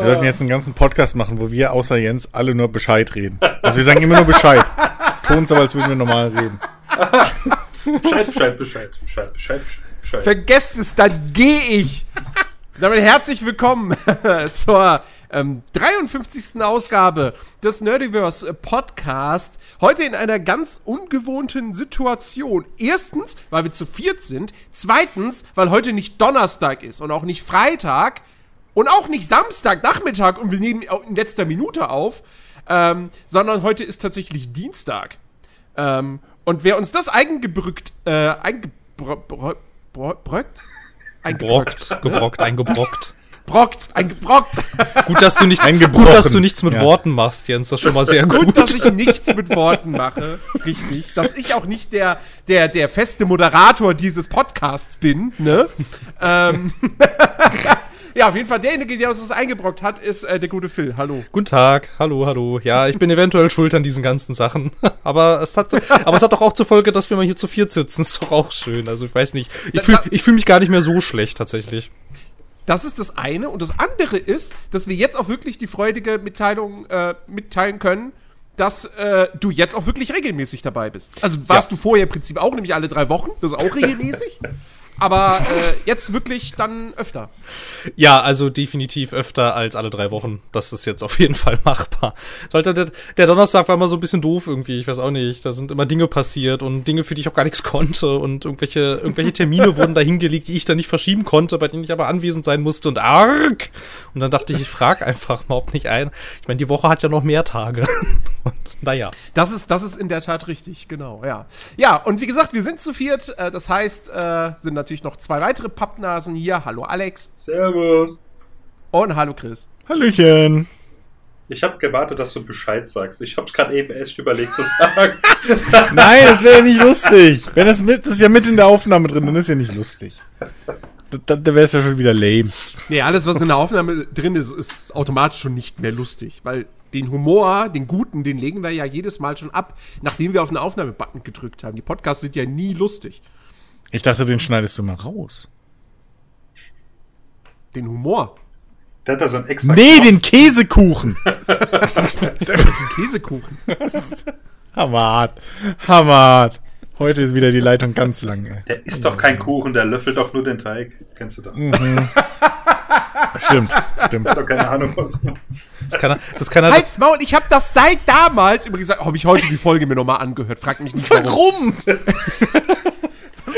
Wir sollten jetzt einen ganzen Podcast machen, wo wir außer Jens alle nur Bescheid reden. Also wir sagen immer nur Bescheid. Tun es aber, als würden wir normal reden. Bescheid, Bescheid, Bescheid, Bescheid, Bescheid, Bescheid. Vergesst es, dann gehe ich. Damit herzlich willkommen zur ähm, 53. Ausgabe des Nerdiverse Podcast. Heute in einer ganz ungewohnten Situation. Erstens, weil wir zu viert sind. Zweitens, weil heute nicht Donnerstag ist und auch nicht Freitag und auch nicht Samstag, Nachmittag und wir nehmen in letzter Minute auf, ähm, sondern heute ist tatsächlich Dienstag. Ähm, und wer uns das eingebrückt, äh, eingebrockt, Gebrockt, gebrockt, eingebrockt. Brockt, eingebrockt. Gut, dass du nichts, gut, dass du nichts mit Ja. Worten machst, Jens. Das ist schon mal sehr gut. Gut, dass ich nichts mit Worten mache. Richtig. Dass ich auch nicht der, der, der feste Moderator dieses Podcasts bin, ne? ähm, ja, auf jeden Fall derjenige, der uns das eingebrockt hat, ist äh, der gute Phil. Hallo. Guten Tag, hallo, hallo. Ja, ich bin eventuell schuld an diesen ganzen Sachen. Aber es hat, aber es hat doch auch zur Folge, dass wir mal hier zu viert sitzen. Ist doch auch schön. Also ich weiß nicht. Ich fühle fühl mich gar nicht mehr so schlecht tatsächlich. Das ist das eine. Und das andere ist, dass wir jetzt auch wirklich die freudige Mitteilung äh, mitteilen können, dass äh, du jetzt auch wirklich regelmäßig dabei bist. Also warst Ja. du vorher im Prinzip auch, nämlich alle drei Wochen. Das ist auch regelmäßig. Aber äh, jetzt wirklich dann öfter. Ja, also definitiv öfter als alle drei Wochen. Das ist jetzt auf jeden Fall machbar. Sollte der, der Donnerstag war immer so ein bisschen doof irgendwie. Ich weiß auch nicht. Da sind immer Dinge passiert und Dinge, für die ich auch gar nichts konnte und irgendwelche, irgendwelche Termine wurden da hingelegt, die ich dann nicht verschieben konnte, bei denen ich aber anwesend sein musste und arg. Und dann dachte ich, ich frage einfach mal, ob nicht ein. Ich meine, die Woche hat ja noch mehr Tage. Und naja. Das ist, das ist in der Tat richtig, genau, ja. Ja, und wie gesagt, wir sind zu viert. Äh, das heißt, äh, sind natürlich noch zwei weitere Pappnasen hier. Hallo Alex Servus. und hallo Chris. Hallöchen. Ich habe gewartet, dass du Bescheid sagst. Ich habe es gerade eben erst überlegt zu sagen. Nein, das wäre ja nicht lustig. Wenn das mit, das ist ja mit in der Aufnahme drin, dann ist ja nicht lustig. Da, da, da wäre es ja schon wieder lame. Nee, alles, was in der Aufnahme drin ist, ist automatisch schon nicht mehr lustig, weil den Humor, den guten, den legen wir ja jedes Mal schon ab, nachdem wir auf den Aufnahmebutton gedrückt haben. Die Podcasts sind ja nie lustig. Ich dachte, den schneidest du mal raus. Den Humor. Der hat da so ein extra. Nee, den Käsekuchen. Den Käsekuchen. Hammerhart. Hammerhart. Heute ist wieder die Leitung ganz lang. Ey. Der ist doch kein Kuchen, der löffelt doch nur den Teig. Kennst du doch. Stimmt, stimmt. Doch keine Ahnung, was. Das kann er, das kann er Halt's Maul, ich habe das seit damals, übrigens habe ich heute die Folge mir nochmal angehört. Frag mich nicht warum. Warum?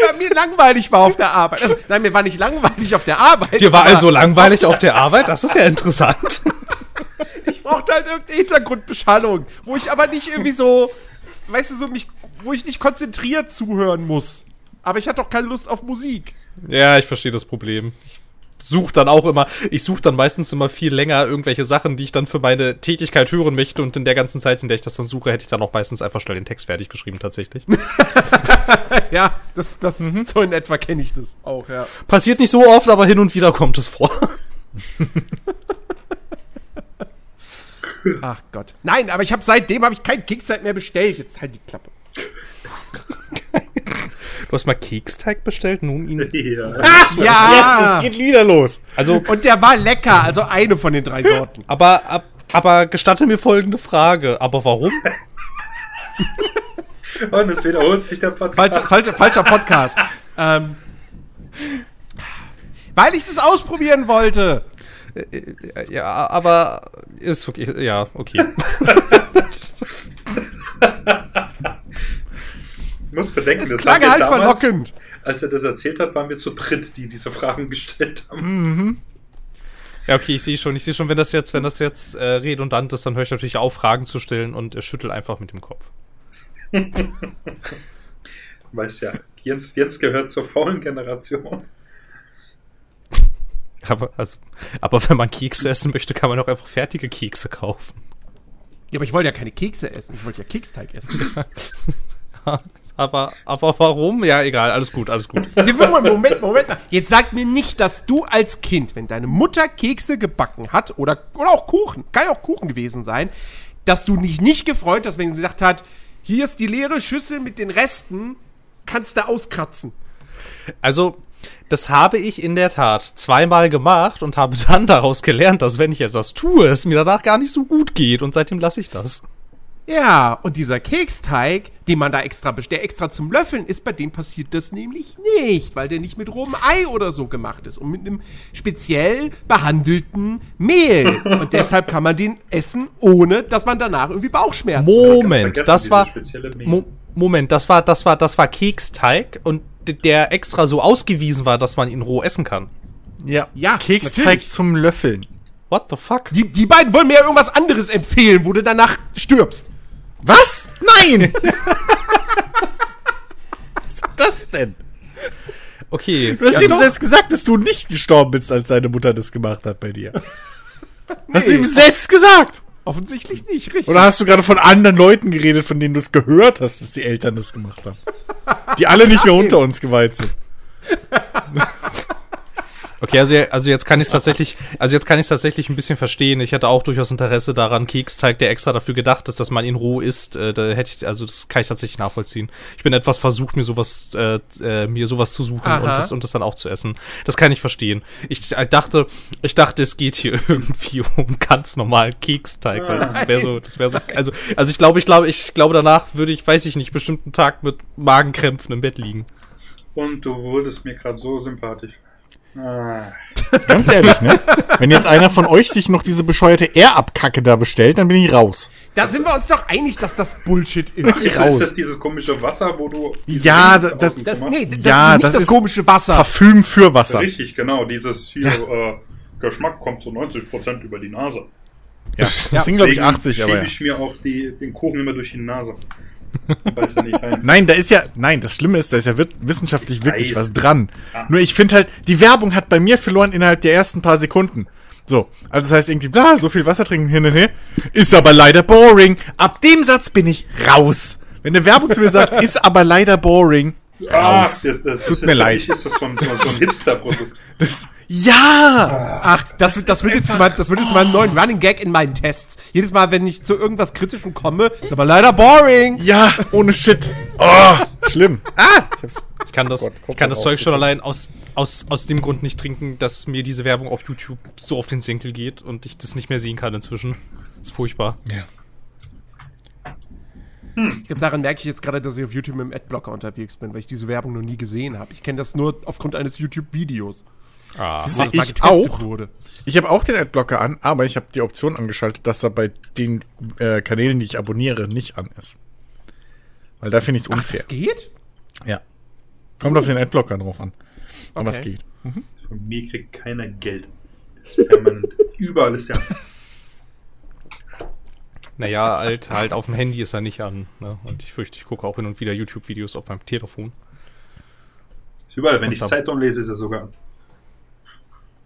Weil mir langweilig war auf der Arbeit. Also, nein, mir war nicht langweilig auf der Arbeit. Dir war also langweilig auf der Arbeit? Das ist ja interessant. Ich brauchte halt irgendeine Hintergrundbeschallung, wo ich aber nicht irgendwie so, weißt du, so mich, wo ich nicht konzentriert zuhören muss. Aber ich hatte doch keine Lust auf Musik. Ja, ich verstehe das Problem. Ich suche dann auch immer, ich suche dann meistens immer viel länger irgendwelche Sachen, die ich dann für meine Tätigkeit hören möchte und in der ganzen Zeit, in der ich das dann suche, hätte ich dann auch meistens einfach schnell den Text fertig geschrieben tatsächlich. Ja, das, das, so in etwa kenne ich das auch, ja. Passiert nicht so oft, aber hin und wieder kommt es vor. Ach Gott. Nein, aber ich habe seitdem habe ich kein Kickzeit mehr bestellt. Jetzt halt die Klappe. Du hast mal Keksteig bestellt, nun ihn. Ja. Ja! Es geht wieder los. Also, Und der war lecker, also eine von den drei Sorten. aber, ab, aber gestatte mir folgende Frage. Aber warum? Und es wiederholt sich der Podcast. Falscher, falscher, falscher Podcast. ähm, weil ich das ausprobieren wollte. Ja, aber ist okay. Ja, okay. Ich muss bedenken, Es das klang halt damals, verlockend. Als er das erzählt hat, waren wir zu dritt, die diese Fragen gestellt haben. Ja, okay, ich sehe schon. Ich sehe schon, wenn das jetzt, wenn das jetzt äh, redundant ist, dann höre ich natürlich auf, Fragen zu stellen und äh, schüttel einfach mit dem Kopf. Weiß ja, Jens, Jens gehört zur faulen Generation. Aber, also, aber wenn man Kekse essen möchte, kann man auch einfach fertige Kekse kaufen. Ja, aber ich wollte ja keine Kekse essen. Ich wollte ja Keksteig essen. aber, aber warum? Ja, egal, alles gut, alles gut. Moment, Moment. Jetzt sag mir nicht, dass du als Kind, wenn deine Mutter Kekse gebacken hat oder, oder auch Kuchen, kann ja auch Kuchen gewesen sein, dass du dich nicht gefreut hast, wenn sie gesagt hat, hier ist die leere Schüssel mit den Resten, kannst du auskratzen. Also, Das habe ich in der Tat zweimal gemacht und habe dann daraus gelernt, dass wenn ich etwas tue, es mir danach gar nicht so gut geht und seitdem lasse ich das. Ja, und dieser Keksteig, den man da extra bestellt, extra zum Löffeln ist, bei dem passiert das nämlich nicht, weil der nicht mit rohem Ei oder so gemacht ist und mit einem speziell behandelten Mehl. Und deshalb kann man den essen, ohne dass man danach irgendwie Bauchschmerzen hat. Moment, das war spezielle Mehl. Mo Moment, das war das war das war Keksteig und der extra so ausgewiesen war, dass man ihn roh essen kann. Ja, Ja, Keksteig natürlich. zum Löffeln. What the fuck? Die, die beiden wollen mir ja irgendwas anderes empfehlen, wo du danach stirbst. Was? Nein! Was ist das denn? Okay. Du hast Ja, ihm selbst gesagt, dass du nicht gestorben bist, als deine Mutter das gemacht hat bei dir. Hast du Nee. ihm selbst gesagt? Offensichtlich nicht, richtig. Oder hast du gerade von anderen Leuten geredet, von denen du es gehört hast, dass die Eltern das gemacht haben? Die alle nicht mehr unter uns geweiht sind. Okay, also, also jetzt kann ich es tatsächlich, also jetzt kann ich es tatsächlich ein bisschen verstehen. Ich hatte auch durchaus Interesse daran, Keksteig, der extra dafür gedacht ist, dass man ihn roh isst. Äh, da hätte ich, also das kann ich tatsächlich nachvollziehen. Ich bin etwas versucht, mir sowas, äh, äh, mir sowas zu suchen und das, und das dann auch zu essen. Das kann ich verstehen. Ich äh, dachte, ich dachte, es geht hier irgendwie um ganz normalen Keksteig, weil das wäre so, das wäre so, also, also ich glaube, ich glaube, ich glaube danach würde ich, weiß ich nicht, bestimmt einen Tag mit Magenkrämpfen im Bett liegen. Und du wurdest mir gerade so sympathisch. Ah. Ganz ehrlich, ne? Wenn jetzt einer von euch sich noch diese bescheuerte Air-Abkacke da bestellt, dann bin ich raus. Da sind wir uns doch einig, dass das Bullshit ist. Ist, raus. ist das dieses komische Wasser, wo du. Ja, das- Das, nee, das Ja, ist nicht das das, ist komische Wasser. Parfüm für Wasser. Richtig, genau. Dieses hier, Ja. äh, Geschmack kommt zu 90% über die Nase. Ja, das sind, glaube ich, 80, aber schiebe ja. ich mir auch die, den Kuchen immer durch die Nase. Ja nicht. Nein, da ist ja, nein, das Schlimme ist, da ist ja wissenschaftlich wirklich was dran. Ah. Nur ich finde halt, die Werbung hat bei mir verloren innerhalb der ersten paar Sekunden. So, also das heißt irgendwie, bla, so viel Wasser trinken hin und her. Ist aber leider boring. Ab dem Satz bin ich raus. Wenn eine Werbung zu mir sagt, ist aber leider boring, raus. das, das, das Tut ist, mir leid. ist das so ein, so ein Hipster-Produkt. Das, ja! Ach, das, das, wird jetzt mal, das wird jetzt mal ein neuen Running Gag in meinen Tests. Jedes Mal, wenn ich zu irgendwas Kritischem komme, ist aber leider boring. Ja, ohne Shit. Oh, schlimm. Ah! Ich hab's. Ich kann das, Gott, ich kann das Zeug schon allein aus, aus, aus dem Grund nicht trinken, dass mir diese Werbung auf YouTube so auf den Senkel geht und ich das nicht mehr sehen kann inzwischen. ist furchtbar. Ja. Ich glaube, daran merke ich jetzt gerade, dass ich auf YouTube mit dem Adblocker unterwegs bin, weil ich diese Werbung noch nie gesehen habe. Ich kenne das nur aufgrund eines YouTube-Videos, Ah. Siehst du, ich auch. wurde. Ich habe auch den Adblocker an, aber ich habe die Option angeschaltet, dass er bei den äh, Kanälen, die ich abonniere, nicht an ist. Weil da finde ich es Ach, unfair. das geht? ja. Kommt auf den Adblocker drauf an. Aber Okay. es geht. Von mir kriegt keiner Geld. Das ist permanent. Überall ist der. Naja, halt, halt auf dem Handy ist er nicht an. Ne? Und ich fürchte, ich gucke auch hin und wieder YouTube-Videos auf meinem Telefon. Ist überall. Wenn Und ich Zeitung lese, ist er sogar an.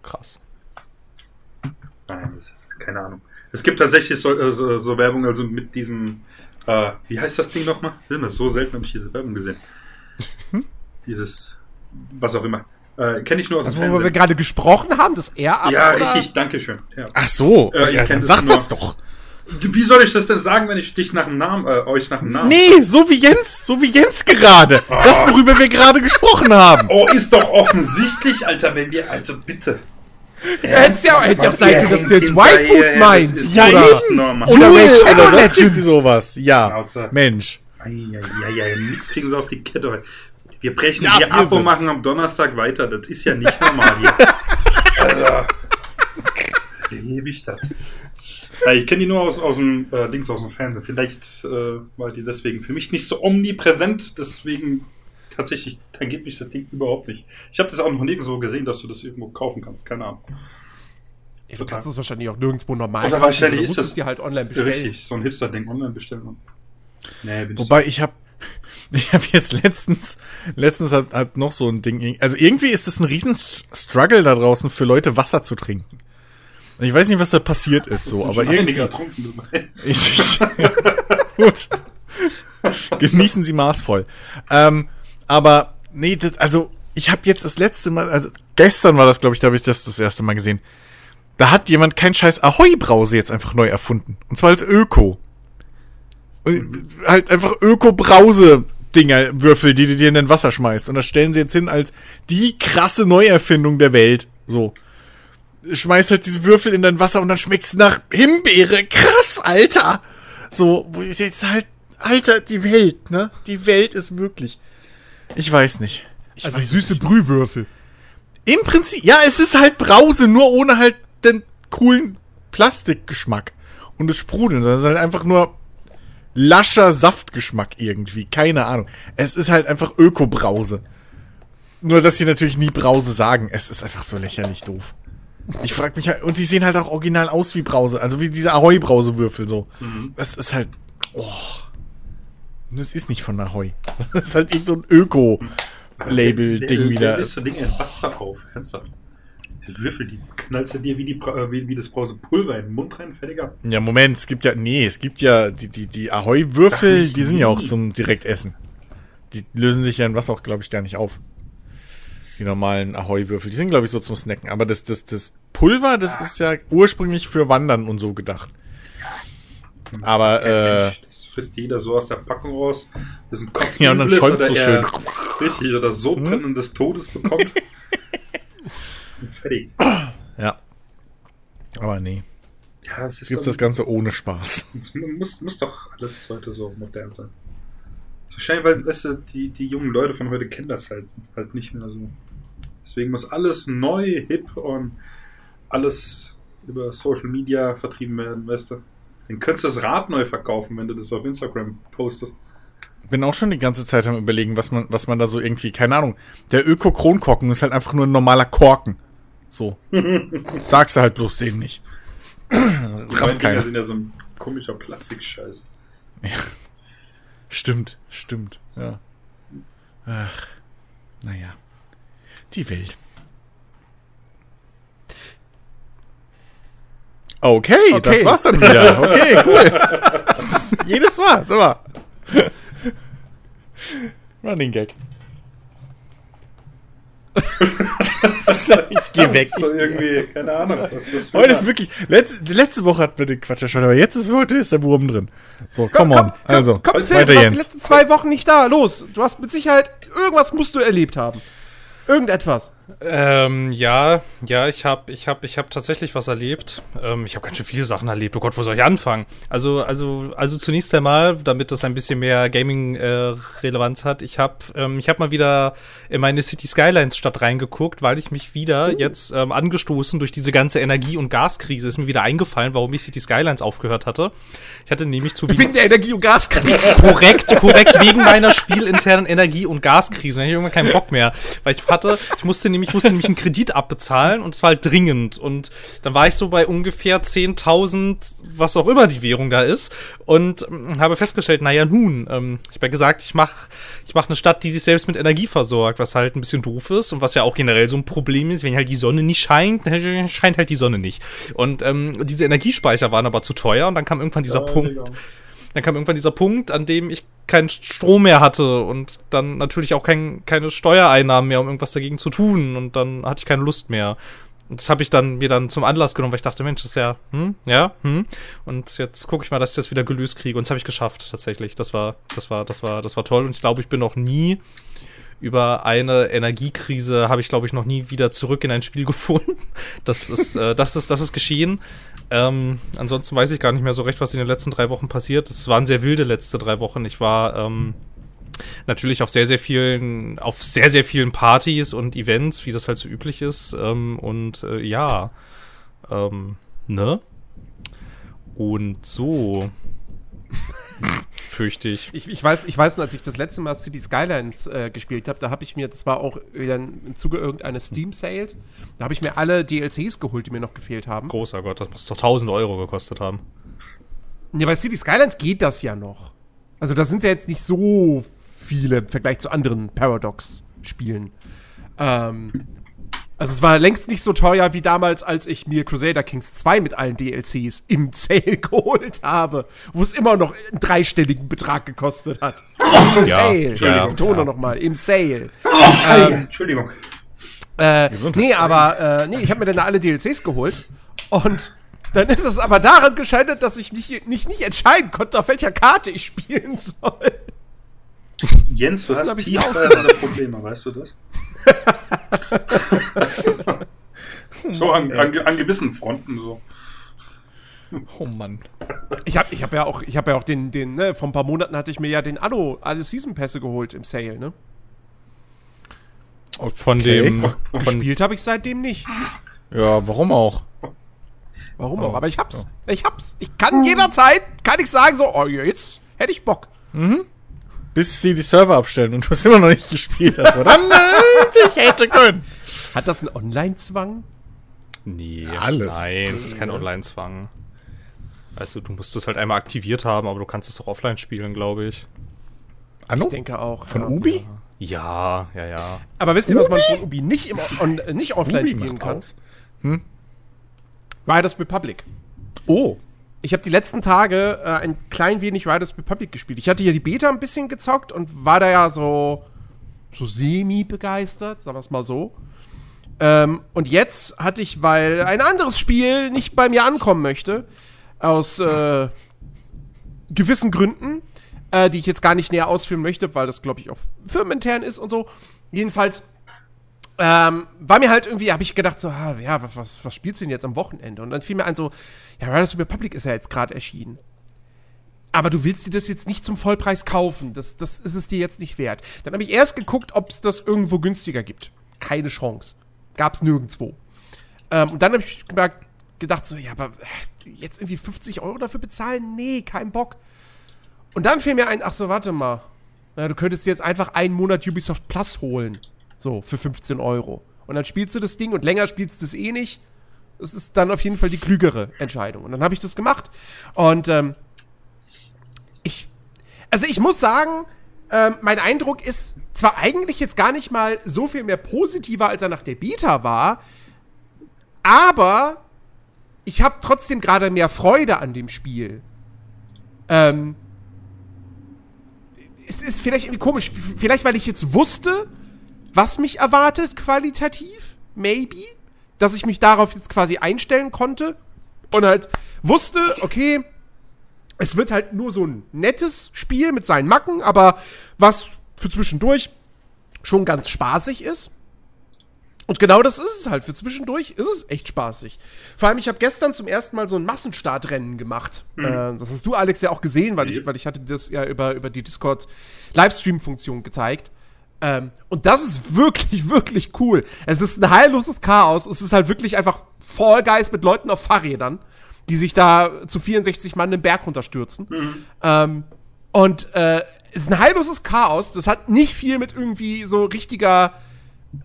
Krass. Nein, das ist keine Ahnung. Es gibt tatsächlich so, äh, so, so Werbung, also mit diesem, äh, wie heißt das Ding nochmal? So selten habe ich diese Werbung gesehen. Dieses, was auch immer. Äh, Kenne ich nur aus Das, dem worüber wir Fernsehen. gerade gesprochen haben, das R ab Ja, oder? richtig, danke schön. Ja. Ach so. Äh, ich ja, das sag nur. das doch. Wie soll ich das denn sagen, wenn ich dich nach dem Namen, äh, euch nach dem Namen? Nee, so wie Jens, so wie Jens gerade. Das, worüber wir gerade gesprochen haben. Oh, ist doch offensichtlich, Alter, wenn wir, also bitte. Ja, hättest ja, hätte ja auch sein können, dass du jetzt Y-Food das meinst. ist Ja, oder eben. normal. Oder Shadow oder sonst irgendwie sowas. Ja, Schnauze. Mensch. Eieieiei, nix kriegen sie auf die Kette. Wir brechen Ja, hier ab und machen am Donnerstag weiter. Das ist ja nicht normal hier. Alter. Wie hebe ich das? Ja, ich kenne die nur aus, aus dem äh, Dings aus dem Fernsehen. Vielleicht äh, war die deswegen für mich nicht so omnipräsent. Deswegen tatsächlich tangiert mich das Ding überhaupt nicht. Ich habe das auch noch nirgendwo gesehen, dass du das irgendwo kaufen kannst. Keine Ahnung. Ja, du kannst es wahrscheinlich auch nirgendwo normal Oder kaufen, wahrscheinlich ist das- es dir halt online bestellen. Richtig, so ein Hipster-Ding online bestellen. Nee, bin ich Wobei ich habe ich habe jetzt letztens letztens hat, hat noch so ein Ding also irgendwie ist es ein riesen Struggle da draußen für Leute Wasser zu trinken. Ich weiß nicht, was da passiert ist so, aber irgendwie ich, ich, gut. Genießen Sie maßvoll. Ähm, aber nee, das, also ich habe jetzt das letzte Mal, also gestern war das, glaube ich, da habe ich das das erste Mal gesehen. Da hat jemand kein scheiß Ahoi-Brause jetzt einfach neu erfunden. Und zwar als Öko. Und Halt einfach Öko-Brause-Ding Dinger, Würfel, die du dir in dein Wasser schmeißt. Und das stellen sie jetzt hin als die krasse Neuerfindung der Welt. So. Schmeißt halt diese Würfel in dein Wasser und dann schmeckt's nach Himbeere. Krass, Alter! So, wo ich jetzt halt, Alter, die Welt, ne? Die Welt ist möglich. Ich weiß nicht. Ich Also weiß süße nicht. Brühwürfel. Im Prinzip, ja, es ist halt Brause, nur ohne halt den coolen Plastikgeschmack und das Sprudeln, sondern es ist halt einfach nur lascher Saftgeschmack irgendwie. Keine Ahnung. Es ist halt einfach Öko-Brause. Nur, dass sie natürlich nie Brause sagen. Es ist einfach so lächerlich doof. Ich frag mich halt, und die sehen halt auch original aus wie Brause, also wie diese Ahoi-Brausewürfel so. Das ist halt, oh. Das ist nicht von Ahoi. Das ist halt irgend so ein Öko-Label-Ding wieder. Isst so Dinge in Wasser auf? Ernsthaft. Diese Würfel, die knallst du dir wie, die, äh, wie, wie das brause Pulver in den Mund rein, fertig ab. Ja, Moment, es gibt ja, nee, es gibt ja, die, die, die Ahoi-Würfel, die sind ja auch nie. zum Direktessen. Die lösen sich ja in Wasser auch, glaube ich, gar nicht auf. Die normalen Ahoi-Würfel, die sind, glaube ich, so zum Snacken. Aber das, das, das Pulver, das ist ja ursprünglich für Wandern und so gedacht. Aber, äh, Mensch, das frisst jeder so aus der Packung raus. Das ist ein Kopf Ja, und dann schäumt so schön. Richtig, oder so Hm? brennen des Todes bekommt. und fertig. ja. Aber nee, Ja, es gibt das Ganze ohne Spaß. Es muss, muss doch alles heute so modern sein. Das ist Wahrscheinlich, weil weißt du, die, die jungen Leute von heute kennen das halt, halt nicht mehr so. Deswegen muss alles neu, hip und alles über Social Media vertrieben werden, weißt du. Dann könntest du das Rad neu verkaufen, wenn du das auf Instagram postest. Bin auch schon die ganze Zeit am überlegen, was man, was man da so irgendwie, keine Ahnung. Der Öko-Kronkorken ist halt einfach nur ein normaler Korken. So. Sagst du halt bloß denen nicht. Rafft keiner. sind ja so ein komischer Plastikscheiß. Stimmt, stimmt, ja. Ach, naja. Die Welt. Okay, Okay. das war's dann wieder. Okay, cool. Jedes Mal, so mal. Running Gag. ich geh weg. So irgendwie, keine Ahnung. Was, was Heute ist wirklich, letzte, letzte Woche hatten wir den Quatsch ja schon, aber jetzt ist heute ist der Wurm drin. So, come on. also, komm, Phil, weiter du warst die Jens. letzten zwei Wochen nicht da. Los, du hast mit Sicherheit, irgendwas musst du erlebt haben. Irgendetwas. Ähm, ja, ja, ich habe ich hab, ich hab tatsächlich was erlebt. Ähm, ich habe ganz schön viele Sachen erlebt. Oh Gott, wo soll ich anfangen? Also, also, also zunächst einmal, damit das ein bisschen mehr Gaming-Relevanz hat, ich habe ähm, ich hab mal wieder in meine City Skylines-Stadt reingeguckt, weil ich mich wieder jetzt ähm, angestoßen durch diese ganze Energie- und Gaskrise ist mir wieder eingefallen, warum ich City Skylines aufgehört hatte. Ich hatte nämlich zu Wegen der Energie- und Gaskrise. korrekt, korrekt, wegen meiner spielinternen Energie- und Gaskrise. Da hatte ich irgendwann keinen Bock mehr. Weil ich hatte, ich musste nämlich, ich musste nämlich einen Kredit abbezahlen und es war halt dringend. Und dann war ich so bei ungefähr 10.000, was auch immer die Währung da ist. Und ähm, habe festgestellt, naja, nun, ähm, ich habe ja gesagt, ich mache ich mach eine Stadt, die sich selbst mit Energie versorgt, was halt ein bisschen doof ist und was ja auch generell so ein Problem ist, wenn halt die Sonne nicht scheint, dann scheint halt die Sonne nicht. Und ähm, diese Energiespeicher waren aber zu teuer und dann kam irgendwann dieser Punkt, dann kam irgendwann dieser Punkt, an dem ich keinen Strom mehr hatte und dann natürlich auch kein, keine Steuereinnahmen mehr, um irgendwas dagegen zu tun. Und dann hatte ich keine Lust mehr. Und das habe ich dann mir dann zum Anlass genommen, weil ich dachte, Mensch, das ist ja, hm, ja, hm. Und jetzt gucke ich mal, dass ich das wieder gelöst kriege. Und das habe ich geschafft, tatsächlich. Das war, das war, das war, das war toll. Und ich glaube, ich bin noch nie über eine Energiekrise habe ich, glaube ich, noch nie wieder zurück in ein Spiel gefunden. Das ist, äh, das ist, das ist geschehen. Ähm, ansonsten weiß ich gar nicht mehr so recht, was in den letzten drei Wochen passiert. Es waren sehr wilde letzte drei Wochen. Ich war ähm, natürlich auf sehr, sehr vielen, auf sehr, sehr vielen Partys und Events, wie das halt so üblich ist. Ähm, und äh, ja, ähm, ne? Und so fürchte ich. Ich, ich, weiß, ich weiß, noch, als ich das letzte Mal City Skylines äh, gespielt habe, da habe ich mir, das war auch wieder im Zuge irgendeines Steam-Sales, da habe ich mir alle DLCs geholt, die mir noch gefehlt haben. Großer Gott, das muss doch 1000 Euro gekostet haben. Ja, bei City Skylines geht das ja noch. Also da sind ja jetzt nicht so viele im Vergleich zu anderen Paradox-Spielen. Ähm, also es war längst nicht so teuer wie damals, als ich mir Crusader Kings 2 mit allen DLCs im Sale geholt habe, wo es immer noch einen dreistelligen Betrag gekostet hat. Im Ja, Sale. ja, ich betone ja. nochmal, im Sale. Ähm, Entschuldigung. Äh, nee, aber äh, nee, ich habe mir dann alle DLCs geholt und dann ist es aber daran gescheitert, dass ich mich nicht, nicht entscheiden konnte, auf welcher Karte ich spielen soll. Jens, du hast tiefgreifende Probleme, weißt du das? so an, an, an gewissen Fronten so. Oh Mann. Ich habe ich hab ja auch, ich hab ja auch den, den, ne, vor ein paar Monaten hatte ich mir ja den Anno, alle Season Pässe geholt im Sale, ne? Von Okay. dem. Von, Gespielt habe ich seitdem nicht. Ja, warum auch? Warum Oh, auch? Aber ich hab's. Ich hab's. Ich kann jederzeit, kann ich sagen, so, oh, jetzt hätte ich Bock. Bis sie die Server abstellen und du hast immer noch nicht gespielt hast. Dann ich hätte können. Hat das einen Online-Zwang? nee, Alles. Nein, es hat keinen Online-Zwang. Weißt du, du musst es halt einmal aktiviert haben, aber du kannst es doch offline spielen, glaube ich. Anno? Ich denke auch. Von ja. Ubi? Ja, ja, ja. Aber wisst ihr, was man von Ubi nicht, im, on, nicht offline Ubi spielen kann? aus. Riders Republic. Oh. Ich habe die letzten Tage äh, ein klein wenig Riders Republic gespielt. Ich hatte ja die Beta ein bisschen gezockt und war da ja so, so semi-begeistert, sagen wir es mal so. Ähm, und jetzt hatte ich, weil ein anderes Spiel nicht bei mir ankommen möchte, aus äh, gewissen Gründen, äh, die ich jetzt gar nicht näher ausführen möchte, weil das, glaube ich, auch firmenintern ist und so. Jedenfalls ähm, war mir halt irgendwie, habe ich gedacht, so, ah, ja, was, was, was spielst du denn jetzt am Wochenende? Und dann fiel mir ein, so, ja, Riders Republic ist ja jetzt gerade erschienen. Aber du willst dir das jetzt nicht zum Vollpreis kaufen. Das, das ist es dir jetzt nicht wert. Dann habe ich erst geguckt, ob es das irgendwo günstiger gibt. Keine Chance. Gab es nirgendwo. Ähm, und dann habe ich gemerkt, gedacht, so, ja, aber äh, jetzt irgendwie 50 Euro dafür bezahlen? Nee, kein Bock. Und dann fiel mir ein, ach so, warte mal. Ja, du könntest dir jetzt einfach einen Monat Ubisoft Plus holen. So, für 15 Euro. Und dann spielst du das Ding und länger spielst du es eh nicht. Das ist dann auf jeden Fall die klügere Entscheidung. Und dann habe ich das gemacht. Und ähm, ich, also ich muss sagen, ähm, mein Eindruck ist zwar eigentlich jetzt gar nicht mal so viel mehr positiver, als er nach der Beta war, aber ich habe trotzdem gerade mehr Freude an dem Spiel. Ähm, es ist vielleicht irgendwie komisch. Vielleicht, weil ich jetzt wusste, was mich erwartet qualitativ. Maybe. Dass ich mich darauf jetzt quasi einstellen konnte. Und halt wusste, okay, es wird halt nur so ein nettes Spiel mit seinen Macken, aber was für zwischendurch schon ganz spaßig ist. Und genau das ist es halt. Für zwischendurch ist es echt spaßig. Vor allem, ich habe gestern zum ersten Mal so ein Massenstartrennen gemacht. Äh, das hast du, Alex, ja auch gesehen, weil ich, Ja. weil ich hatte das ja über, über die Discord-Livestream-Funktion gezeigt. Ähm, und das ist wirklich, wirklich cool. Es ist ein heilloses Chaos. Es ist halt wirklich einfach Fall Guys mit Leuten auf Fahrrädern, die sich da zu 64 Mann den Berg runterstürzen. Ähm, und äh, es ist ein heilloses Chaos. Das hat nicht viel mit irgendwie so richtiger,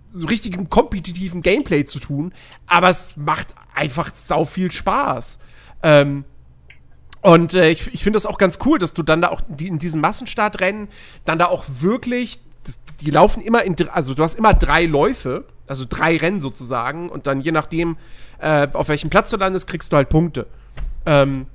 so richtigem kompetitiven Gameplay zu tun, aber es macht einfach sau viel Spaß. Ähm, und äh, ich, ich finde das auch ganz cool, dass du dann da auch die, in diesem Massenstartrennen dann da auch wirklich, das, die laufen immer in, also du hast immer drei Läufe, also drei Rennen sozusagen, und dann je nachdem, äh, auf welchem Platz du landest, kriegst du halt Punkte. Ähm,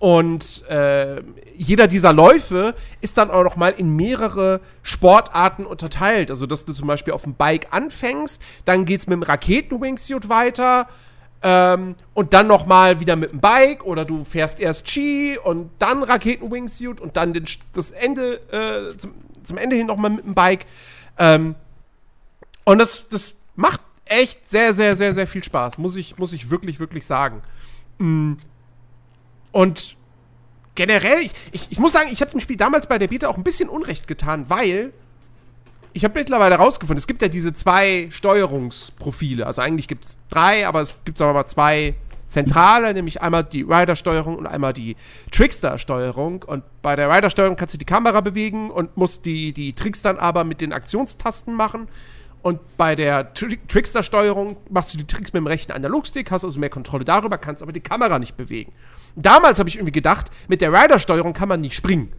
und äh, jeder dieser Läufe ist dann auch noch mal in mehrere Sportarten unterteilt. Also, dass du zum Beispiel auf dem Bike anfängst, dann geht's mit dem Raketen-Wingsuit weiter ähm, und dann noch mal wieder mit dem Bike oder du fährst erst Ski und dann Raketen-Wingsuit und dann den, das Ende, äh, zum, zum Ende hin noch mal mit dem Bike. Ähm, und das, das macht echt sehr, sehr, sehr, sehr viel Spaß, muss ich, muss ich wirklich, wirklich sagen. Mm. Und generell, ich, ich, ich muss sagen, ich habe dem Spiel damals bei der Beta auch ein bisschen Unrecht getan, weil ich habe mittlerweile herausgefunden, es gibt ja diese zwei Steuerungsprofile. Also eigentlich gibt es drei, aber es gibt aber mal zwei zentrale, nämlich einmal die Rider-Steuerung und einmal die Trickster-Steuerung. Und bei der Rider-Steuerung kannst du die Kamera bewegen und musst die, die Tricks dann aber mit den Aktionstasten machen. Und bei der Tri Trickster-Steuerung machst du die Tricks mit dem rechten Analogstick, hast also mehr Kontrolle darüber, kannst aber die Kamera nicht bewegen. Damals habe ich irgendwie gedacht, mit der Rider-Steuerung kann man nicht springen.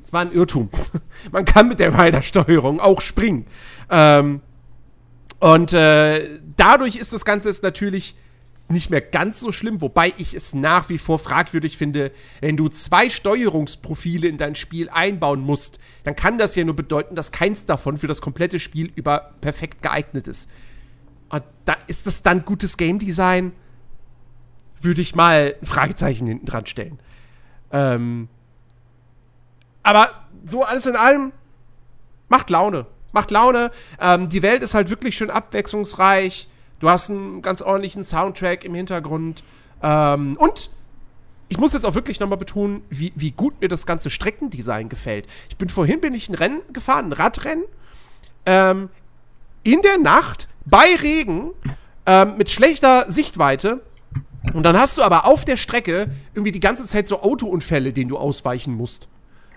Das war ein Irrtum. man kann mit der Rider-Steuerung auch springen. Ähm, und äh, dadurch ist das Ganze jetzt natürlich nicht mehr ganz so schlimm, wobei ich es nach wie vor fragwürdig finde, wenn du zwei Steuerungsprofile in dein Spiel einbauen musst, dann kann das ja nur bedeuten, dass keins davon für das komplette Spiel über perfekt geeignet ist. Und da ist das dann gutes Game Design? Würde ich mal ein Fragezeichen hinten dran stellen. Ähm, aber so alles in allem, macht Laune. Macht Laune. Ähm, die Welt ist halt wirklich schön abwechslungsreich. Du hast einen ganz ordentlichen Soundtrack im Hintergrund. Ähm, und ich muss jetzt auch wirklich nochmal betonen, wie, wie gut mir das ganze Streckendesign gefällt. Ich bin vorhin bin ich ein Rennen gefahren, ein Radrennen. Ähm, in der Nacht bei Regen ähm, mit schlechter Sichtweite. Und dann hast du aber auf der Strecke irgendwie die ganze Zeit so Autounfälle, denen du ausweichen musst.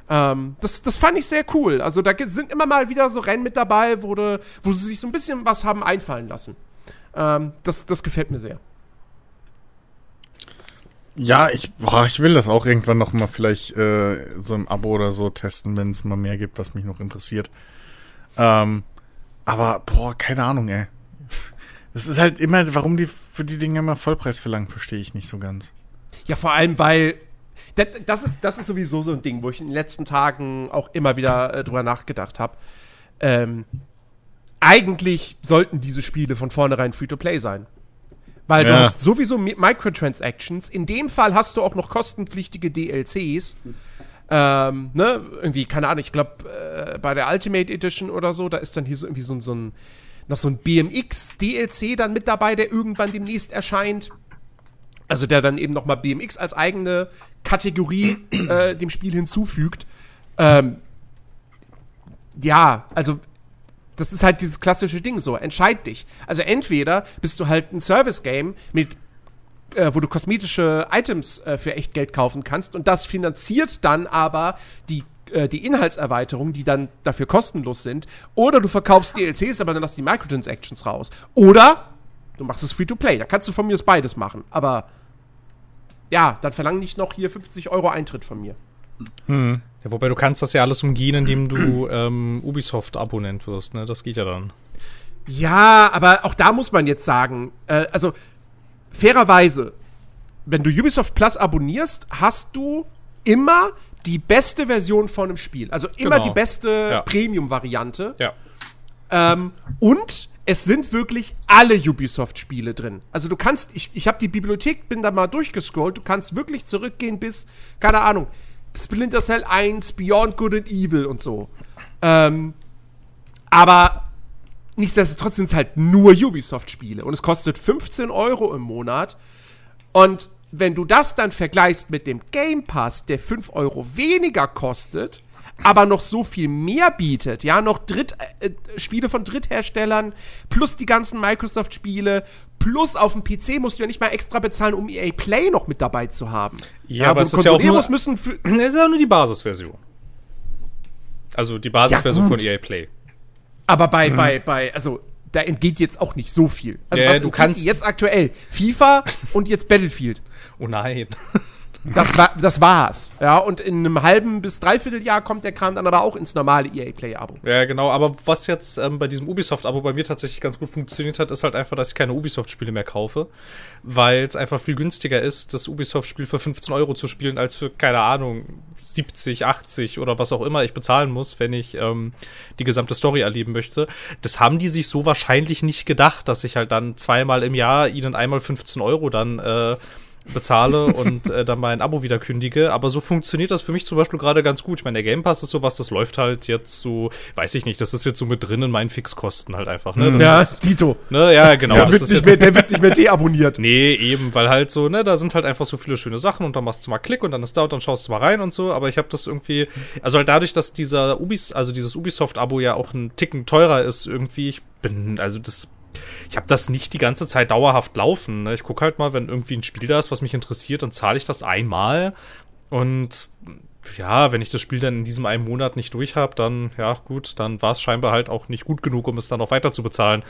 Ähm, das, das fand ich sehr cool. Also da sind immer mal wieder so Rennen mit dabei, wo, de, wo sie sich so ein bisschen was haben einfallen lassen. Ähm, das, das gefällt mir sehr. Ja, ich, boah, ich will das auch irgendwann noch mal vielleicht äh, so im Abo oder so testen, wenn es mal mehr gibt, was mich noch interessiert. Ähm, aber, boah, keine Ahnung, ey. Das ist halt immer, warum die für die Dinge immer Vollpreis verlangen, verstehe ich nicht so ganz. Ja, vor allem, weil das, das, ist, das ist sowieso so ein Ding, wo ich in den letzten Tagen auch immer wieder äh, drüber nachgedacht habe. Ähm, eigentlich sollten diese Spiele von vornherein Free-to-Play sein. Weil ja. du hast sowieso Microtransactions. In dem Fall hast du auch noch kostenpflichtige DLCs. Ähm, ne, irgendwie, keine Ahnung, ich glaube, äh, bei der Ultimate Edition oder so, da ist dann hier so irgendwie so, so ein, noch so ein BMX-DLC dann mit dabei, der irgendwann demnächst erscheint. Also der dann eben nochmal BMX als eigene Kategorie äh, dem Spiel hinzufügt. Ähm, ja, also das ist halt dieses klassische Ding so. Entscheid dich. Also entweder bist du halt ein Service-Game mit äh, wo du kosmetische Items äh, für echt Geld kaufen kannst und das finanziert dann aber die äh, die Inhaltserweiterungen, die dann dafür kostenlos sind, oder du verkaufst DLCs, aber dann lass die Microtransactions raus. Oder du machst es Free-to-Play. Da kannst du von mir aus beides machen. Aber ja, dann verlang nicht noch hier 50 Euro Eintritt von mir. Hm. Ja, wobei du kannst das ja alles umgehen, indem du ähm, Ubisoft-Abonnent wirst, ne? Das geht ja dann. Ja, aber auch da muss man jetzt sagen, äh, also fairerweise, wenn du Ubisoft Plus abonnierst, hast du immer die beste Version von einem Spiel. Also immer genau. die beste ja. Premium-Variante. Ja. Ähm, und es sind wirklich alle Ubisoft-Spiele drin. Also du kannst, ich, ich habe die Bibliothek, bin da mal durchgescrollt, du kannst wirklich zurückgehen bis, keine Ahnung, Splinter Cell 1, Beyond Good and Evil und so. Ähm, aber nichtsdestotrotz sind es halt nur Ubisoft-Spiele und es kostet 15 Euro im Monat. Und wenn du das dann vergleichst mit dem Game Pass, der 5 Euro weniger kostet, aber noch so viel mehr bietet, ja, noch Dritt, äh, Spiele von Drittherstellern, plus die ganzen Microsoft-Spiele, plus auf dem PC musst du ja nicht mal extra bezahlen, um EA Play noch mit dabei zu haben. Ja, ja aber es ist ja auch nur, müssen es ist ja nur die Basisversion. Also die Basisversion ja, von EA Play. Aber bei, mhm. bei, bei, also da entgeht jetzt auch nicht so viel. Also ja, was du kannst jetzt aktuell FIFA und jetzt Battlefield. Oh nein. Das, war, das war's. Ja, und in einem halben bis dreiviertel Jahr kommt der Kram dann aber auch ins normale EA Play-Abo. Ja, genau. Aber was jetzt ähm, bei diesem Ubisoft-Abo bei mir tatsächlich ganz gut funktioniert hat, ist halt einfach, dass ich keine Ubisoft-Spiele mehr kaufe. Weil es einfach viel günstiger ist, das Ubisoft-Spiel für 15 Euro zu spielen, als für, keine Ahnung, 70, 80 oder was auch immer ich bezahlen muss, wenn ich ähm, die gesamte Story erleben möchte. Das haben die sich so wahrscheinlich nicht gedacht, dass ich halt dann zweimal im Jahr ihnen einmal 15 Euro dann äh, bezahle und äh, dann mein Abo wieder kündige. Aber so funktioniert das für mich zum Beispiel gerade ganz gut. Ich meine, der Game Pass ist sowas, das läuft halt jetzt so, weiß ich nicht, das ist jetzt so mit drin in meinen Fixkosten halt einfach. Ne? Das ja, ist, Tito. Ne? Ja, genau. Der wird, nicht mehr, der wird nicht mehr deabonniert. Nee, eben, weil halt so, ne, da sind halt einfach so viele schöne Sachen und dann machst du mal Klick und dann ist da und dann schaust du mal rein und so. Aber ich habe das irgendwie, also halt dadurch, dass dieser Ubis, also dieses Ubisoft-Abo ja auch ein Ticken teurer ist, irgendwie, ich bin, also das ich habe das nicht die ganze Zeit dauerhaft laufen. Ne? Ich gucke halt mal, wenn irgendwie ein Spiel da ist, was mich interessiert, dann zahle ich das einmal. Und ja, wenn ich das Spiel dann in diesem einen Monat nicht durch habe, dann, ja, gut, dann war es scheinbar halt auch nicht gut genug, um es dann auch weiter zu bezahlen.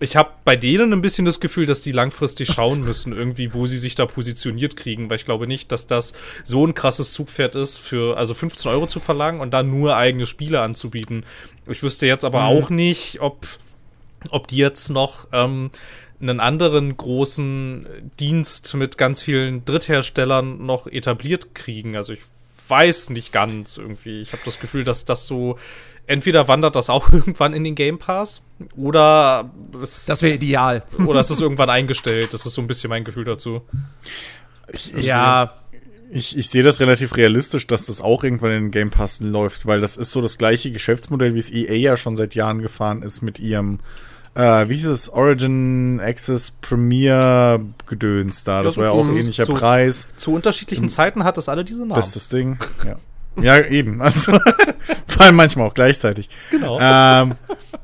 Ich habe bei denen ein bisschen das Gefühl, dass die langfristig schauen müssen, irgendwie, wo sie sich da positioniert kriegen, weil ich glaube nicht, dass das so ein krasses Zugpferd ist, für also 15 Euro zu verlangen und dann nur eigene Spiele anzubieten. Ich wüsste jetzt aber mhm. auch nicht, ob ob die jetzt noch ähm, einen anderen großen Dienst mit ganz vielen Drittherstellern noch etabliert kriegen. Also ich weiß nicht ganz irgendwie. Ich habe das Gefühl, dass das so entweder wandert das auch irgendwann in den Game Pass oder es, das wäre ideal. Oder es ist irgendwann eingestellt. Das ist so ein bisschen mein Gefühl dazu. Ich, ich, ja, Ich, ich sehe das relativ realistisch, dass das auch irgendwann in den Game Pass läuft, weil das ist so das gleiche Geschäftsmodell, wie es EA ja schon seit Jahren gefahren ist mit ihrem, äh, wie hieß es, Origin Access Premier Gedöns da. Das Ja, so war ja auch ein ähnlicher so- Preis. Zu unterschiedlichen Zeiten hat es alle diese Namen. Bestes Ding. Ja. Ja, eben. Also, vor allem manchmal auch gleichzeitig. Genau. Ähm,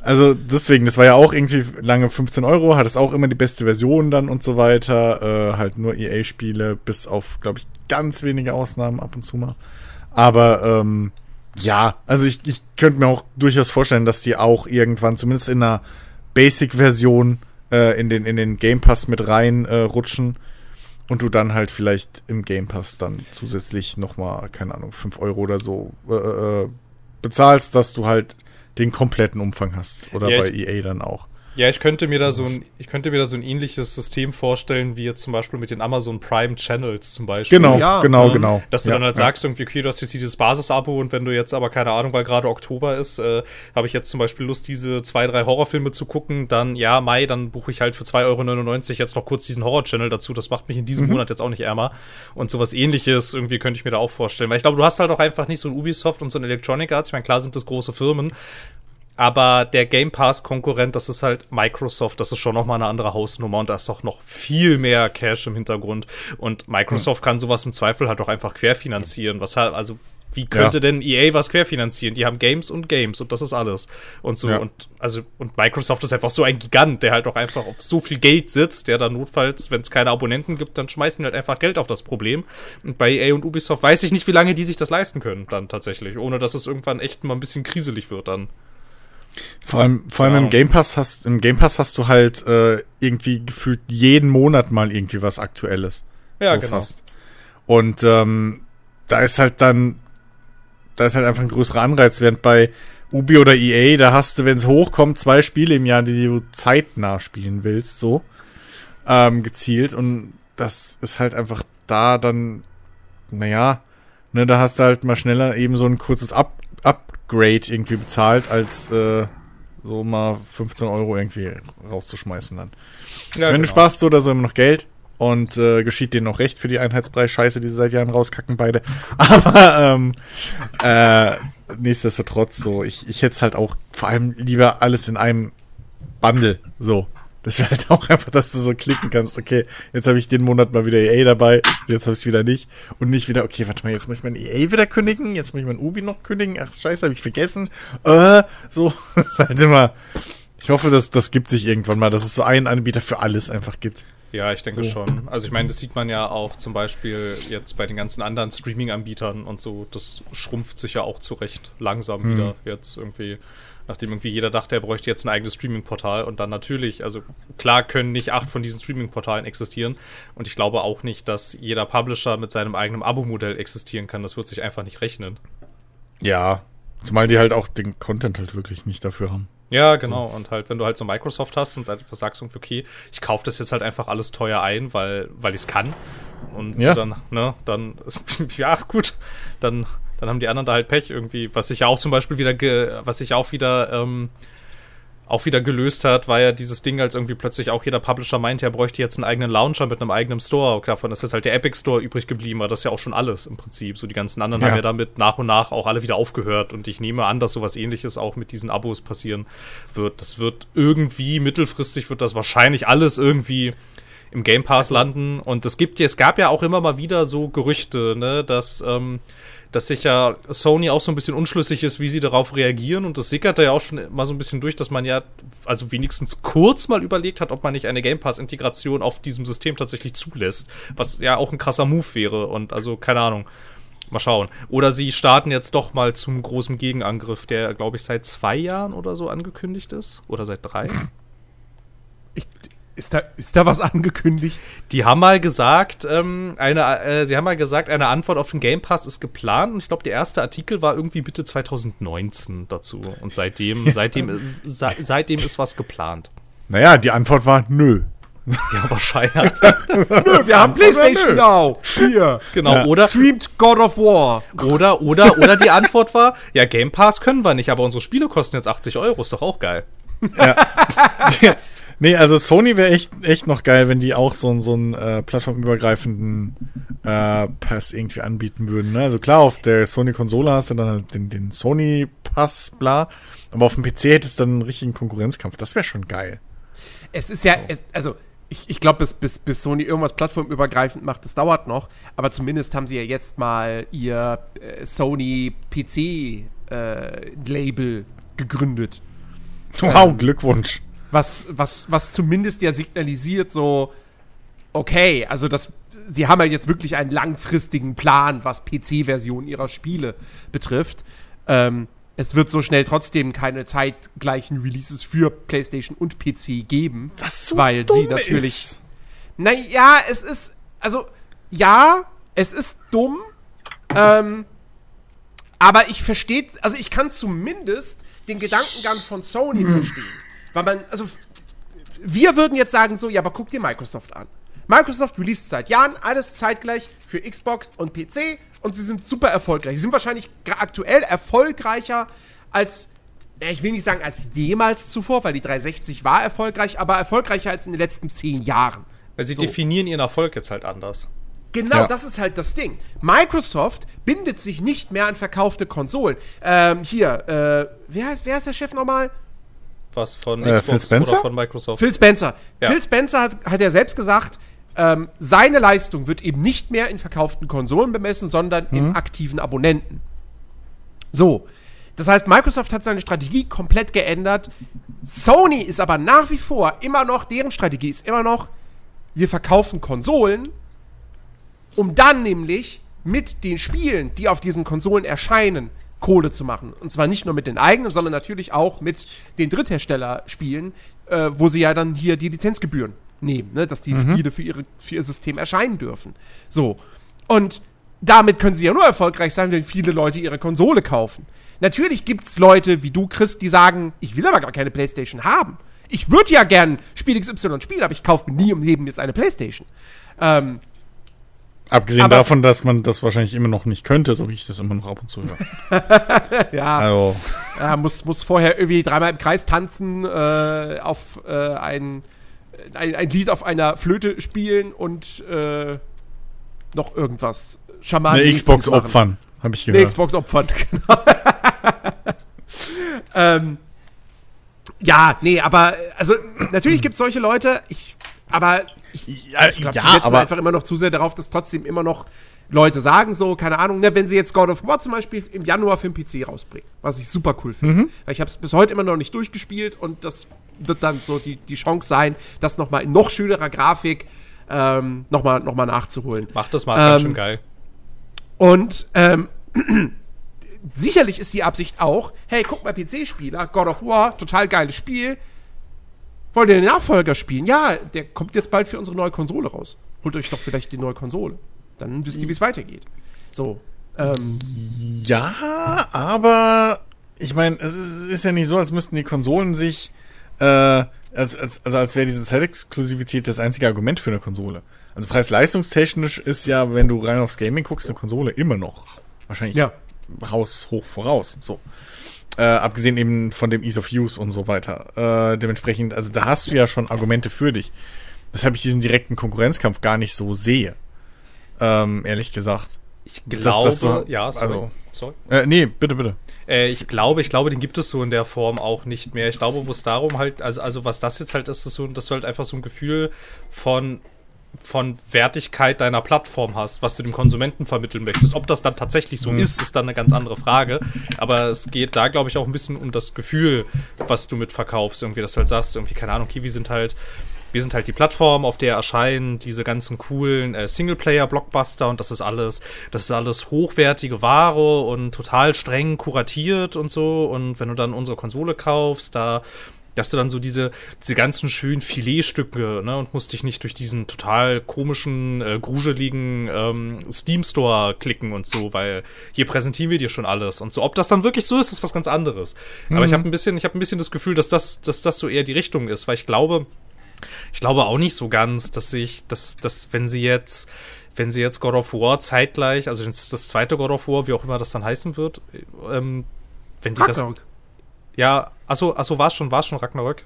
also deswegen, das war ja auch irgendwie lange 15 Euro, hat es auch immer die beste Version dann und so weiter. Äh, halt nur EA-Spiele, bis auf, glaube ich, ganz wenige Ausnahmen ab und zu mal. Aber ähm, ja, also ich, ich könnte mir auch durchaus vorstellen, dass die auch irgendwann, zumindest in einer Basic-Version, äh, in, den, in den Game Pass mit rein äh, rutschen. Und du dann halt vielleicht im Game Pass dann zusätzlich nochmal, keine Ahnung, 5 Euro oder so äh, äh, bezahlst, dass du halt den kompletten Umfang hast. Oder Ja, bei EA dann auch. Ja, ich könnte mir da so ein, ich könnte mir da so ein ähnliches System vorstellen, wie jetzt zum Beispiel mit den Amazon Prime Channels zum Beispiel. Genau, Ja, genau, Ne? genau. Dass du Ja, dann halt ja. sagst, irgendwie, okay, du hast jetzt dieses Basis-Abo und wenn du jetzt aber, keine Ahnung, weil gerade Oktober ist, äh, habe ich jetzt zum Beispiel Lust, diese zwei, drei Horrorfilme zu gucken, dann, ja, Mai, dann buche ich halt für 2,99 Euro jetzt noch kurz diesen Horror-Channel dazu. Das macht mich in diesem Mhm. Monat jetzt auch nicht ärmer. Und sowas ähnliches irgendwie könnte ich mir da auch vorstellen. Weil ich glaube, du hast halt auch einfach nicht so ein Ubisoft und so ein Electronic Arts. Ich meine, klar sind das große Firmen, aber der Game Pass-Konkurrent, das ist halt Microsoft, das ist schon nochmal eine andere Hausnummer und da ist auch noch viel mehr Cash im Hintergrund. Und Microsoft kann sowas im Zweifel halt auch einfach querfinanzieren. Was halt, also, wie könnte Ja. denn EA was querfinanzieren? Die haben Games und Games und das ist alles. Und so, Ja. und also, und Microsoft ist einfach so ein Gigant, der halt auch einfach auf so viel Geld sitzt, der dann notfalls, wenn es keine Abonnenten gibt, dann schmeißen die halt einfach Geld auf das Problem. Und bei EA und Ubisoft weiß ich nicht, wie lange die sich das leisten können, dann tatsächlich, ohne dass es irgendwann echt mal ein bisschen kriselig wird dann. Vor allem, vor allem Keine im. Game Pass hast, im Game Pass hast du halt äh, irgendwie gefühlt jeden Monat mal irgendwie was Aktuelles. Ja, so genau. fast. Und ähm, da ist halt dann, da ist halt einfach ein größerer Anreiz, während bei Ubi oder EA, da hast du, wenn es hochkommt, zwei Spiele im Jahr, die du zeitnah spielen willst, so ähm, gezielt. Und das ist halt einfach da dann, naja, ne, da hast du halt mal schneller eben so ein kurzes Up Upgrade irgendwie bezahlt, als äh, so mal 15 Euro irgendwie rauszuschmeißen dann. Ja, Wenn du genau. sparst so oder so immer noch Geld und äh, geschieht denen noch recht für die Einheitspreis-Scheiße, die sie seit Jahren rauskacken, beide. Aber ähm, äh, nichtsdestotrotz so, ich, ich hätte es halt auch vor allem lieber alles in einem Bundle so. Das wäre halt auch einfach, dass du so klicken kannst, okay, jetzt habe ich den Monat mal wieder EA dabei, jetzt habe ich es wieder nicht. Und nicht wieder, okay, warte mal, jetzt muss ich mein EA wieder kündigen, jetzt muss ich mein Ubi noch kündigen, ach scheiße, habe ich vergessen. Äh, so, das ist halt immer. Ich hoffe, dass das gibt sich irgendwann mal, dass es so einen Anbieter für alles einfach gibt. Ja, ich denke So. schon. Also ich meine, das sieht man ja auch zum Beispiel jetzt bei den ganzen anderen Streaming-Anbietern und so. Das schrumpft sich ja auch zurecht langsam Hm. wieder jetzt irgendwie. Nachdem irgendwie jeder dachte, er bräuchte jetzt ein eigenes Streaming-Portal. Und dann natürlich, also klar können nicht acht von diesen Streaming-Portalen existieren. Und ich glaube auch nicht, dass jeder Publisher mit seinem eigenen Abo-Modell existieren kann. Das wird sich einfach nicht rechnen. Ja. Zumal die halt auch den Content halt wirklich nicht dafür haben. Ja, genau. Und halt, wenn du halt so Microsoft hast und einfach sagst, okay, ich kaufe das jetzt halt einfach alles teuer ein, weil, weil ich es kann. Und Ja. dann, ne, dann, ja, gut, dann, dann haben die anderen da halt Pech irgendwie. Was sich ja auch zum Beispiel wieder, ge, was sich auch wieder, ähm, auch wieder gelöst hat, war ja dieses Ding, als irgendwie plötzlich auch jeder Publisher meinte, er bräuchte jetzt einen eigenen Launcher mit einem eigenen Store. Davon ist jetzt halt der Epic Store übrig geblieben, aber das ist ja auch schon alles im Prinzip. So die ganzen anderen Ja. haben ja damit nach und nach auch alle wieder aufgehört. Und ich nehme an, dass sowas ähnliches auch mit diesen Abos passieren wird. Das wird irgendwie, mittelfristig wird das wahrscheinlich alles irgendwie im Game Pass landen. Und es gibt ja, es gab ja auch immer mal wieder so Gerüchte, ne, dass, ähm, dass sich ja Sony auch so ein bisschen unschlüssig ist, wie sie darauf reagieren. Und das sickerte ja auch schon mal so ein bisschen durch, dass man ja also wenigstens kurz mal überlegt hat, ob man nicht eine Game Pass-Integration auf diesem System tatsächlich zulässt. Was ja auch ein krasser Move wäre. Und also, keine Ahnung. Mal schauen. Oder sie starten jetzt doch mal zum großen Gegenangriff, der, glaube ich, seit zwei Jahren oder so angekündigt ist. Oder seit drei. Ich, ist, da, ist da was angekündigt? Die haben mal gesagt, ähm, eine, äh, sie haben mal gesagt, eine Antwort auf den Game Pass ist geplant. Und ich glaube, der erste Artikel war irgendwie Mitte 2019 dazu. Und seitdem, seitdem, ist, se, seitdem ist was geplant. Naja, die Antwort war nö. Ja, wahrscheinlich. Nö, wir haben PlayStation Now. Hier. genau. Ja. Oder, Streamt God of War. oder, oder, oder die Antwort war, ja, Game Pass können wir nicht, aber unsere Spiele kosten jetzt 80 Euro, ist doch auch geil. Nee, also Sony wäre echt, echt noch geil, wenn die auch so, einen- so einen äh, plattformübergreifenden äh, Pass irgendwie anbieten würden. Ne? Also klar, auf der Sony-Konsole hast du dann halt den, den Sony-Pass, bla. Aber auf dem PC hättest du dann einen richtigen Konkurrenzkampf. Das wäre schon geil. Es ist ja, es, also ich, ich glaube, bis, bis, bis Sony irgendwas plattformübergreifend macht, das dauert noch. Aber zumindest haben sie ja jetzt mal ihr äh, Sony PC-Label gegründet. Wow, Glückwunsch. Was, was, was zumindest ja signalisiert, so, okay, also das, sie haben ja jetzt wirklich einen langfristigen Plan, was PC-Versionen ihrer Spiele betrifft. Ähm, es wird so schnell trotzdem keine zeitgleichen Releases für PlayStation und PC geben. Was so weil sie dumm natürlich. ist. Naja, es ist, also, ja, es ist dumm, ähm, aber ich verstehe, also ich kann zumindest den Gedankengang von Sony verstehen. Weil man, also, wir würden jetzt sagen so, ja, aber guck dir Microsoft an. Microsoft released seit Jahren alles zeitgleich für Xbox und PC und sie sind super erfolgreich. Sie sind wahrscheinlich aktuell erfolgreicher als, ich will nicht sagen als jemals zuvor, weil die 360 war erfolgreich, aber erfolgreicher als in den letzten zehn Jahren. Weil sie So. definieren ihren Erfolg jetzt halt anders. Genau, Ja. das ist halt das Ding. Microsoft bindet sich nicht mehr an verkaufte Konsolen. Ähm, hier, äh, wer heißt, wer ist der Chef nochmal? Was von Äh, Xbox Phil Spencer? oder von Microsoft. Phil Spencer. Ja. Phil Spencer hat, hat ja selbst gesagt, ähm, seine Leistung wird eben nicht mehr in verkauften Konsolen bemessen, sondern in aktiven Abonnenten. So. Das heißt, Microsoft hat seine Strategie komplett geändert. Sony ist aber nach wie vor immer noch, deren Strategie ist immer noch, wir verkaufen Konsolen, um dann nämlich mit den Spielen, die auf diesen Konsolen erscheinen, Kohle zu machen. Und zwar nicht nur mit den eigenen, sondern natürlich auch mit den Drittherstellerspielen, äh, wo sie ja dann hier die Lizenzgebühren nehmen, ne? dass die Spiele für, ihre, für ihr System erscheinen dürfen. So. Und damit können sie ja nur erfolgreich sein, wenn viele Leute ihre Konsole kaufen. Natürlich gibt es Leute wie du, Chris, die sagen, ich will aber gar keine Playstation haben. Ich würde ja gern Spiel XY spielen, aber ich kaufe mir nie im Leben jetzt eine Playstation. Ähm, Abgesehen Aber- davon, dass man das wahrscheinlich immer noch nicht könnte, so wie ich das immer noch ab und zu höre. ja, Also, ja muss, muss vorher irgendwie dreimal im Kreis tanzen, äh, auf äh, ein, ein, ein Lied auf einer Flöte spielen und äh, noch irgendwas Schamanen. eine Xbox opfern, habe ich Eine gehört. Xbox opfern, genau. ähm, ja, nee, aber also natürlich gibt es solche Leute, ich, aber Ja, ich glaube, ja, sie setzen aber- einfach immer noch zu sehr darauf, dass trotzdem immer noch Leute sagen so, keine Ahnung, ne, wenn sie jetzt God of War zum Beispiel im Januar für den PC rausbringen, was ich super cool finde. Mhm. Weil ich habe es bis heute immer noch nicht durchgespielt und das wird dann so die, die Chance sein, das nochmal in noch schönerer Grafik ähm, nochmal noch mal nachzuholen. Macht das mal, ist ganz Ähm, schön geil. Und ähm, sicherlich ist die Absicht auch, hey, guck mal, PC-Spieler, God of War, total geiles Spiel. Wollt ihr den Nachfolger spielen? Ja, der kommt jetzt bald für unsere neue Konsole raus. Holt euch doch vielleicht die neue Konsole. Dann wisst ihr, wie es weitergeht. So. Ähm, Ja, aber ich meine, es ist, ist ja nicht so, als müssten die Konsolen sich, äh, als, als, also als wäre diese Zeitexklusivität das einzige Argument für eine Konsole. Also preis-leistungstechnisch ist ja, wenn du rein aufs Gaming guckst, eine Konsole immer noch wahrscheinlich Ja. haushoch voraus. So. Äh, abgesehen eben von dem Ease of Use und so weiter. Äh, dementsprechend, also da hast du ja schon Argumente für dich. Weshalb ich diesen direkten Konkurrenzkampf gar nicht so sehe. Ähm, ehrlich gesagt. Ich glaube, das du- ja, sorry. also- sorry. Äh, nee, bitte, bitte. Äh, ich glaube, ich glaube, den gibt es so in der Form auch nicht mehr. Ich glaube, wo es darum halt, also, also was das jetzt halt ist, ist so, dass du halt einfach so ein Gefühl von von Wertigkeit deiner Plattform hast, was du dem Konsumenten vermitteln möchtest. Ob das dann tatsächlich so ist, ist dann eine ganz andere Frage. Aber es geht da, glaube ich, auch ein bisschen um das Gefühl, was du mit verkaufst. Irgendwie, dass du halt sagst, irgendwie, keine Ahnung, Kiwi sind halt, wir sind halt die Plattform, auf der erscheinen diese ganzen coolen äh, Singleplayer-Blockbuster und das ist alles, das ist alles hochwertige Ware und total streng kuratiert und so. Und wenn du dann unsere Konsole kaufst, da dass du dann so diese, diese ganzen schönen Filetstücke, ne, und musst dich nicht durch diesen total komischen, äh, gruseligen ähm, Steam Store klicken und so, weil hier präsentieren wir dir schon alles und so. Ob das dann wirklich so ist, ist was ganz anderes. Aber ich habe ein bisschen, ich habe ein bisschen das Gefühl, dass das, dass das so eher die Richtung ist, weil ich glaube, ich glaube auch nicht so ganz, dass sich, dass, dass wenn sie jetzt, wenn sie jetzt God of War zeitgleich, also das, das zweite God of War, wie auch immer das dann heißen wird, ähm, wenn die das, Ragnarok. Ja, achso, achso, war es schon, war es schon Ragnarök?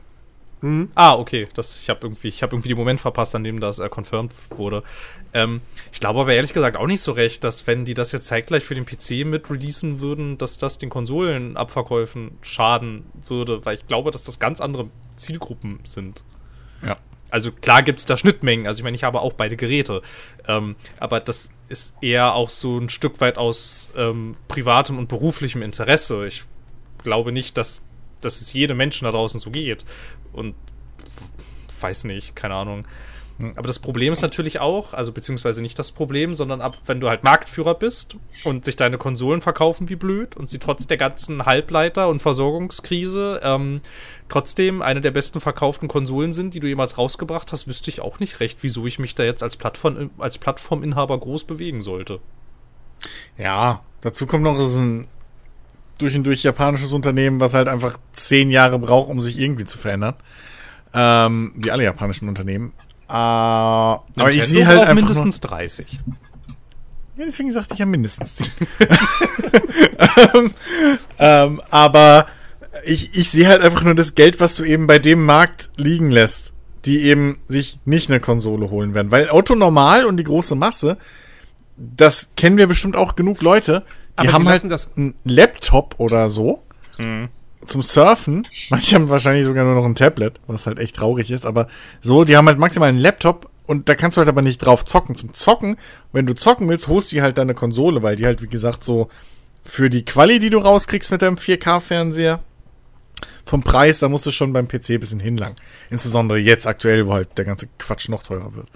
Ah, okay. Das, ich habe irgendwie, ich hab irgendwie den Moment verpasst, an dem das äh, confirmed wurde. Ähm, ich glaube aber ehrlich gesagt auch nicht so recht, dass wenn die das jetzt zeitgleich für den PC mit releasen würden, dass das den Konsolenabverkäufen schaden würde, weil ich glaube, dass das ganz andere Zielgruppen sind. Ja. Also klar gibt es da Schnittmengen, also ich meine, ich habe auch beide Geräte. Ähm, aber das ist eher auch so ein Stück weit aus ähm, privatem und beruflichem Interesse. Ich glaube nicht, dass, dass es jedem Menschen da draußen so geht. Und weiß nicht, keine Ahnung. Aber das Problem ist natürlich auch, also beziehungsweise nicht das Problem, sondern ab, wenn du halt Marktführer bist und sich deine Konsolen verkaufen wie blöd und sie trotz der ganzen Halbleiter- und Versorgungskrise ähm, trotzdem eine der besten verkauften Konsolen sind, die du jemals rausgebracht hast, wüsste ich auch nicht recht, wieso ich mich da jetzt als, Plattform, als Plattforminhaber groß bewegen sollte. Ja, dazu kommt noch, es ist ein durch und durch japanisches Unternehmen, was halt einfach zehn Jahre braucht, um sich irgendwie zu verändern. Ähm, wie alle japanischen Unternehmen. Äh, aber ich sehe halt einfach mindestens 30. Nur, ja, deswegen sagte ich ja mindestens 10. ähm, ähm, aber ich, ich sehe halt einfach nur das Geld, was du eben bei dem Markt liegen lässt, die eben sich nicht eine Konsole holen werden. Weil Auto normal und die große Masse, das kennen wir bestimmt auch genug Leute, die Aber haben halt das- einen Laptop oder so zum Surfen. Manche haben wahrscheinlich sogar nur noch ein Tablet, was halt echt traurig ist, aber so, die haben halt maximal einen Laptop und da kannst du halt aber nicht drauf zocken. Zum Zocken, wenn du zocken willst, holst du halt deine Konsole, weil die halt, wie gesagt, so für die Quali, die du rauskriegst mit deinem 4K-Fernseher, vom Preis, da musst du schon beim PC ein bisschen hinlangen. Insbesondere jetzt aktuell, wo halt der ganze Quatsch noch teurer wird.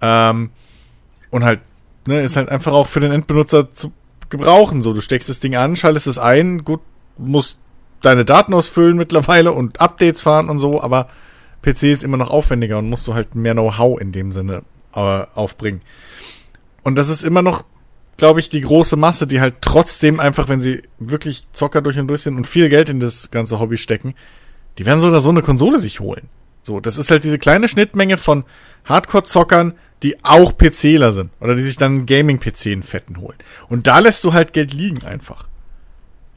Ähm, und halt, ne, ist halt einfach auch für den Endbenutzer zu gebrauchen. So, du steckst das Ding an, schaltest es ein, gut, musst deine Daten ausfüllen mittlerweile und Updates fahren und so, aber PC ist immer noch aufwendiger und musst du halt mehr Know-how in dem Sinne äh, aufbringen. Und das ist immer noch, glaube ich, die große Masse, die halt trotzdem einfach, wenn sie wirklich Zocker durch und durch sind und viel Geld in das ganze Hobby stecken, die werden so oder so eine Konsole sich holen. So, das ist halt diese kleine Schnittmenge von Hardcore-Zockern, die auch PCler sind oder die sich dann Gaming-PC in Fetten holen. Und da lässt du halt Geld liegen einfach.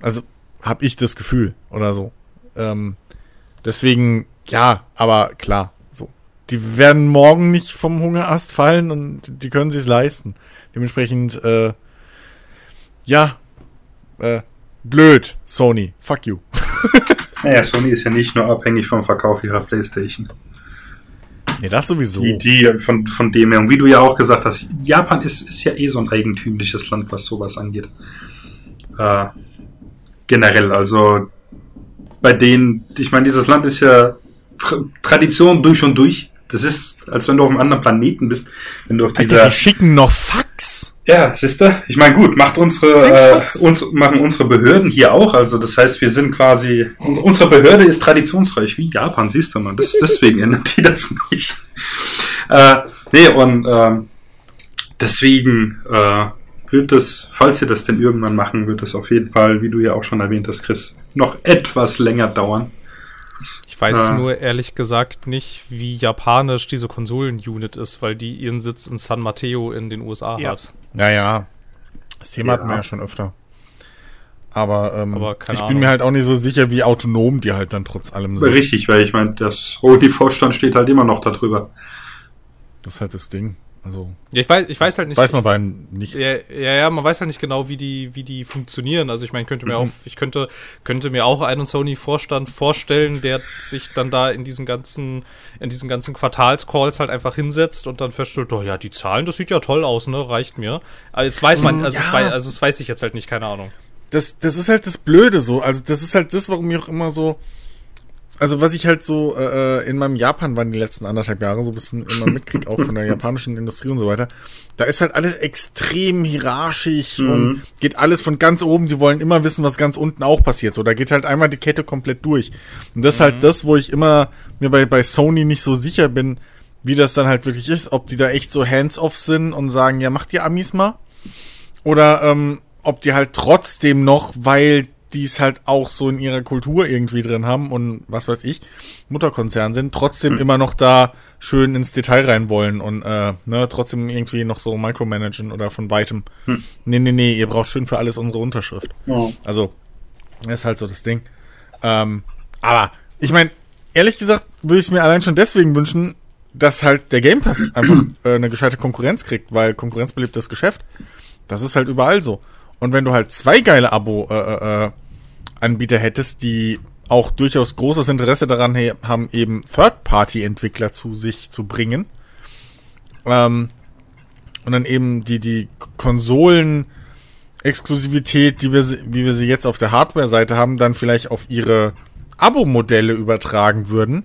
Also hab ich das Gefühl oder so. Ähm, deswegen, ja, aber klar, so. Die werden morgen nicht vom Hungerast fallen und die können sich's leisten. Dementsprechend, äh, ja, äh, blöd, Sony, fuck you. Naja, Sony ist ja nicht nur abhängig vom Verkauf ihrer Playstation. Nee, das sowieso. Die, die von, von dem her, und wie du ja auch gesagt hast, Japan ist, ist ja eh so ein eigentümliches Land, was sowas angeht. Äh, generell, also bei denen, ich meine, dieses Land ist ja Tra Tradition durch und durch. Das ist, als wenn du auf einem anderen Planeten bist, wenn du auf Alter, dieser. die schicken noch Fax. Ja, siehst du? Ich meine, gut, macht unsere, äh, uns, machen unsere Behörden hier auch. Also das heißt, wir sind quasi, uns- unsere Behörde ist traditionsreich wie Japan, siehst du mal. Das, deswegen ändern die das nicht. Äh, nee, und ähm, deswegen äh, wird es, falls sie das denn irgendwann machen, wird es auf jeden Fall, wie du ja auch schon erwähnt hast, Chris, noch etwas länger dauern. Ich weiß Ah. nur ehrlich gesagt nicht, wie japanisch diese Konsolen-Unit ist, weil die ihren Sitz in San Mateo in den USA Ja. hat. Ja, ja. Das Thema Ja. hatten wir ja schon öfter. Aber, ähm, Aber ich bin Ahnung. mir halt auch nicht so sicher, wie autonom die halt dann trotz allem sind. Richtig, weil ich meine, das Sony-Vorstand steht halt immer noch darüber. Das ist halt das Ding. Also, Ja, ich weiß, ich weiß halt nicht. weiß man bei nichts. Ja, ja, ja, man weiß halt nicht genau, wie die, wie die funktionieren. Also ich meine, könnte mir Mhm. auch, ich könnte, könnte mir auch einen Sony-Vorstand vorstellen, der sich dann da in diesen ganzen, in diesen ganzen Quartalscalls halt einfach hinsetzt und dann feststellt, oh ja, die Zahlen, das sieht ja toll aus, ne, reicht mir. Also es weiß man, also, es Ja. weiß, also es weiß ich jetzt halt nicht, keine Ahnung. das, das ist halt das Blöde so. Also das ist halt das, warum ich auch immer so. Also was ich halt so äh, in meinem Japan waren die letzten anderthalb Jahre so ein bisschen immer mitkrieg, auch von der japanischen Industrie und so weiter. Da ist halt alles extrem hierarchisch und geht alles von ganz oben. Die wollen immer wissen, was ganz unten auch passiert. So, da geht halt einmal die Kette komplett durch. Und das ist halt das, wo ich immer mir bei, bei Sony nicht so sicher bin, wie das dann halt wirklich ist. Ob die da echt so hands-off sind und sagen, ja, macht ihr Amis mal. Oder ähm, ob die halt trotzdem noch, weil die es halt auch so in ihrer Kultur irgendwie drin haben und was weiß ich, Mutterkonzern sind, trotzdem immer noch da schön ins Detail rein wollen und äh, ne, trotzdem irgendwie noch so micromanagen oder von weitem. Nee, nee, nee, ihr braucht schön für alles unsere Unterschrift. Also, das ist halt so das Ding. Ähm, aber, ich meine, ehrlich gesagt, würde ich es mir allein schon deswegen wünschen, dass halt der Game Pass einfach äh, eine gescheite Konkurrenz kriegt, weil Konkurrenz belebt das Geschäft. Das ist halt überall so. Und wenn du halt zwei geile Abo-Anbieter äh, äh, hättest, die auch durchaus großes Interesse daran haben, eben Third-Party-Entwickler zu sich zu bringen, ähm, und dann eben die, die Konsolen-Exklusivität, die wir, wie wir sie jetzt auf der Hardware-Seite haben, dann vielleicht auf ihre Abo-Modelle übertragen würden,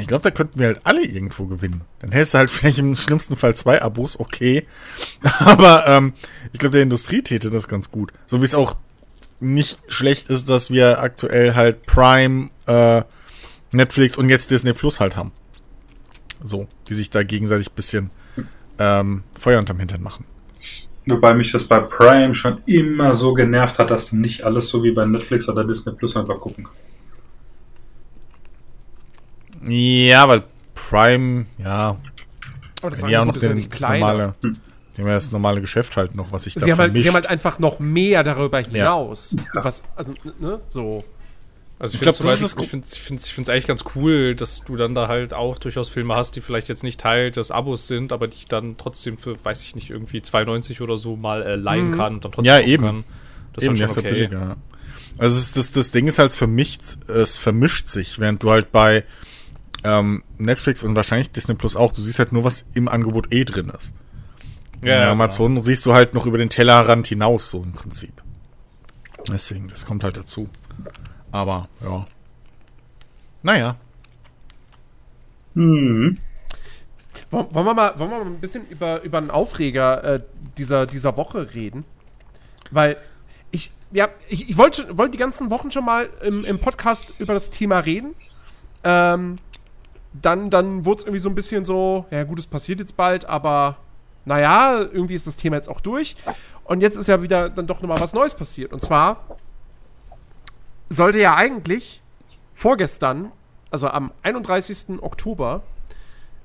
ich glaube, da könnten wir halt alle irgendwo gewinnen. Dann hättest du halt vielleicht im schlimmsten Fall zwei Abos, okay. Aber ähm, ich glaube, der Industrie täte das ganz gut. So wie es auch nicht schlecht ist, dass wir aktuell halt Prime, äh, Netflix und jetzt Disney Plus halt haben. So, die sich da gegenseitig bisschen ähm, Feuer unterm Hintern machen. Wobei mich das bei Prime schon immer so genervt hat, dass du nicht alles so wie bei Netflix oder Disney Plus einfach gucken kannst. Ja, weil Prime, ja. Aber das die haben noch ja den, das normale, die haben ja das normale Geschäft halt noch, was sich da halt, vermischt. sie haben halt einfach noch mehr darüber hinaus. Was, also, ne, so. Also ich Ich finde das ist ich finde ich finde ich finde es eigentlich ganz cool, dass du dann da halt auch durchaus Filme hast, die vielleicht jetzt nicht Teil des Abos sind, aber die ich dann trotzdem für, weiß ich nicht, irgendwie 2,90 oder so mal äh, leihen kann und dann trotzdem Ja, eben. kann. Das Eben, ist halt ist schon ja okay. billiger. ja. Also es ist, das, das Ding ist halt, es vermischt, es vermischt sich, während du halt bei ähm, Netflix und wahrscheinlich Disney Plus auch, du siehst halt nur, was im Angebot eh drin ist. Ja, ja, Amazon siehst du halt noch über den Tellerrand hinaus, so im Prinzip. Deswegen, das kommt halt dazu. Aber, ja. Naja. Hm. Wollen wollen wir mal, wollen wir mal ein bisschen über, über einen Aufreger äh, dieser, dieser Woche reden? Weil ich, ja, ich, ich wollte schon- wollte die ganzen Wochen schon mal im, im Podcast über das Thema reden. Ähm, dann dann wurde es irgendwie so ein bisschen so, ja gut, es passiert jetzt bald, aber naja, irgendwie ist das Thema jetzt auch durch. Und jetzt ist ja wieder dann doch nochmal was Neues passiert. Und zwar sollte ja eigentlich vorgestern, also am 31. Oktober,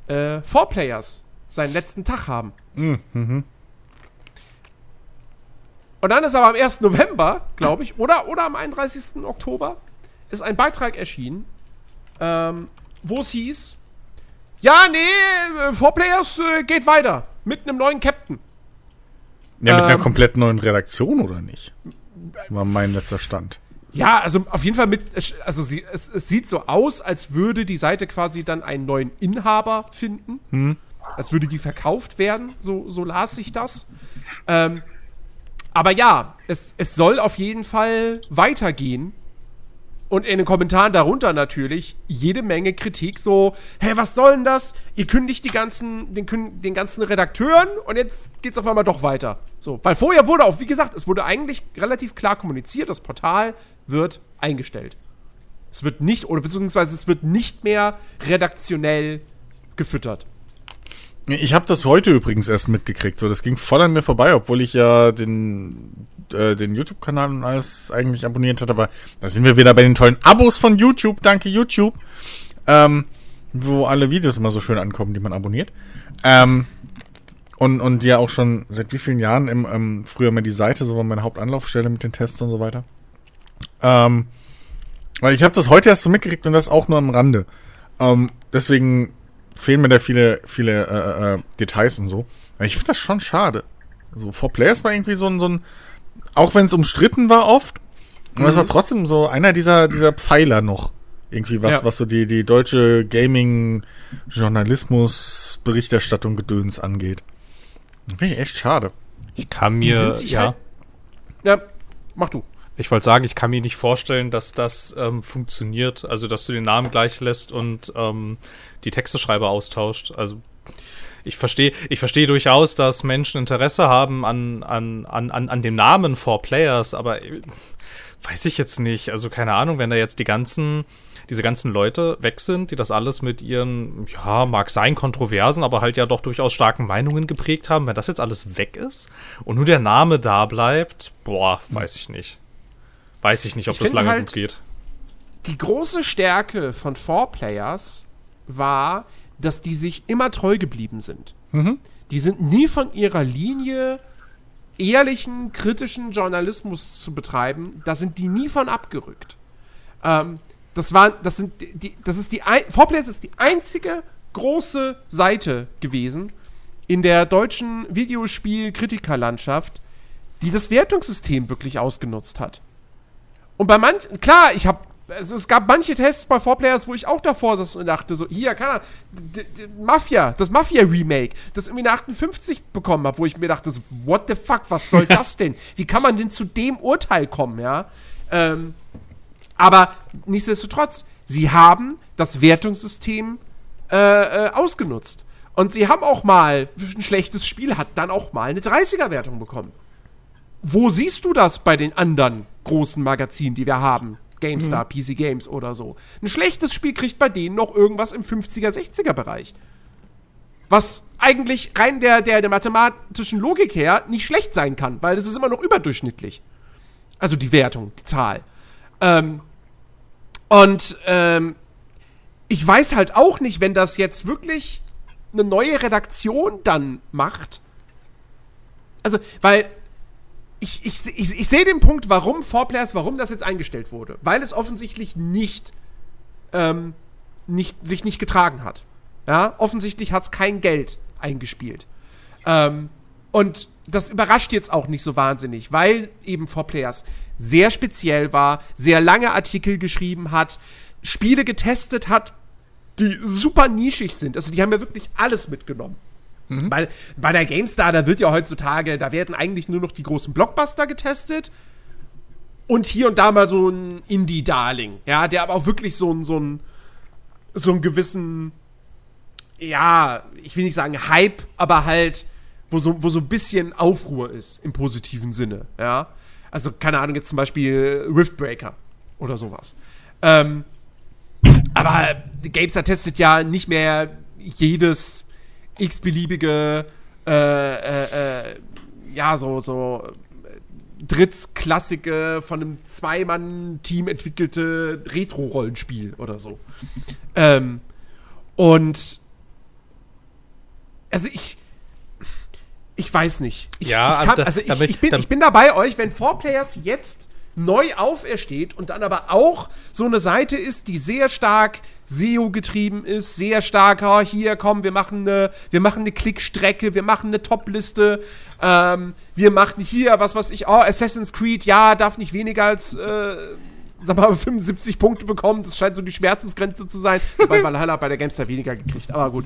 äh, Four Players seinen letzten Tag haben. Und dann ist aber am 1. November, glaube ich, oder, oder am 31. Oktober, ist ein Beitrag erschienen, ähm, wo es hieß, ja, nee, äh, Four Players äh, geht weiter mit einem neuen Captain. Ja, mit einer Ähm. komplett neuen Redaktion, oder nicht? War mein letzter Stand. Ja, also auf jeden Fall mit, also sie, es, es sieht so aus, als würde die Seite quasi dann einen neuen Inhaber finden. Als würde die verkauft werden, so, so las sich das. Ähm, aber ja, es, es soll auf jeden Fall weitergehen. Und in den Kommentaren darunter natürlich jede Menge Kritik, so, hä, was soll denn das? Ihr kündigt die ganzen, den, den ganzen Redakteuren und jetzt geht's auf einmal doch weiter. So, weil vorher wurde auch, wie gesagt, es wurde eigentlich relativ klar kommuniziert, das Portal wird eingestellt. Es wird nicht, oder beziehungsweise es wird nicht mehr redaktionell gefüttert. Ich habe das heute übrigens erst mitgekriegt. So, das ging voll an mir vorbei, obwohl ich ja den, äh, den YouTube-Kanal und alles eigentlich abonniert hatte. Aber da sind wir wieder bei den tollen Abos von YouTube. Danke YouTube. Ähm, wo alle Videos immer so schön ankommen, die man abonniert. Ähm, und, und ja auch schon seit wie vielen Jahren im, ähm, früher mal die Seite, so war meine Hauptanlaufstelle mit den Tests und so weiter. Ähm, weil ich habe das heute erst so mitgekriegt und das auch nur am Rande. Ähm, deswegen fehlen mir da viele, viele äh, äh, Details und so. Aber ich finde das schon schade. So, Four Players war irgendwie so ein, so ein auch wenn es umstritten war oft, aber es war trotzdem so einer dieser, dieser Pfeiler noch. Irgendwie was, Ja. was so die, die deutsche Gaming-Journalismus-Berichterstattung Gedöns angeht. Finde ich echt schade. Ich kann Die mir, sind sich ja, halt- Ja, mach du. Ich wollte sagen, ich kann mir nicht vorstellen, dass das ähm, funktioniert. Also, dass du den Namen gleich lässt und ähm, die Texteschreiber austauscht. Also, ich verstehe, ich verstehe durchaus, dass Menschen Interesse haben an, an, an, an, dem Namen Four Players, aber äh, weiß ich jetzt nicht. Also, keine Ahnung, wenn da jetzt die ganzen, diese ganzen Leute weg sind, die das alles mit ihren, ja, mag sein, Kontroversen, aber halt ja doch durchaus starken Meinungen geprägt haben, wenn das jetzt alles weg ist und nur der Name da bleibt, boah, weiß ich nicht. Weiß ich nicht, ob Ich das finde lange halt- gut geht. Die große Stärke von Four Players war, dass die sich immer treu geblieben sind. Die sind nie von ihrer Linie ehrlichen, kritischen Journalismus zu betreiben, da sind die nie von abgerückt. Ähm, Das war, das sind die- das ist die, ein- 4Players ist die einzige große Seite gewesen in der deutschen Videospiel-Kritikerlandschaft, die das Wertungssystem wirklich ausgenutzt hat. Und bei manchen, klar, ich habe, also es gab manche Tests bei 4Players, wo ich auch davor saß und dachte so, hier, keine Ahnung, Mafia, das Mafia-Remake, das irgendwie eine 58 bekommen habe, wo ich mir dachte, so, what the fuck, was soll das denn? Wie kann man denn zu dem Urteil kommen, ja? Ähm, aber nichtsdestotrotz, sie haben das Wertungssystem äh, äh, ausgenutzt. Und sie haben auch mal, ein schlechtes Spiel hat dann auch mal eine 30er-Wertung bekommen. Wo siehst du das bei den anderen großen Magazinen, die wir haben? GameStar, PC Games oder so. Ein schlechtes Spiel kriegt bei denen noch irgendwas im 50er, 60er Bereich. Was eigentlich rein der, der, der mathematischen Logik her nicht schlecht sein kann, weil das ist immer noch überdurchschnittlich. Also die Wertung, die Zahl. Ähm, und ähm, ich weiß halt auch nicht, wenn das jetzt wirklich eine neue Redaktion dann macht. Also, weil ich, ich, ich, ich sehe den Punkt, warum 4Players, warum das jetzt eingestellt wurde. Weil es offensichtlich nicht, ähm, nicht sich nicht getragen hat. Ja, offensichtlich hat es kein Geld eingespielt. Ähm, und das überrascht jetzt auch nicht so wahnsinnig, weil eben 4Players sehr speziell war, sehr lange Artikel geschrieben hat, Spiele getestet hat, die super nischig sind. Also die haben ja wirklich alles mitgenommen. Bei, bei der GameStar, da wird ja heutzutage, da werden eigentlich nur noch die großen Blockbuster getestet und hier und da mal so ein Indie-Darling, ja, der aber auch wirklich so ein, so ein, so einen gewissen, ja, ich will nicht sagen Hype, aber halt, wo so, wo so ein bisschen Aufruhr ist, im positiven Sinne, ja. Also, keine Ahnung, jetzt zum Beispiel Riftbreaker oder sowas. Ähm, aber GameStar testet ja nicht mehr jedes x-beliebige, äh, äh, äh, ja, so, so äh, drittklassige, von einem Zweimann-Team entwickelte Retro-Rollenspiel oder so. Ähm, und also ich ich weiß nicht. Ich, Ja, ich, kann, da- also ich, damit- ich, bin, ich bin da bei euch, wenn 4Players jetzt neu aufersteht und dann aber auch so eine Seite ist, die sehr stark SEO getrieben ist, sehr stark, oh, hier komm, wir machen eine, wir machen eine Klickstrecke, wir machen eine Topliste, ähm, wir machen hier, was weiß ich, oh, Assassin's Creed, ja, darf nicht weniger als, äh, sag mal, 75 Punkte bekommen, das scheint so die Schmerzensgrenze zu sein, wobei Valhalla hat bei der Gamestar weniger gekriegt, aber gut.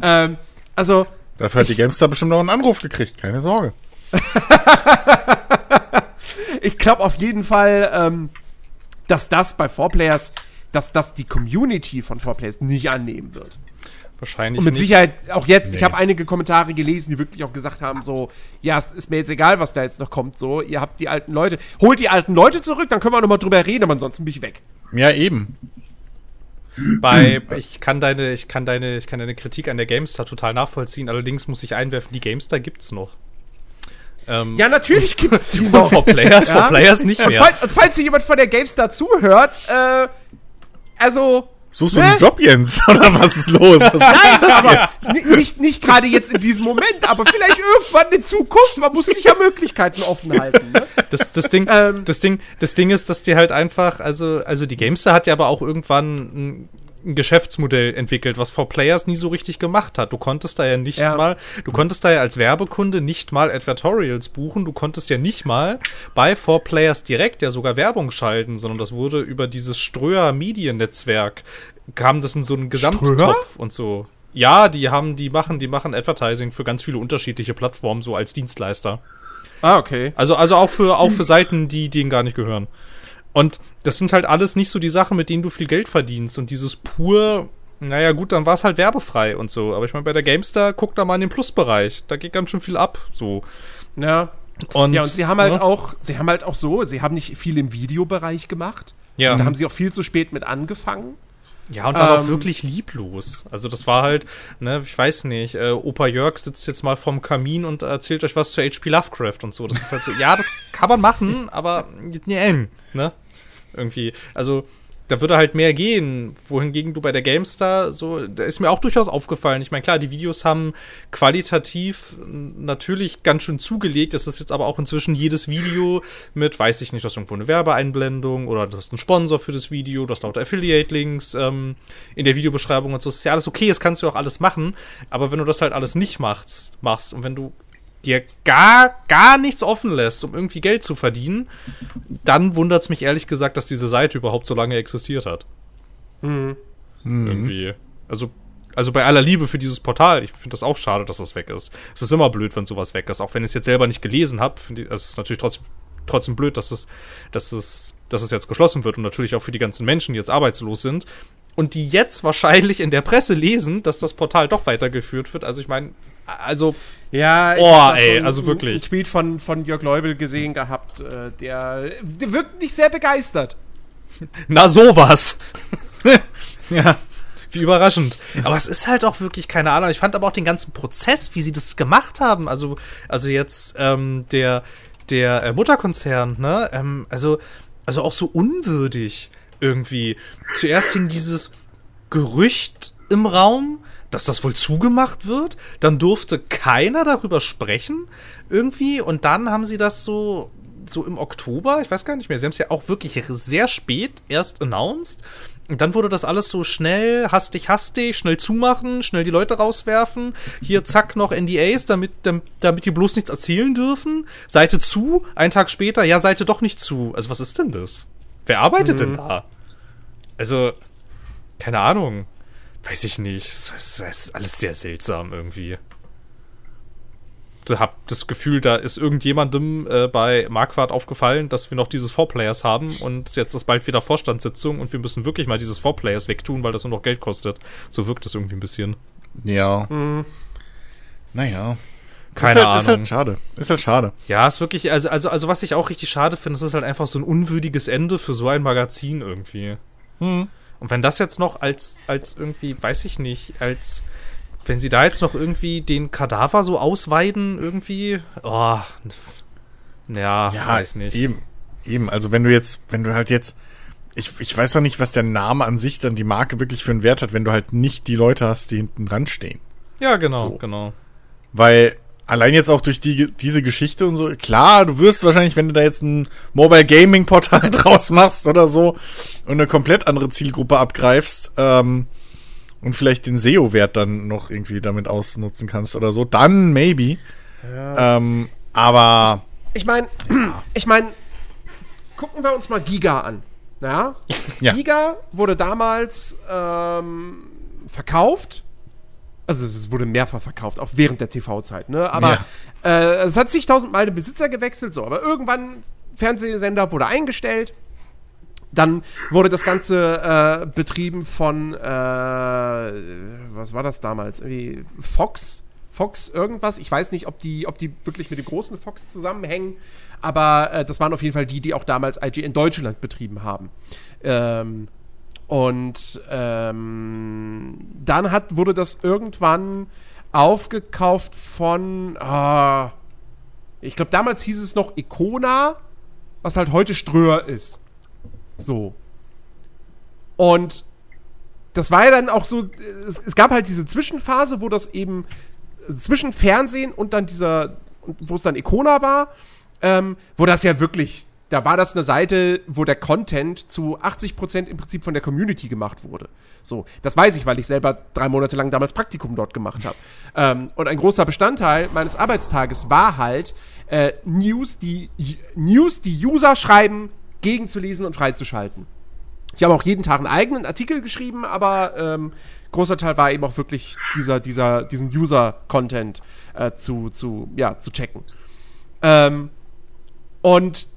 Ähm, also, Dafür hat die GameStar bestimmt noch einen Anruf gekriegt, keine Sorge. ich glaube auf jeden Fall, ähm, dass das bei 4Players, dass das die Community von 4Players nicht annehmen wird. Wahrscheinlich Und mit nicht. Sicherheit auch jetzt, ich Nee. habe einige Kommentare gelesen, die wirklich auch gesagt haben, so, ja, es ist mir jetzt egal, was da jetzt noch kommt, so, ihr habt die alten Leute, holt die alten Leute zurück, dann können wir noch mal drüber reden, aber ansonsten bin ich weg. Ja, eben. Bei, ich kann deine, ich kann deine, ich kann deine Kritik an der GameStar total nachvollziehen. Allerdings muss ich einwerfen, die GameStar gibt's noch. Ähm, Ja, natürlich gibt's die und noch. for Players, Ja? for Players nicht Und, mehr. fall, und falls hier jemand von der GameStar zuhört, äh, also, Suchst du Ne? einen Job, Jens? Oder was ist los? Was Nein, das jetzt? ni- nicht, nicht gerade jetzt in diesem Moment, aber vielleicht irgendwann in Zukunft. Man muss sich ja Möglichkeiten offen halten. Ne? Das, das, Ding, Ähm. das, Ding, das Ding ist, dass die halt einfach, also, also die GameStar hat ja aber auch irgendwann ein, ein Geschäftsmodell entwickelt, was For Players nie so richtig gemacht hat. Du konntest da ja nicht Ja. mal, du konntest da ja als Werbekunde nicht mal Advertorials buchen, du konntest ja nicht mal bei For Players direkt ja sogar Werbung schalten, sondern das wurde über dieses Ströer Mediennetzwerk, kam das in so einen Gesamttopf und so. Ja, die haben, die machen, die machen Advertising für ganz viele unterschiedliche Plattformen, so als Dienstleister. Ah, okay. Also, also auch für, auch für Seiten, die denen gar nicht gehören. Und das sind halt alles nicht so die Sachen, mit denen du viel Geld verdienst. Und dieses pur, naja, gut, dann war es halt werbefrei und so. Aber ich meine, bei der GameStar, guck da mal in den Plusbereich. Da geht ganz schön viel ab. So. Ja. Und, Ja, und sie haben halt ne? auch, sie haben halt auch so, sie haben nicht viel im Videobereich gemacht. Ja. Und da haben sie auch viel zu spät mit angefangen. Ja, und dann auch Ähm, wirklich lieblos. Also das war halt, ne, ich weiß nicht, äh, Opa Jörg sitzt jetzt mal vorm Kamin und erzählt euch was zu H.P. Lovecraft und so. Das ist halt so, ja, das kann man machen, aber nee, ne? Irgendwie, also da würde halt mehr gehen. Wohingegen du bei der GameStar, so, da ist mir auch durchaus aufgefallen. Ich meine, klar, die Videos haben qualitativ natürlich ganz schön zugelegt. Das ist jetzt aber auch inzwischen jedes Video mit, weiß ich nicht, du hast irgendwo eine Werbeeinblendung oder du hast einen Sponsor für das Video, du hast lauter Affiliate-Links ähm, in der Videobeschreibung und so. Das ist ja alles okay, das kannst du auch alles machen. Aber wenn du das halt alles nicht machst, machst und wenn du dir gar, gar nichts offen lässt, um irgendwie Geld zu verdienen, dann wundert es mich ehrlich gesagt, dass diese Seite überhaupt so lange existiert hat. Mhm. Irgendwie. Also, also bei aller Liebe für dieses Portal, ich finde das auch schade, dass das weg ist. Es ist immer blöd, wenn sowas weg ist. Auch wenn ich es jetzt selber nicht gelesen habe, also es ist natürlich trotzdem, trotzdem blöd, dass es, dass, es, dass es jetzt geschlossen wird und natürlich auch für die ganzen Menschen, die jetzt arbeitslos sind. Und die jetzt wahrscheinlich in der Presse lesen, dass das Portal doch weitergeführt wird. Also ich meine, also Ja, ich Oh, ey, schon also wirklich. einen Tweet von, von Jörg Leubel gesehen gehabt, äh, der, der wirkt nicht sehr begeistert. Na sowas. Ja. Wie überraschend. Aber es ist halt auch wirklich keine Ahnung. Ich fand aber auch den ganzen Prozess, wie sie das gemacht haben. Also, also jetzt ähm, der der äh, Mutterkonzern, ne? Ähm, also also auch so unwürdig irgendwie. Zuerst hing dieses Gerücht im Raum, dass das wohl zugemacht wird. Dann durfte keiner darüber sprechen irgendwie. Und dann haben sie das so so im Oktober, ich weiß gar nicht mehr, sie haben es ja auch wirklich sehr spät erst announced. Und dann wurde das alles so schnell, hastig, hastig, schnell zumachen, schnell die Leute rauswerfen. Hier, zack, noch NDAs, damit, damit, die bloß nichts erzählen dürfen. Seite zu, einen Tag später, ja, Seite doch nicht zu. Also, was ist denn das? Wer arbeitet denn da? Also, keine Ahnung. Weiß ich nicht. Es ist, es ist alles sehr seltsam irgendwie. Ich hab das Gefühl, da ist irgendjemandem äh, bei Marquardt aufgefallen, dass wir noch dieses Four Players haben und jetzt ist bald wieder Vorstandssitzung und wir müssen wirklich mal dieses Four Players wegtun, weil das nur noch Geld kostet. So wirkt es irgendwie ein bisschen. Ja. Naja. Keine ist halt, Ahnung. Ist halt schade. Ist halt schade. Ja, ist wirklich, also, also, also was ich auch richtig schade finde, es ist halt einfach so ein unwürdiges Ende für so ein Magazin irgendwie. Hm. Und wenn das jetzt noch als, als irgendwie, weiß ich nicht, als, wenn sie da jetzt noch irgendwie den Kadaver so ausweiden, irgendwie, oh, ja, weiß nicht. Eben. Eben. Also wenn du jetzt, wenn du halt jetzt, ich, ich weiß doch nicht, was der Name an sich dann die Marke wirklich für einen Wert hat, wenn du halt nicht die Leute hast, die hinten dran stehen. Ja, genau, So. genau. Weil allein jetzt auch durch die, diese Geschichte und so, klar, du wirst wahrscheinlich, wenn du da jetzt ein Mobile Gaming Portal draus machst oder so und eine komplett andere Zielgruppe abgreifst, ähm, und vielleicht den SEO-Wert dann noch irgendwie damit ausnutzen kannst oder so, dann maybe. ähm, aber Ich meine, ich meine, gucken wir uns mal Giga an. Ja? Ja. Giga wurde damals ähm, verkauft. Also es wurde mehrfach verkauft, auch während der TV-Zeit, ne? Aber äh, es hat zigtausend Mal den Besitzer gewechselt, so. Aber irgendwann, Fernsehsender wurde eingestellt. Dann wurde das Ganze äh, betrieben von, äh, was war das damals? Irgendwie Fox? Fox irgendwas? Ich weiß nicht, ob die, ob die wirklich mit den großen Fox zusammenhängen, aber äh, das waren auf jeden Fall die, die auch damals IG in Deutschland betrieben haben. Ähm, und ähm, dann hat, wurde das irgendwann aufgekauft von, ah, ich glaube, damals hieß es noch Icona, was halt heute Ströer ist. So. Und das war ja dann auch so, es, es gab halt diese Zwischenphase, wo das eben zwischen Fernsehen und dann dieser, wo es dann Icona war, ähm, wo das ja wirklich, da war das eine Seite, wo der Content zu 80% im Prinzip von der Community gemacht wurde. So, das weiß ich, weil ich selber drei Monate lang damals Praktikum dort gemacht habe. ähm, und ein großer Bestandteil meines Arbeitstages war halt, äh, News, die, News, die User schreiben, gegenzulesen und freizuschalten. Ich habe auch jeden Tag einen eigenen Artikel geschrieben, aber ähm, großer Teil war eben auch wirklich dieser, dieser, diesen User-Content äh, zu, zu, ja, zu checken. Ähm, und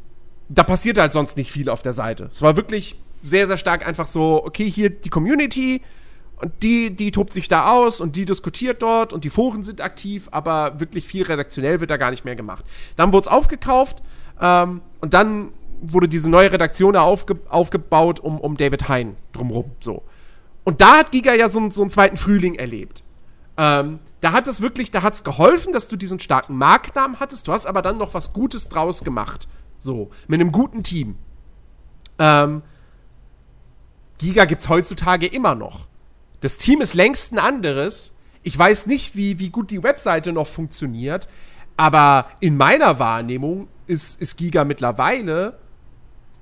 da passierte halt sonst nicht viel auf der Seite. Es war wirklich sehr, sehr stark einfach so, okay, hier die Community und die, die tobt sich da aus und die diskutiert dort und die Foren sind aktiv, aber wirklich viel redaktionell wird da gar nicht mehr gemacht. Dann wurde es aufgekauft ähm, und dann wurde diese neue Redaktion da aufge aufgebaut um, um David Hein drumrum. So. Und da hat Giga ja so, einen- so einen zweiten Frühling erlebt. Ähm, da hat es wirklich, da hat es geholfen, dass du diesen starken Markennamen hattest. Du hast aber dann noch was Gutes draus gemacht. So, mit einem guten Team. Ähm, Giga gibt's heutzutage immer noch. Das Team ist längst ein anderes. Ich weiß nicht, wie, wie gut die Webseite noch funktioniert, aber in meiner Wahrnehmung ist, ist Giga mittlerweile,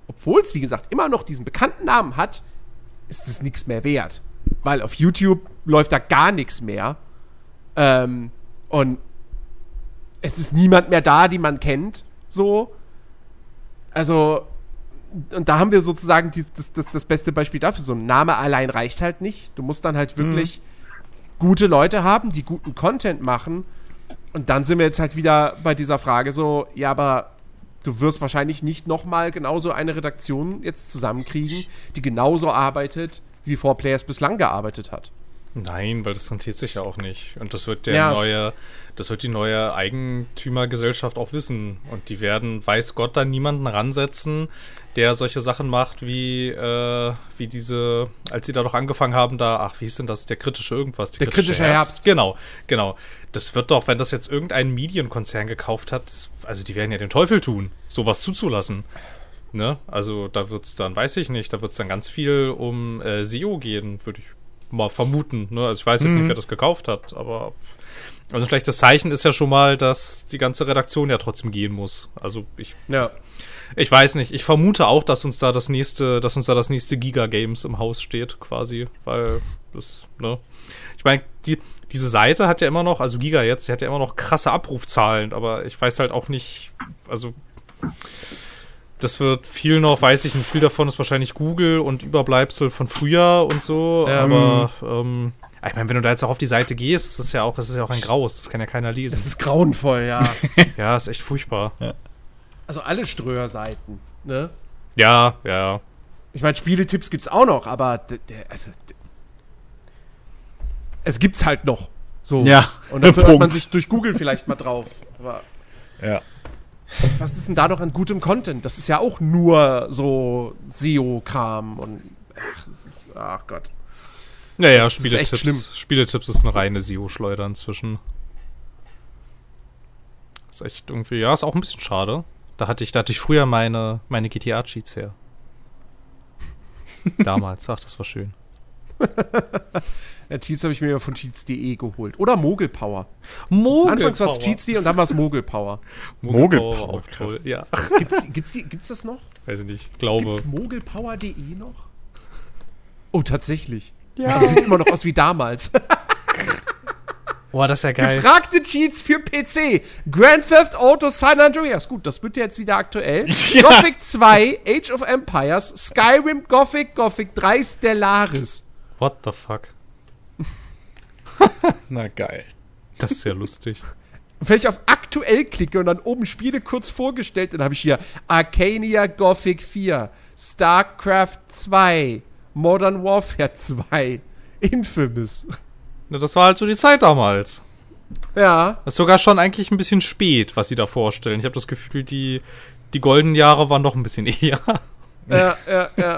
obwohl es, wie gesagt, immer noch diesen bekannten Namen hat, ist es nichts mehr wert. Weil auf YouTube läuft da gar nichts mehr. Ähm, und es ist niemand mehr da, die man kennt. So. Also, und da haben wir sozusagen dies, das, das, das beste Beispiel dafür. So ein Name allein reicht halt nicht. Du musst dann halt wirklich gute Leute haben, die guten Content machen. Und dann sind wir jetzt halt wieder bei dieser Frage so, ja, aber du wirst wahrscheinlich nicht nochmal genauso eine Redaktion jetzt zusammenkriegen, die genauso arbeitet, wie 4Players bislang gearbeitet hat. Nein, weil das rentiert sich ja auch nicht. Und das wird der Ja. neue, das wird die neue Eigentümergesellschaft auch wissen. Und die werden, weiß Gott, dann niemanden ransetzen, der solche Sachen macht wie, äh, wie diese, als sie da doch angefangen haben, da, ach, wie hieß denn das? Der kritische irgendwas. Der kritische Herbst. Genau, genau. Das wird doch, wenn das jetzt irgendein Medienkonzern gekauft hat, das, also die werden ja den Teufel tun, sowas zuzulassen. Ne? Also da wird es dann, weiß ich nicht, da wird es dann ganz viel um äh, SEO gehen, würde ich mal vermuten. Ne? Also ich weiß jetzt nicht, wer das gekauft hat, aber also ein schlechtes Zeichen ist ja schon mal, dass die ganze Redaktion ja trotzdem gehen muss. Also ich, Ja. ich weiß nicht. Ich vermute auch, dass uns da das nächste, dass uns da das nächste Giga Games im Haus steht, quasi, weil das, ne? Ich meine, die, diese Seite hat ja immer noch, also Giga jetzt, die hat ja immer noch krasse Abrufzahlen, aber ich weiß halt auch nicht, also das wird viel noch, weiß ich nicht, viel davon ist wahrscheinlich Google und Überbleibsel von früher und so, Ja. aber ähm, ich meine, wenn du da jetzt auch auf die Seite gehst, ist es ja auch, das ist ja auch ein Graus, das kann ja keiner Das lesen. ist grauenvoll, ja. Ja, ist echt furchtbar. also alle Ströer-Seiten, ne? Ja, ja. Ich meine, Spieletipps gibt's auch noch, aber also es gibt's halt noch. So. Ja, Und dafür hört man sich durch Google vielleicht mal drauf. Aber Ja. was ist denn da noch an gutem Content? Das ist ja auch nur so SEO-Kram und ach, das ist, ach Gott. Naja, Das ist. Spieletipps. Spieletipps ist eine reine SEO-Schleuder inzwischen. Ist echt irgendwie, ja, ist auch ein bisschen schade. Da hatte ich, da hatte ich früher meine, meine GTA-Cheats her. Damals, ach, das war schön. Ja, Cheats habe ich mir von Cheats.de geholt. Oder Mogelpower. Mogel Anfangs war es Cheats.de und dann war es Mogelpower. Mogelpower, auch krass. toll. Ja, Gibt's, gibt's, gibt's das noch? weiß ich nicht, glaube. Gibt's mogelpower.de noch? Oh, tatsächlich. Ja. Das sieht immer noch aus wie damals. Boah, das ist ja geil. Gefragte Cheats für PC. Grand Theft Auto San Andreas. Gut, das wird ja jetzt wieder aktuell. Ja. Gothic 2, Age of Empires, Skyrim, Gothic, Gothic 3, Stellaris. What the fuck? Na geil. Das ist ja lustig. Und wenn ich auf aktuell klicke und dann oben Spiele kurz vorgestellt, dann habe ich hier Arcania Gothic 4, StarCraft 2, Modern Warfare 2, Infamous. Na, das war halt so die Zeit damals. Ja, Das ist sogar schon eigentlich ein bisschen spät, was sie da vorstellen. Ich habe das Gefühl, die, die goldenen Jahre waren noch ein bisschen eher. ja, ja, ja.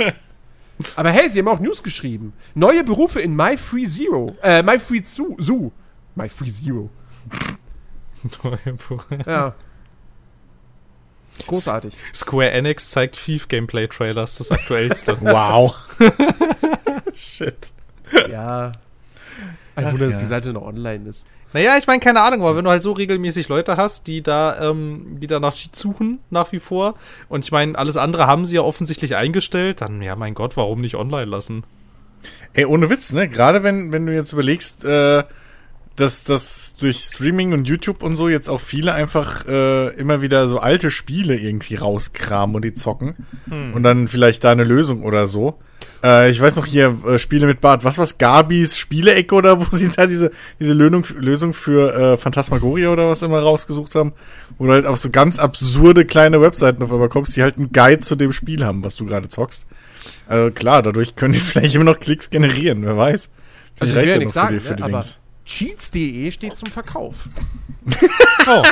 Aber hey, sie haben auch News geschrieben. Neue Berufe in My Free Zero. Äh, My Free Zoo. Zoo. My Free Zero. Ja. Großartig. Square Enix zeigt Thief Gameplay Trailers, das aktuellste. Wow. Shit. Ja. Ein Wunder, dass ja. die Seite noch online ist. naja, ich meine, keine Ahnung, aber wenn du halt so regelmäßig Leute hast, die da, ähm, die da nach Cheats suchen, nach wie vor, und ich meine, alles andere haben sie ja offensichtlich eingestellt, dann, ja, mein Gott, warum nicht online lassen? Ey, ohne Witz, ne? Gerade wenn, wenn du jetzt überlegst, äh, dass, dass durch Streaming und YouTube und so jetzt auch viele einfach äh, immer wieder so alte Spiele irgendwie rauskramen und die zocken. Und dann vielleicht da eine Lösung oder so. Äh, ich weiß noch hier, äh, Spiele mit Bart, was war's, Gabis Spielecke oder wo sie da diese, diese Lösung, Lösung für äh, Phantasmagoria oder was immer rausgesucht haben, wo du halt auf so ganz absurde kleine Webseiten auf einmal kommst, die halt einen Guide zu dem Spiel haben, was du gerade zockst. Also klar, dadurch können die vielleicht immer noch Klicks generieren, wer weiß. Also Vielleicht ich will ja nichts noch sagen, für die, für die ne? aber Dings. Cheats.de steht zum Verkauf. Oh.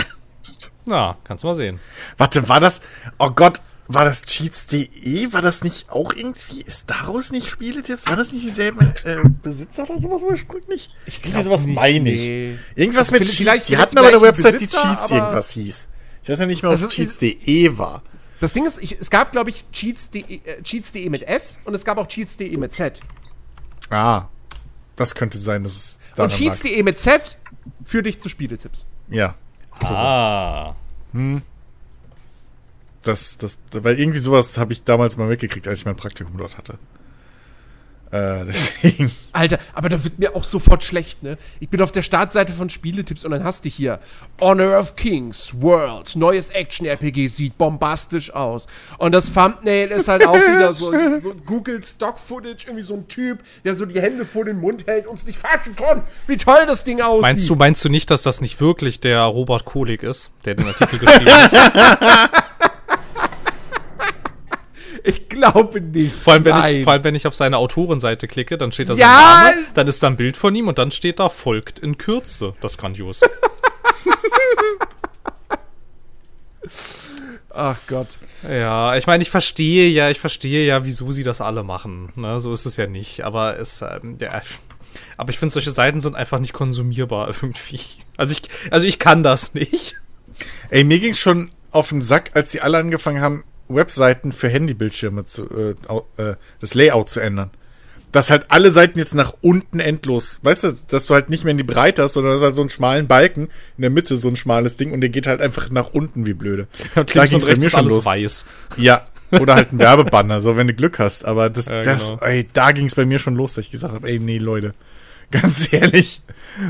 Na, kannst mal sehen. Warte, war das, oh Gott, war das Cheats.de? War das nicht auch irgendwie, ist daraus nicht Spieletipps? War das nicht dieselben äh, Besitzer oder sowas ursprünglich? Ich glaub Irgendwie sowas nicht, meine ich. nee. Irgendwas Also mit vielleicht- Cheats. Die vielleicht hatten aber eine Website, die Besitzer, Cheats aber- irgendwas hieß. Ich weiß ja nicht mehr, ob Also es es- Cheats.de war. Das Ding ist, ich, es gab, glaube ich, Cheats.de äh, Cheats mit S und es gab auch Cheats.de mit Z. Ah, das könnte sein, dass es Und. Cheats.de mit Z führt dich zu Spieletipps. Ja, Ah. das, das, weil irgendwie sowas habe ich damals mal mitgekriegt, als ich mein Praktikum dort hatte. Äh, deswegen. Alter, aber da wird mir auch sofort schlecht, ne? Ich bin auf der Startseite von Spieletipps und dann hast du hier Honor of Kings, World, neues Action-RPG, sieht bombastisch aus. Und das Thumbnail ist halt auch wieder so, so Google Stock-Footage, irgendwie so ein Typ, der so die Hände vor den Mund hält und es nicht fassen kann, wie toll das Ding aussieht. Meinst du, meinst du nicht, dass das nicht wirklich der Robert Kolik ist, der den Artikel geschrieben hat? Ich glaube nicht. Vor allem, wenn Nein. ich, vor allem, wenn ich auf seine Autorenseite klicke, dann steht da sein Ja! Name, dann ist da ein Bild von ihm und dann steht da folgt in Kürze. Das ist grandios. Ach Gott. ja, ich meine, ich verstehe ja, ich verstehe ja, wieso sie das alle machen. Ne? So ist es ja nicht. Aber es, ähm, der, aber ich finde, solche Seiten sind einfach nicht konsumierbar irgendwie. Also ich, also ich kann das nicht. Ey, mir ging's schon auf den Sack, als die alle angefangen haben, Webseiten für Handybildschirme zu, äh, äh, das Layout zu ändern. Dass halt alle Seiten jetzt nach unten endlos, weißt du, dass du halt nicht mehr in die Breite hast, sondern das ist halt so einen schmalen Balken, in der Mitte so ein schmales Ding und der geht halt einfach nach unten wie blöde. Da links und rechts ist schon alles los. weiß. Ja, oder halt ein Werbebanner, so wenn du Glück hast. Aber das, Ja, das, genau. ey, da ging's bei mir schon los, dass ich gesagt habe, ey, nee, Leute, ganz ehrlich,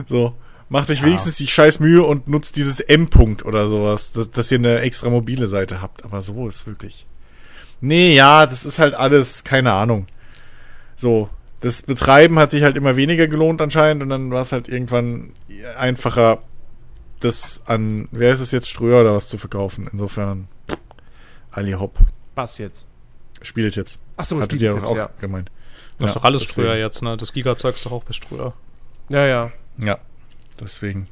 so, macht euch wenigstens die scheiß Mühe und nutzt dieses M-Punkt oder sowas, dass, dass ihr eine extra mobile Seite habt. Aber so ist wirklich. Nee, ja, das ist halt alles, keine Ahnung. So, das Betreiben hat sich halt immer weniger gelohnt anscheinend und dann war es halt irgendwann einfacher, das an, wer ist es jetzt, Ströer oder was zu verkaufen. Insofern, Ali Hopp. Was jetzt? Spieletipps. Achso, Hattet ihr Spieletipps, auch ja. gemeint. Das ist Ja, doch alles deswegen. Ströer jetzt, ne? Das Giga-Zeug ist doch auch bei Ströer. Ja, ja. Ja, deswegen.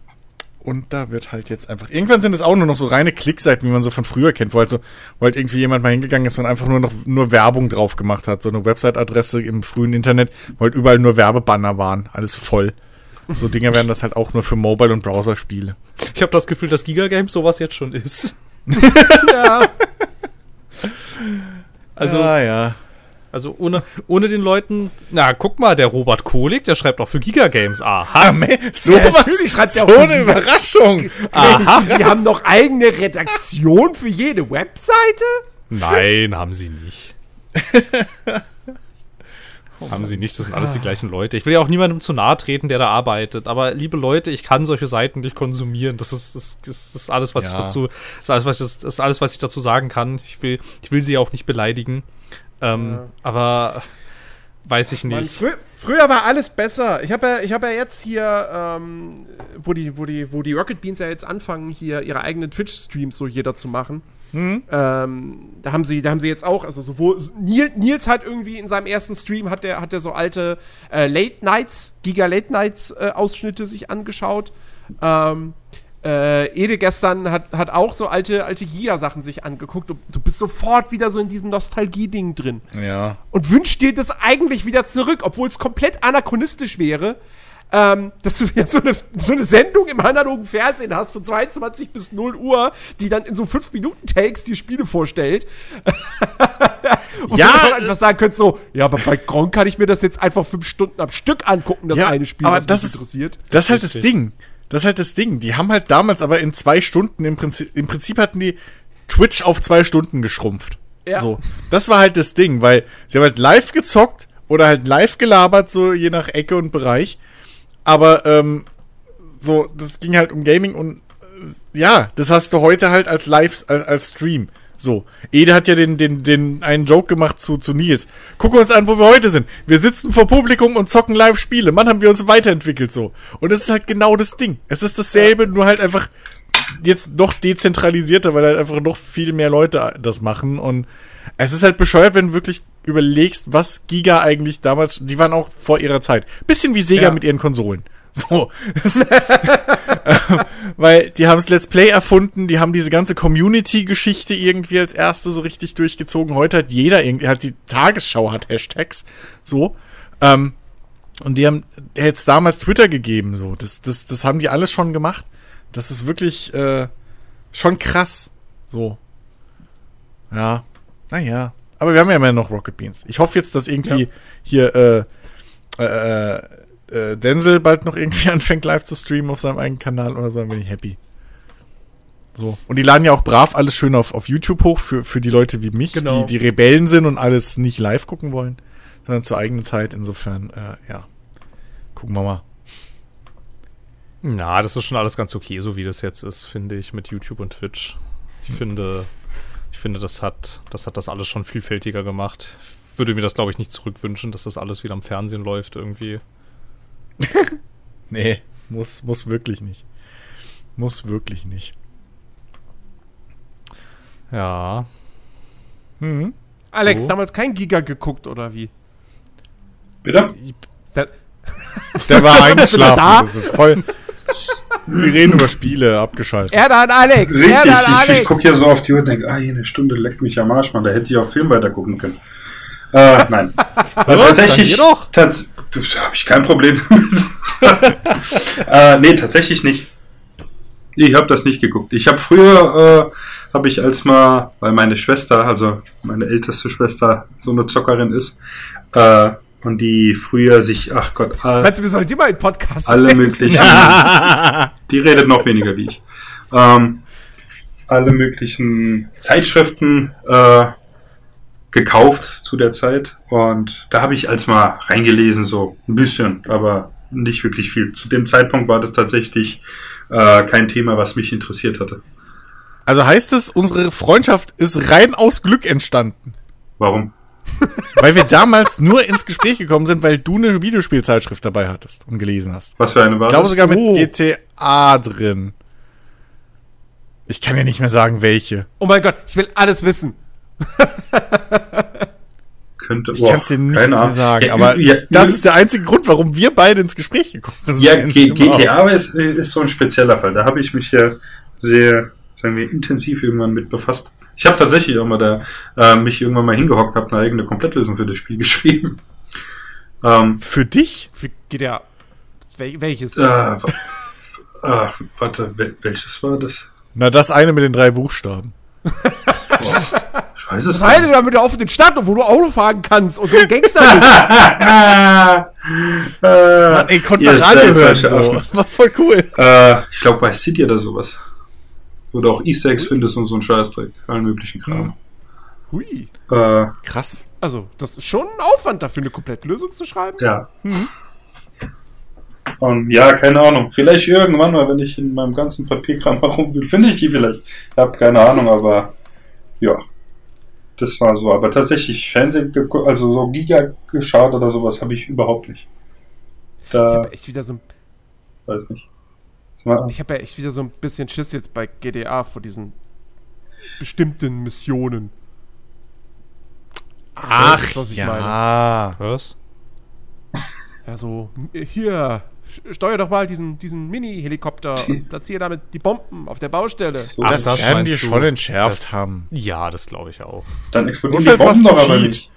Und da wird halt jetzt einfach. Irgendwann sind es auch nur noch so reine Klickseiten, wie man so von früher kennt, wo halt so, wo halt irgendwie jemand mal hingegangen ist und einfach nur noch nur Werbung drauf gemacht hat. So eine Website-Adresse im frühen Internet, wo halt überall nur Werbebanner waren. Alles voll. So Dinger werden das halt auch nur für Mobile- und Browser-Spiele. Ich habe das Gefühl, dass Giga Games sowas jetzt schon ist. ja. Also, ah, ja. Also ohne, ohne den Leuten. Na, guck mal, der Robert Kolik, der schreibt auch für Giga Games. Aha. Ah, so Ja, was, natürlich schreibt so er auch eine die- Überraschung. Aha, die haben noch eigene Redaktion für jede Webseite? Nein, haben sie nicht. haben sie nicht, das sind alles die gleichen Leute. Ich will ja auch niemandem zu nahe treten, der da arbeitet. Aber liebe Leute, ich kann solche Seiten nicht konsumieren. Das ist, das, das ist alles, was ich Ja. dazu, das ist alles, was ich, das ist alles, was ich dazu sagen kann. Ich will, ich will sie auch nicht beleidigen. Ähm, Ja. Aber weiß ich Mann, nicht. frü früher war alles besser. Ich habe ja, ich hab ja jetzt hier, ähm, wo, die, wo, die, wo die Rocket Beans ja jetzt anfangen, hier ihre eigenen Twitch-Streams so jeder zu machen. Ähm, da haben sie, da haben sie jetzt auch, also sowohl Nils, Nils hat irgendwie in seinem ersten Stream hat der, hat der so alte äh, Late Nights, Giga Late Nights äh, Ausschnitte sich angeschaut. Ähm, äh, Ede gestern hat, hat auch so alte, alte Giga-Sachen sich angeguckt und du bist sofort wieder so in diesem Nostalgie-Ding drin Ja. und wünscht dir das eigentlich wieder zurück, obwohl es komplett anachronistisch wäre, ähm, dass du wieder so eine, so eine Sendung im analogen Fernsehen hast von 22 bis 0 Uhr, die dann in so 5 Minuten Takes die Spiele vorstellt. Und Ja, du dann einfach sagen könntest so, ja, aber bei Gronk kann ich mir das jetzt einfach 5 Stunden am Stück angucken, das Ja, eine Spiel, aber was das mich ist- interessiert. Das ist halt das Richtig. Ding. Das ist halt das Ding. Die haben halt damals aber in zwei Stunden im Prinzip, im Prinzip hatten die Twitch auf zwei Stunden geschrumpft. Ja. So. Das war halt das Ding, weil sie haben halt live gezockt oder halt live gelabert, so je nach Ecke und Bereich. Aber, ähm, so, das ging halt um Gaming und, äh, ja, das hast du heute halt als Live, als, als Stream. So. Ede hat ja den, den, den, einen Joke gemacht zu, zu Nils. Guck uns an, wo wir heute sind. Wir sitzen vor Publikum und zocken Live-Spiele. Mann, haben wir uns weiterentwickelt so. Und es ist halt genau das Ding. Es ist dasselbe, nur halt einfach jetzt noch dezentralisierter, weil halt einfach noch viel mehr Leute das machen. Und es ist halt bescheuert, wenn du wirklich überlegst, was Giga eigentlich damals, die waren auch vor ihrer Zeit. Bisschen wie Sega Ja. mit ihren Konsolen. So. Weil die haben das Let's Play erfunden, die haben diese ganze Community-Geschichte irgendwie als erste so richtig durchgezogen. Heute hat jeder irgendwie, hat die Tagesschau hat Hashtags. So. Ähm, und die haben jetzt damals Twitter gegeben, so. Das, das, das haben die alles schon gemacht. Das ist wirklich äh, schon krass. So. Ja, naja. Aber wir haben ja immer noch Rocket Beans. Ich hoffe jetzt, dass irgendwie hier äh, äh, äh, Denzel bald noch irgendwie anfängt live zu streamen auf seinem eigenen Kanal oder so, dann bin ich happy. So. Und die laden ja auch brav alles schön auf, auf YouTube hoch für, für die Leute wie mich, Genau. die, die Rebellen sind und alles nicht live gucken wollen, sondern zur eigenen Zeit. Insofern, äh, ja. Gucken wir mal. Na, das ist schon alles ganz okay, so wie das jetzt ist, finde ich, mit YouTube und Twitch. Ich finde, ich finde, das hat, das hat das alles schon vielfältiger gemacht. Würde mir das, glaube ich, nicht zurückwünschen, dass das alles wieder am Fernsehen läuft irgendwie. Nee, muss, muss wirklich nicht. Muss wirklich nicht. Ja. Mhm. Alex, So. damals kein Giga geguckt, oder wie? Bitte? Der- war eingeschlafen. da? Das ist voll. Wir reden über Spiele, abgeschaltet. Erdan Alex! Richtig, Erdan ich, ich Alex! gucke hier so auf die Uhr und denke, ah, hier eine Stunde leckt mich am Arsch, Mann, da hätte ich auch Film weiter gucken können. Äh, nein. Weil tatsächlich, dann tats da habe ich kein Problem damit. äh, nee, tatsächlich nicht. Ich habe das nicht geguckt. Ich habe früher, äh, habe ich als mal, weil meine Schwester, also meine älteste Schwester, so eine Zockerin ist, äh, und die früher sich, ach Gott, all, Meinst du, wir sollen die mal in Podcast alle möglichen, die redet noch weniger wie ich, ähm, alle möglichen Zeitschriften äh, gekauft zu der Zeit und da habe ich als mal reingelesen, so ein bisschen, aber nicht wirklich viel. Zu dem Zeitpunkt war das tatsächlich äh, kein Thema, was mich interessiert hatte. Also heißt es, unsere Freundschaft ist rein aus Glück entstanden. Warum? Weil wir damals nur ins Gespräch gekommen sind, weil du eine Videospielzeitschrift dabei hattest und gelesen hast. Was für eine war Ich glaube sogar mit Oh. GTA drin. Ich kann ja nicht mehr sagen, welche. Oh mein Gott, ich will alles wissen. Könnte, Ich kann es dir nicht mehr sagen, Ja, aber ja, das ist der einzige Grund, warum wir beide ins Gespräch gekommen sind. Ja, G GTA ist, ist so ein spezieller Fall. Da habe ich mich ja sehr, sagen wir, intensiv irgendwann mit befasst. Ich habe tatsächlich auch mal da äh, mich irgendwann mal hingehockt, habe eine eigene Komplettlösung für das Spiel geschrieben. Ähm, Für dich? Für GTA. Wel welches? äh, äh, warte, wel- welches war das? Na, das eine mit den drei Buchstaben. Ich weiß es Reite da mit der offenen Stadt, wo du Auto fahren kannst und so ein Gangster bist. äh, Mann, ey, konnte man Radio seid hören. So. War voll cool. Äh, ich glaube bei City oder sowas. Wo du auch Easter Eggs findest und so ein Scheißdreck. Allen möglichen Kram. Hui. Äh, Krass. Also, das ist schon ein Aufwand dafür, eine Komplettlösung zu schreiben. Ja. Und ja, keine Ahnung. Vielleicht irgendwann mal, wenn ich in meinem ganzen Papierkram herum will, finde ich die vielleicht. Ich habe keine Ahnung, aber ja. Das war so. Aber tatsächlich Fernsehen, also so Giga geschaut oder sowas, habe ich überhaupt nicht. Ich Da habe echt wieder so ein weiß nicht. Das war- Ich habe ja echt wieder so ein bisschen Schiss jetzt bei GDA vor diesen bestimmten Missionen. Ach, ist, was ich ja. Was? Ja, so, hier, steuer doch mal diesen, diesen Mini-Helikopter und platziere damit die Bomben auf der Baustelle. So, Ach, Das, das werden die du? schon entschärft Das- haben. Ja, das glaube ich auch. dann explodieren die Notfalls Bomben machst doch du aber Cheat. nicht.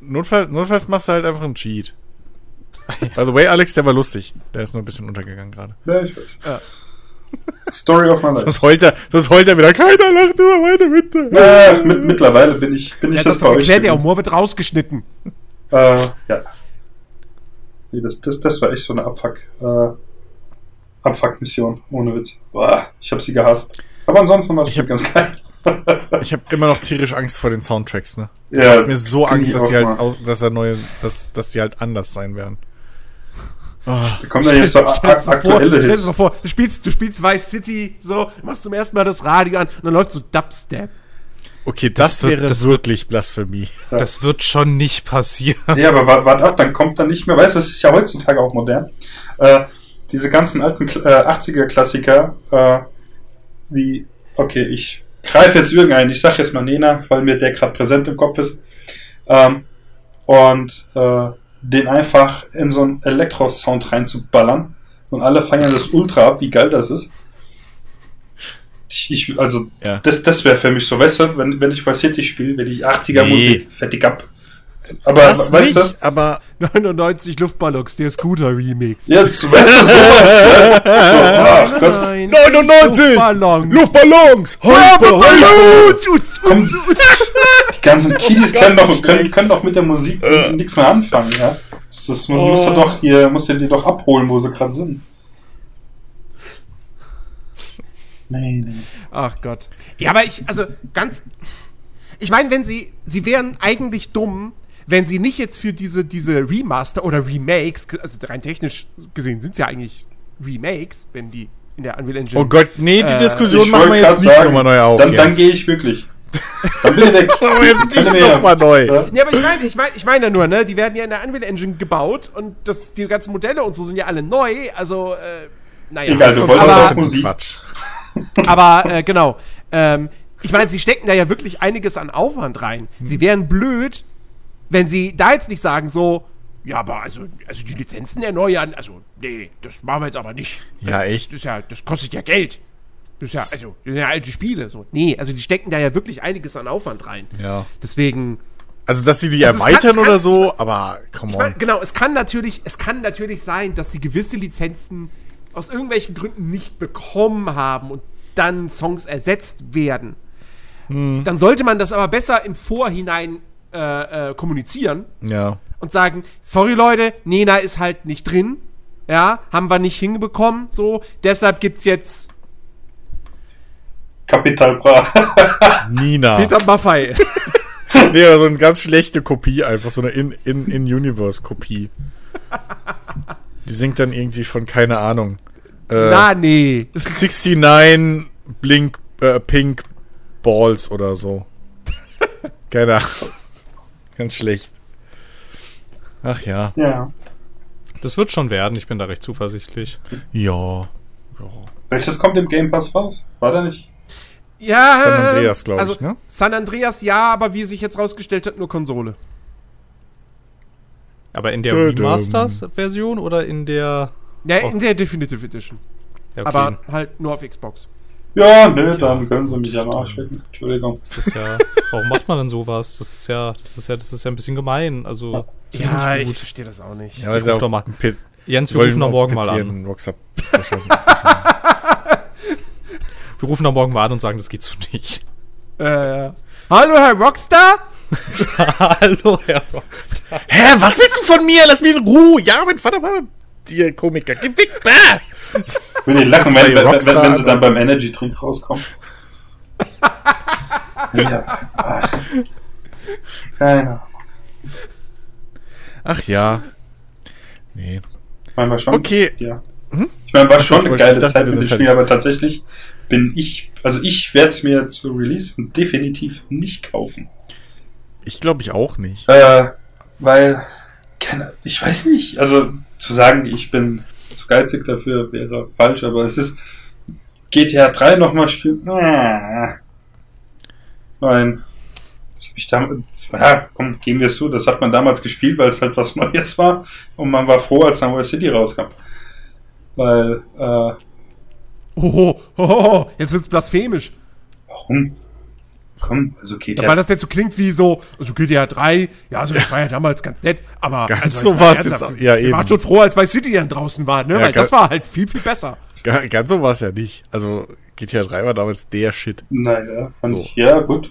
Notfalls, notfalls machst du halt einfach einen Cheat. By the way, Alex, der war lustig. Der ist nur ein bisschen untergegangen gerade. Ja, ich weiß. Ja. Story of my life. Das heult er, heult er wieder. Keiner lacht über meine Witze. Äh, mit, mittlerweile bin ich, bin ich Ja, das, das bei euch. erklärt, der. Humor wird rausgeschnitten. Äh, ja. Nee, das, das, das war echt so eine Abfuck, äh, Abfuck-Mission, ohne Witz. Boah, ich habe sie gehasst. Aber ansonsten war das Ich hab- ganz geil. Ich habe immer noch tierisch Angst vor den Soundtracks, ne? Ich Ja, hab mir so Angst, dass die halt, aus, dass er neue, dass, dass die halt anders sein werden. Da kommen ja jetzt so vor, aktuelle Hits. mal vor, du spielst, du spielst Vice City, so, machst zum ersten Mal das Radio an und dann läuft so Dubstep. Okay, das, Das wird- wäre das wird- wirklich Blasphemie. Ja. Das wird schon nicht passieren. Nee, aber warte wart ab, dann kommt dann nicht mehr, weißt du, das ist ja heutzutage auch modern. Äh, diese ganzen alten äh, 80er-Klassiker, äh, wie, okay, ich greife jetzt irgendeinen, ich sag jetzt mal Nena, weil mir der gerade präsent im Kopf ist, ähm, und äh, den einfach in so einen Elektro-Sound reinzuballern und alle feiern das ultra ab, wie geil das ist. Ich, ich, also, Ja. das, das wäre für mich so, weißt du, wenn, wenn ich Vice City spiele, will ich 80er Nee. Musik, fertig ab. Aber, Das weißt nicht, du, aber 99 Luftballons, der Scooter-Remix. Ja, so, weißt du, sowas. Ne? So, ach Gott. 99 99! Luftballons. Luftballons! Hyper! Komm, die ganzen Kiddies können doch, können, können doch mit der Musik nichts mehr anfangen, ja. Das, das muss, musst du doch hier, musst du die doch abholen, wo sie gerade sind. Nee, nee. Ach Gott. Ja, aber ich, also ganz. Ich meine, wenn sie. Sie wären eigentlich dumm, wenn sie nicht jetzt für diese, diese Remaster oder Remakes, also rein technisch gesehen sind es ja eigentlich Remakes, wenn die in der Unreal Engine. Oh Gott, nee, die Äh, Diskussion Ich machen wir jetzt nicht sagen, nochmal neu auf. Dann, dann gehe ich wirklich. Dann bin ich weg. machen wir jetzt nicht nochmal neu. Ja. Ja, aber ich meine, ich meine, ich meine ja nur, ne, die werden ja in der Unreal Engine gebaut und das, die ganzen Modelle und so sind ja alle neu, also, äh, naja. Egal, wolltest aber, auch Musik. Quatsch. Aber äh, genau. Ähm, ich meine, sie stecken da ja wirklich einiges an Aufwand rein. Sie wären blöd, wenn sie da jetzt nicht sagen, so, ja, aber also, also die Lizenzen erneuern, also, nee, das machen wir jetzt aber nicht. Ja, echt? Das ist ja, das kostet ja Geld. Das ist ja, also, das sind ja alte Spiele. So. Nee, also die stecken da ja wirklich einiges an Aufwand rein. Ja. Deswegen. Also, dass sie die Also, kann- erweitern kann- oder so, aber come Ich mein, on. genau, es kann natürlich, es kann natürlich sein, dass sie gewisse Lizenzen aus irgendwelchen Gründen nicht bekommen haben und dann Songs ersetzt werden. Dann sollte man das aber besser im Vorhinein äh, äh, kommunizieren Ja. und sagen, sorry Leute, Nena ist halt nicht drin. Ja, haben wir nicht hinbekommen, so. Deshalb gibt's jetzt Kapital Bra. Nina. Peter Maffei. Nee, aber so eine ganz schlechte Kopie einfach, so eine In- In-Universe-Kopie. Die singt dann irgendwie von, keine Ahnung, äh, Na, nee. 69 Blink, äh, Pink Balls oder so. Keine Ahnung. Ganz schlecht. Ach ja. ja. Das wird schon werden, ich bin da recht zuversichtlich. Ja. ja. Welches kommt im Game Pass raus? War da nicht? Ja, San Andreas, glaub also, ich, ne? San Andreas ja, aber wie sich jetzt rausgestellt hat, nur Konsole. Aber in der. Remasters-Version oder in der. Ja, Oh. in der Definitive Edition. Ja, okay. Aber halt nur auf Xbox. Ja, nö, dann können sie mich am Arsch lecken. Entschuldigung. Das ist ja. Warum macht man denn sowas? Das ist ja, das ist ja, das ist ja ein bisschen gemein. Also, Ja, ich gut. verstehe das auch nicht. Ja, auch doch mal. Pit- Jens, wir rufen da auf morgen mal an. Wir rufen da morgen mal an und sagen, das geht so nicht. Äh, hallo, Herr Rockstar? Hallo, Herr Rockstar. Hä, was willst du von mir? Lass mich in Ruhe. Ja, mein Vater war dir Komiker. Geh weg. Bäh. Würde ich lachen, wenn, wenn, wenn, wenn sie dann beim Energy Drink rauskommen. ja. Ach. Keine Ahnung. Ach ja. Nee. Ich meine, war schon. Okay. Ja. Ich meine, war schon eine geile dachte, Zeit mit dem Spiel, fertig. aber tatsächlich bin ich, also ich werde es mir zu Release definitiv nicht kaufen. Ich glaube ich auch nicht. Äh, weil, keine, ich weiß nicht, also zu sagen, ich bin zu geizig dafür wäre falsch, aber es ist GTA 3 nochmal spielen. Ah. Nein. Das hab ich damals, ja, komm, gehen wir es zu, das hat man damals gespielt, weil es halt was Neues war und man war froh, als Vice City rauskam. Weil, äh, Oh, oh, oh, jetzt wird's blasphemisch. warum? Komm, also Ja, GTA weil das jetzt so klingt wie so, also GTA 3, ja, also das war ja damals ganz nett, aber Ganz also, so war's ernsthaft, jetzt auch- ja, eben. waren schon froh, als Vice City dann draußen war, ne? Ja, weil das war halt viel, viel besser. Ga- Ganz so war es ja nicht. Also GTA 3 war damals der Shit. Naja, fand So. ich, ja, gut.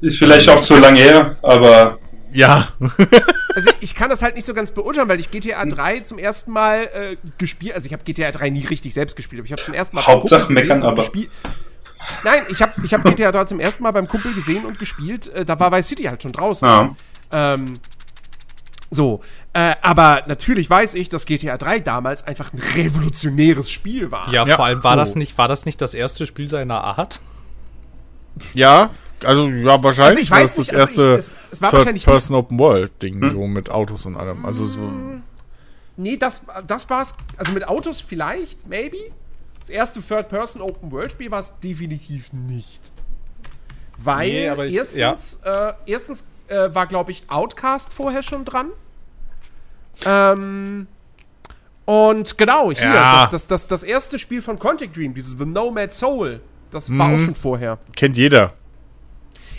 Ist vielleicht auch zu lange her, aber Ja. Also ich kann das halt nicht so ganz beurteilen, weil ich GTA 3 zum ersten Mal äh, gespielt, also ich habe GTA 3 nie richtig selbst gespielt, aber ich habe zum ersten Mal Hauptsache meckern, aber- gespielt. Nein, ich habe ich hab GTA 3 zum ersten Mal beim Kumpel gesehen und gespielt, äh, da war Vice City halt schon draußen. ja. Ähm, so, äh, aber natürlich weiß ich, dass GTA 3 damals einfach ein revolutionäres Spiel war. Ja, Ja, vor allem war so. das nicht, war das nicht das erste Spiel seiner Art? Ja. Also ja, wahrscheinlich Also ich war weiß das das nicht, also erste ich- es- es war wahrscheinlich Third-Person Open World Ding so mit Autos und allem. Also so Nee, das, das war's. Also mit Autos vielleicht, maybe. Das erste Third-Person-Open-World-Spiel war es definitiv nicht. Weil Nee, aber ich- erstens, äh, erstens äh, war, glaube ich, Outcast vorher schon dran. Ähm, und genau, hier, Ja. das, das, das, das erste Spiel von Quantic Dream, dieses The Nomad Soul, das war auch Mhm. schon vorher. kennt jeder.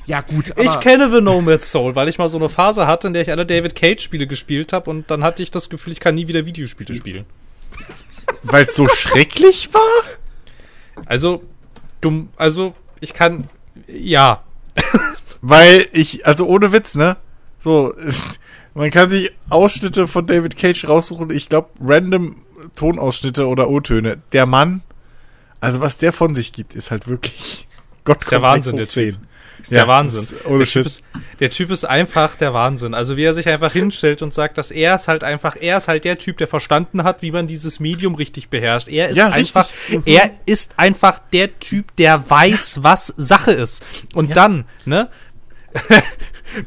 Ja, gut, aber Ich kenne The Nomad Soul, weil ich mal so eine Phase hatte, in der ich alle David Cage Spiele gespielt habe und dann hatte ich das Gefühl, ich kann nie wieder Videospiele spielen. Weil es so schrecklich war? Also, dumm, also, ich kann, ja. Weil ich, also ohne Witz, ne? So, ist, man kann sich Ausschnitte von David Cage raussuchen. Ich glaube, random Tonausschnitte oder O-Töne. Der Mann, also was der von sich gibt, ist halt wirklich Gott Ist der Wahnsinn, der Typ. Ist der Wahnsinn. ist Der typ, ist, der Typ ist einfach der Wahnsinn. Also wie er sich einfach hinstellt und sagt, dass er ist halt einfach, er ist halt der Typ, der verstanden hat, wie man dieses Medium richtig beherrscht. Er ist Ja, einfach, er ist einfach der Typ, der weiß, was Sache ist. Und Ja. dann, ne?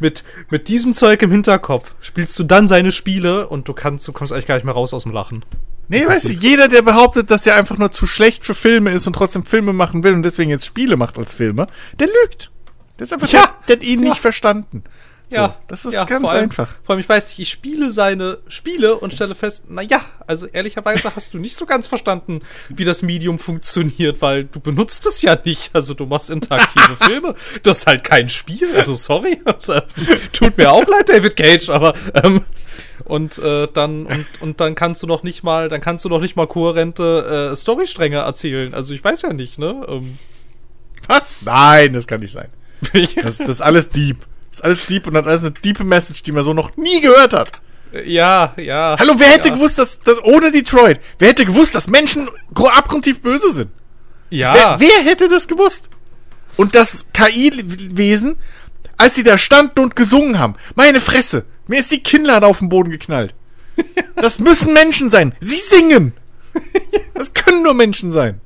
mit, mit diesem Zeug im Hinterkopf spielst du dann seine Spiele und du kannst, du kommst eigentlich gar nicht mehr raus aus dem Lachen. Nee, weißt du, jeder, der behauptet, dass er einfach nur zu schlecht für Filme ist und trotzdem Filme machen will und deswegen jetzt Spiele macht als Filme, der lügt. Der ist einfach, Ja. hat ihn nicht verstanden. So, Ja, das ist ja, ganz vor allem, einfach. Vor allem, ich weiß nicht, ich spiele seine Spiele und stelle fest, na ja, also ehrlicherweise hast du nicht so ganz verstanden, wie das Medium funktioniert, weil du benutzt es ja nicht. Also du machst interaktive Filme. Das ist halt kein Spiel. Also sorry. Tut mir auch leid, David Cage, aber ähm, und äh, dann und, und dann kannst du noch nicht mal, dann kannst du noch nicht mal kohärente äh, Storystränge erzählen. Also ich weiß ja nicht, ne? Ähm, Was? Nein, das kann nicht sein. Das, das ist alles deep. Das ist alles deep und hat alles eine deep Message, die man so noch nie gehört hat. ja, ja. Hallo, wer hätte ja. gewusst, dass, dass ohne Detroit, wer hätte gewusst, dass Menschen abgrundtief böse sind? Ja. Wer, wer hätte das gewusst? Und das KI-Wesen, als sie da standen und gesungen haben, meine Fresse, mir ist die Kinnlade auf den Boden geknallt. Das müssen Menschen sein. Sie singen. Das können nur Menschen sein.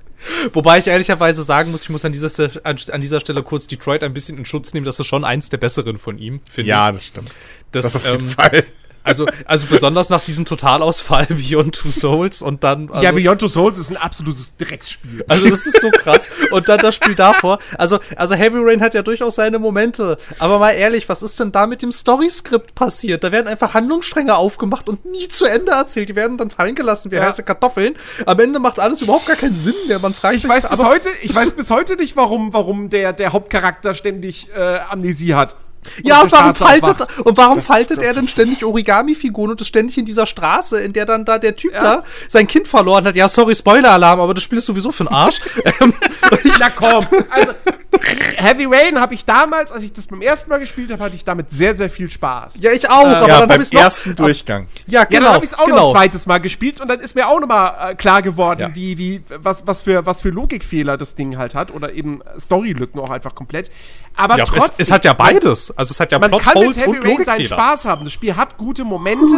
Wobei ich ehrlicherweise sagen muss, ich muss an dieser, Ste- an, an dieser Stelle kurz Detroit ein bisschen in Schutz nehmen. Das ist schon eins der besseren von ihm, finde ich. das stimmt. Das, Das auf jeden ähm, Fall. Also, also besonders nach diesem Totalausfall Beyond Two Souls und dann. Also, ja, Beyond Two Souls ist ein absolutes Drecksspiel. also das ist so krass. Und dann das Spiel davor. Also, also Heavy Rain hat ja durchaus seine Momente. Aber mal ehrlich, was ist denn da mit dem Story-Skript passiert? Da werden einfach Handlungsstränge aufgemacht und nie zu Ende erzählt. Die werden dann fallen gelassen wie Ja. heiße Kartoffeln. Am Ende macht alles überhaupt gar keinen Sinn mehr. Man fragt Ich weiß bis heute, ich weiß bis heute nicht, warum, warum der, der Hauptcharakter ständig äh, Amnesie hat. Ja, und warum faltet, und warum faltet er denn ständig Origami-Figuren und ist ständig in dieser Straße, in der dann da der Typ Ja. da sein Kind verloren hat? Ja, sorry, Spoiler-Alarm, aber das Spiel ist sowieso für den Arsch. Ähm, Na komm, also Heavy Rain habe ich damals, als ich das beim ersten Mal gespielt habe, hatte ich damit sehr, sehr viel Spaß. ja, ich auch, aber ja, dann beim habe ich noch. ersten Durchgang. Ja, Ja, genau. dann habe ich es auch noch genau. ein zweites Mal gespielt und dann ist mir auch nochmal äh, klar geworden, Ja. wie, wie, was, was, für, was für Logikfehler das Ding halt hat oder eben Storylücken auch einfach komplett. Aber Ja, es, trotzdem, es hat ja beides. Also es hat ja Man kann mit Heavy und Rain seinen. Spaß haben. Das Spiel hat gute Momente.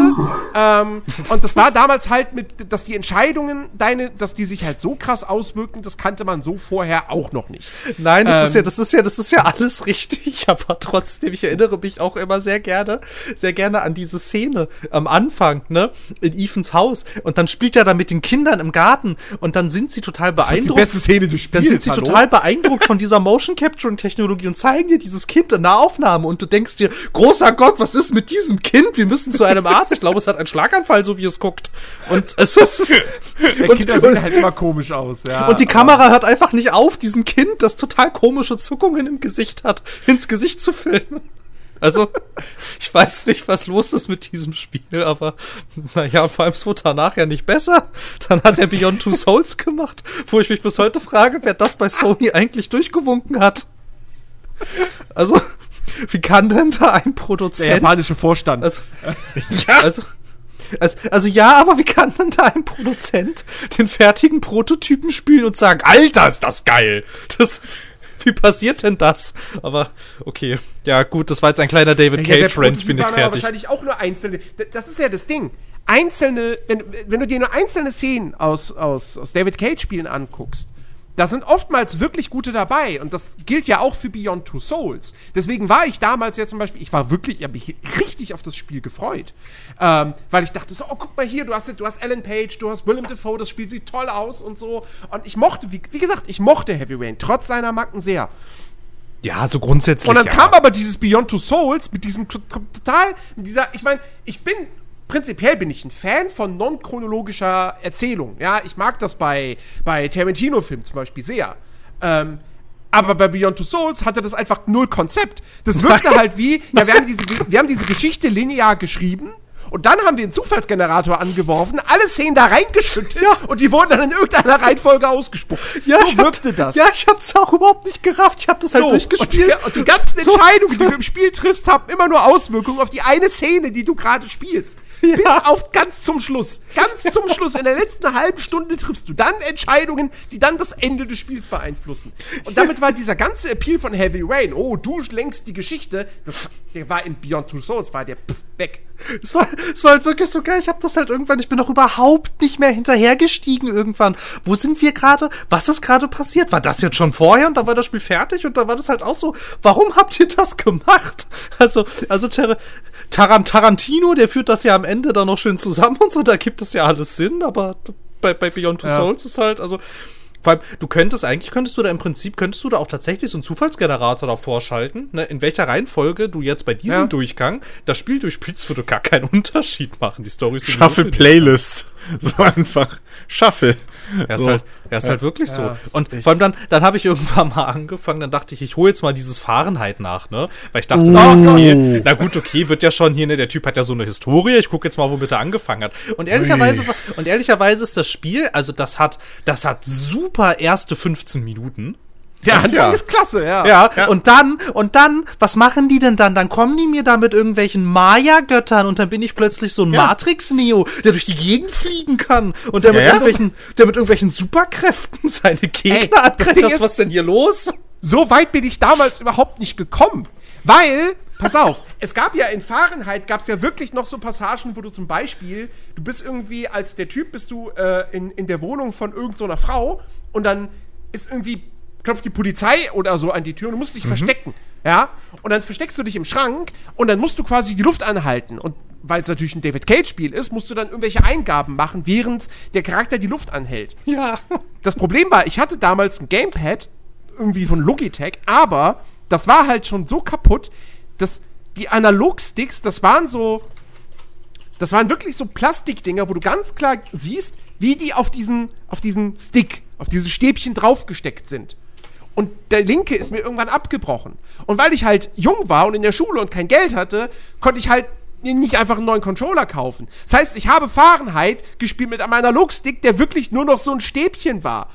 ähm, und das war damals halt mit, dass die Entscheidungen, deine, dass die sich halt so krass auswirken, das kannte man so vorher auch noch nicht. Nein, das ist Ähm, ja, das ist ja, das ist ja alles richtig, aber trotzdem, ich erinnere mich auch immer sehr gerne, sehr gerne an diese Szene am Anfang, ne, in Ethans Haus und dann spielt er da mit den Kindern im Garten und dann sind sie total Das ist die beeindruckt. beste Szene des Dann Spiels. sind sie hallo? total beeindruckt von dieser Motion Capturing Technologie und zeigen dir dieses Kind in der Aufnahme und du denkst dir, großer Gott, was ist mit diesem Kind? Wir müssen zu einem Arzt. Ich glaube, es hat einen Schlaganfall, so wie es guckt. Und es ist und, Kinder sehen halt immer komisch aus. Ja, und die Kamera hört einfach nicht auf, diesem Kind, das total komische Zuckungen im Gesicht hat, ins Gesicht zu filmen. Also, ich weiß nicht, was los ist mit diesem Spiel, aber naja, vor allem es wurde danach ja nicht besser. Dann hat er Beyond Two Souls gemacht, wo ich mich bis heute frage, wer das bei Sony eigentlich durchgewunken hat. Also, wie kann denn da ein Der Produzent japanische Vorstand. also, also, also, also ja, aber wie kann denn da ein Produzent den fertigen Prototypen spielen und sagen, Alter, ist das geil? Das ist, wie passiert denn das? Aber okay, ja gut, das war jetzt ein kleiner David Ja, der Cage Rant, ich bin jetzt fertig. Wahrscheinlich auch nur einzelne. Das ist ja das Ding. Einzelne, wenn, wenn du dir nur einzelne Szenen aus, aus, aus David Cage-Spielen anguckst, da sind oftmals wirklich gute dabei. Und das gilt ja auch für Beyond Two Souls. Deswegen war ich damals ja zum Beispiel, ich war wirklich, ich habe mich richtig auf das Spiel gefreut. Ähm, weil ich dachte so, oh, guck mal hier, du hast, du hast Alan Page, du hast Willem Dafoe, das Spiel sieht toll aus und so. Und ich mochte, wie, wie gesagt, ich mochte Heavy Rain, trotz seiner Macken sehr. Ja, so grundsätzlich. Und dann ja. kam aber dieses Beyond Two Souls mit diesem to- to- total, mit dieser, ich meine, ich bin, prinzipiell bin ich ein Fan von non-chronologischer Erzählung. Ja, ich mag das bei, bei Tarantino-Filmen zum Beispiel sehr. Ähm, aber bei Beyond Two Souls hatte das einfach null Konzept. Das wirkte halt wie, ja, wir haben diese, wir haben diese Geschichte linear geschrieben Und dann haben wir einen Zufallsgenerator angeworfen, alle Szenen da reingeschüttet und die wurden dann in irgendeiner Reihenfolge ausgespuckt. Ja, so ich hab- wirkte das. Ja, ich hab's auch überhaupt nicht gerafft. Ich hab das halt So, durchgespielt. Und die, und die ganzen So. Entscheidungen, die du im Spiel triffst, haben immer nur Auswirkungen auf die eine Szene, die du gerade spielst. Bis auf ganz zum Schluss. Ganz zum Schluss. In der letzten halben Stunde triffst du dann Entscheidungen, die dann das Ende des Spiels beeinflussen. Und damit war dieser ganze Appeal von Heavy Rain, oh, du lenkst die Geschichte, das, der war in Beyond Two Souls, war der pff, weg. Es war, es war halt wirklich so geil. Ich habe das halt irgendwann, ich bin doch überhaupt nicht mehr hinterhergestiegen irgendwann. Wo sind wir gerade? Was ist gerade passiert? War das jetzt schon vorher und da war das Spiel fertig und da war das halt auch so. Warum habt ihr das gemacht? Also, also Tar Taran Tarantino, der führt das ja am Ende dann noch schön zusammen und so, da gibt es ja alles Sinn, aber bei, bei Beyond Two Ja. Souls ist halt, also. Vor allem, du könntest eigentlich, könntest du da im Prinzip, könntest du da auch tatsächlich so einen Zufallsgenerator davor schalten, ne, in welcher Reihenfolge du jetzt bei diesem Ja. Durchgang das Spiel durchspielst, würde gar keinen Unterschied machen. Die Story ist Shuffle. Playlist. So einfach. Shuffle. Er ist so. halt, er ist halt wirklich so. Ja, ist Und vor allem dann, dann habe ich irgendwann mal angefangen, dann dachte ich, ich hole jetzt mal dieses Fahrenheit nach, ne? Weil ich dachte, Oh. na, okay, na gut, okay, wird ja schon hier, ne, der Typ hat ja so eine Historie, ich gucke jetzt mal, womit er angefangen hat. Und ehrlicherweise, und ehrlicherweise ist das Spiel, also das hat, das hat super erste 15 Minuten. Der Das Anfang ja. ist klasse, ja. Ja, und dann, und dann, was machen die denn dann? Dann kommen die mir da mit irgendwelchen Maya-Göttern und dann bin ich plötzlich so ein Ja. Matrix-Neo, der durch die Gegend fliegen kann und der mit, Ja, ja. irgendwelchen, der mit irgendwelchen Superkräften seine Gegner Ey, das. Ding Was, ist- was denn hier los? So weit bin ich damals überhaupt nicht gekommen. Weil, pass auf, es gab ja in Fahrenheit, gab es ja wirklich noch so Passagen, wo du zum Beispiel, du bist irgendwie, als der Typ bist du äh, in, in der Wohnung von irgendeiner so einer Frau und dann ist irgendwie, klopft die Polizei oder so an die Tür und du musst dich verstecken. Ja? Und dann versteckst du dich im Schrank und dann musst du quasi die Luft anhalten. Und weil es natürlich ein David Cage-Spiel ist, musst du dann irgendwelche Eingaben machen, während der Charakter die Luft anhält. Ja. Das Problem war, ich hatte damals ein Gamepad, irgendwie von Logitech, aber das war halt schon so kaputt, dass die Analogsticks, das waren so, das waren wirklich so Plastikdinger, wo du ganz klar siehst, wie die auf diesen, auf diesen Stick, auf diese Stäbchen draufgesteckt sind. Und der linke ist mir irgendwann abgebrochen. Und weil ich halt jung war und in der Schule und kein Geld hatte, konnte ich halt nicht einfach einen neuen Controller kaufen. Das heißt, ich habe Fahrenheit gespielt mit einem Analogstick, der wirklich nur noch so ein Stäbchen war.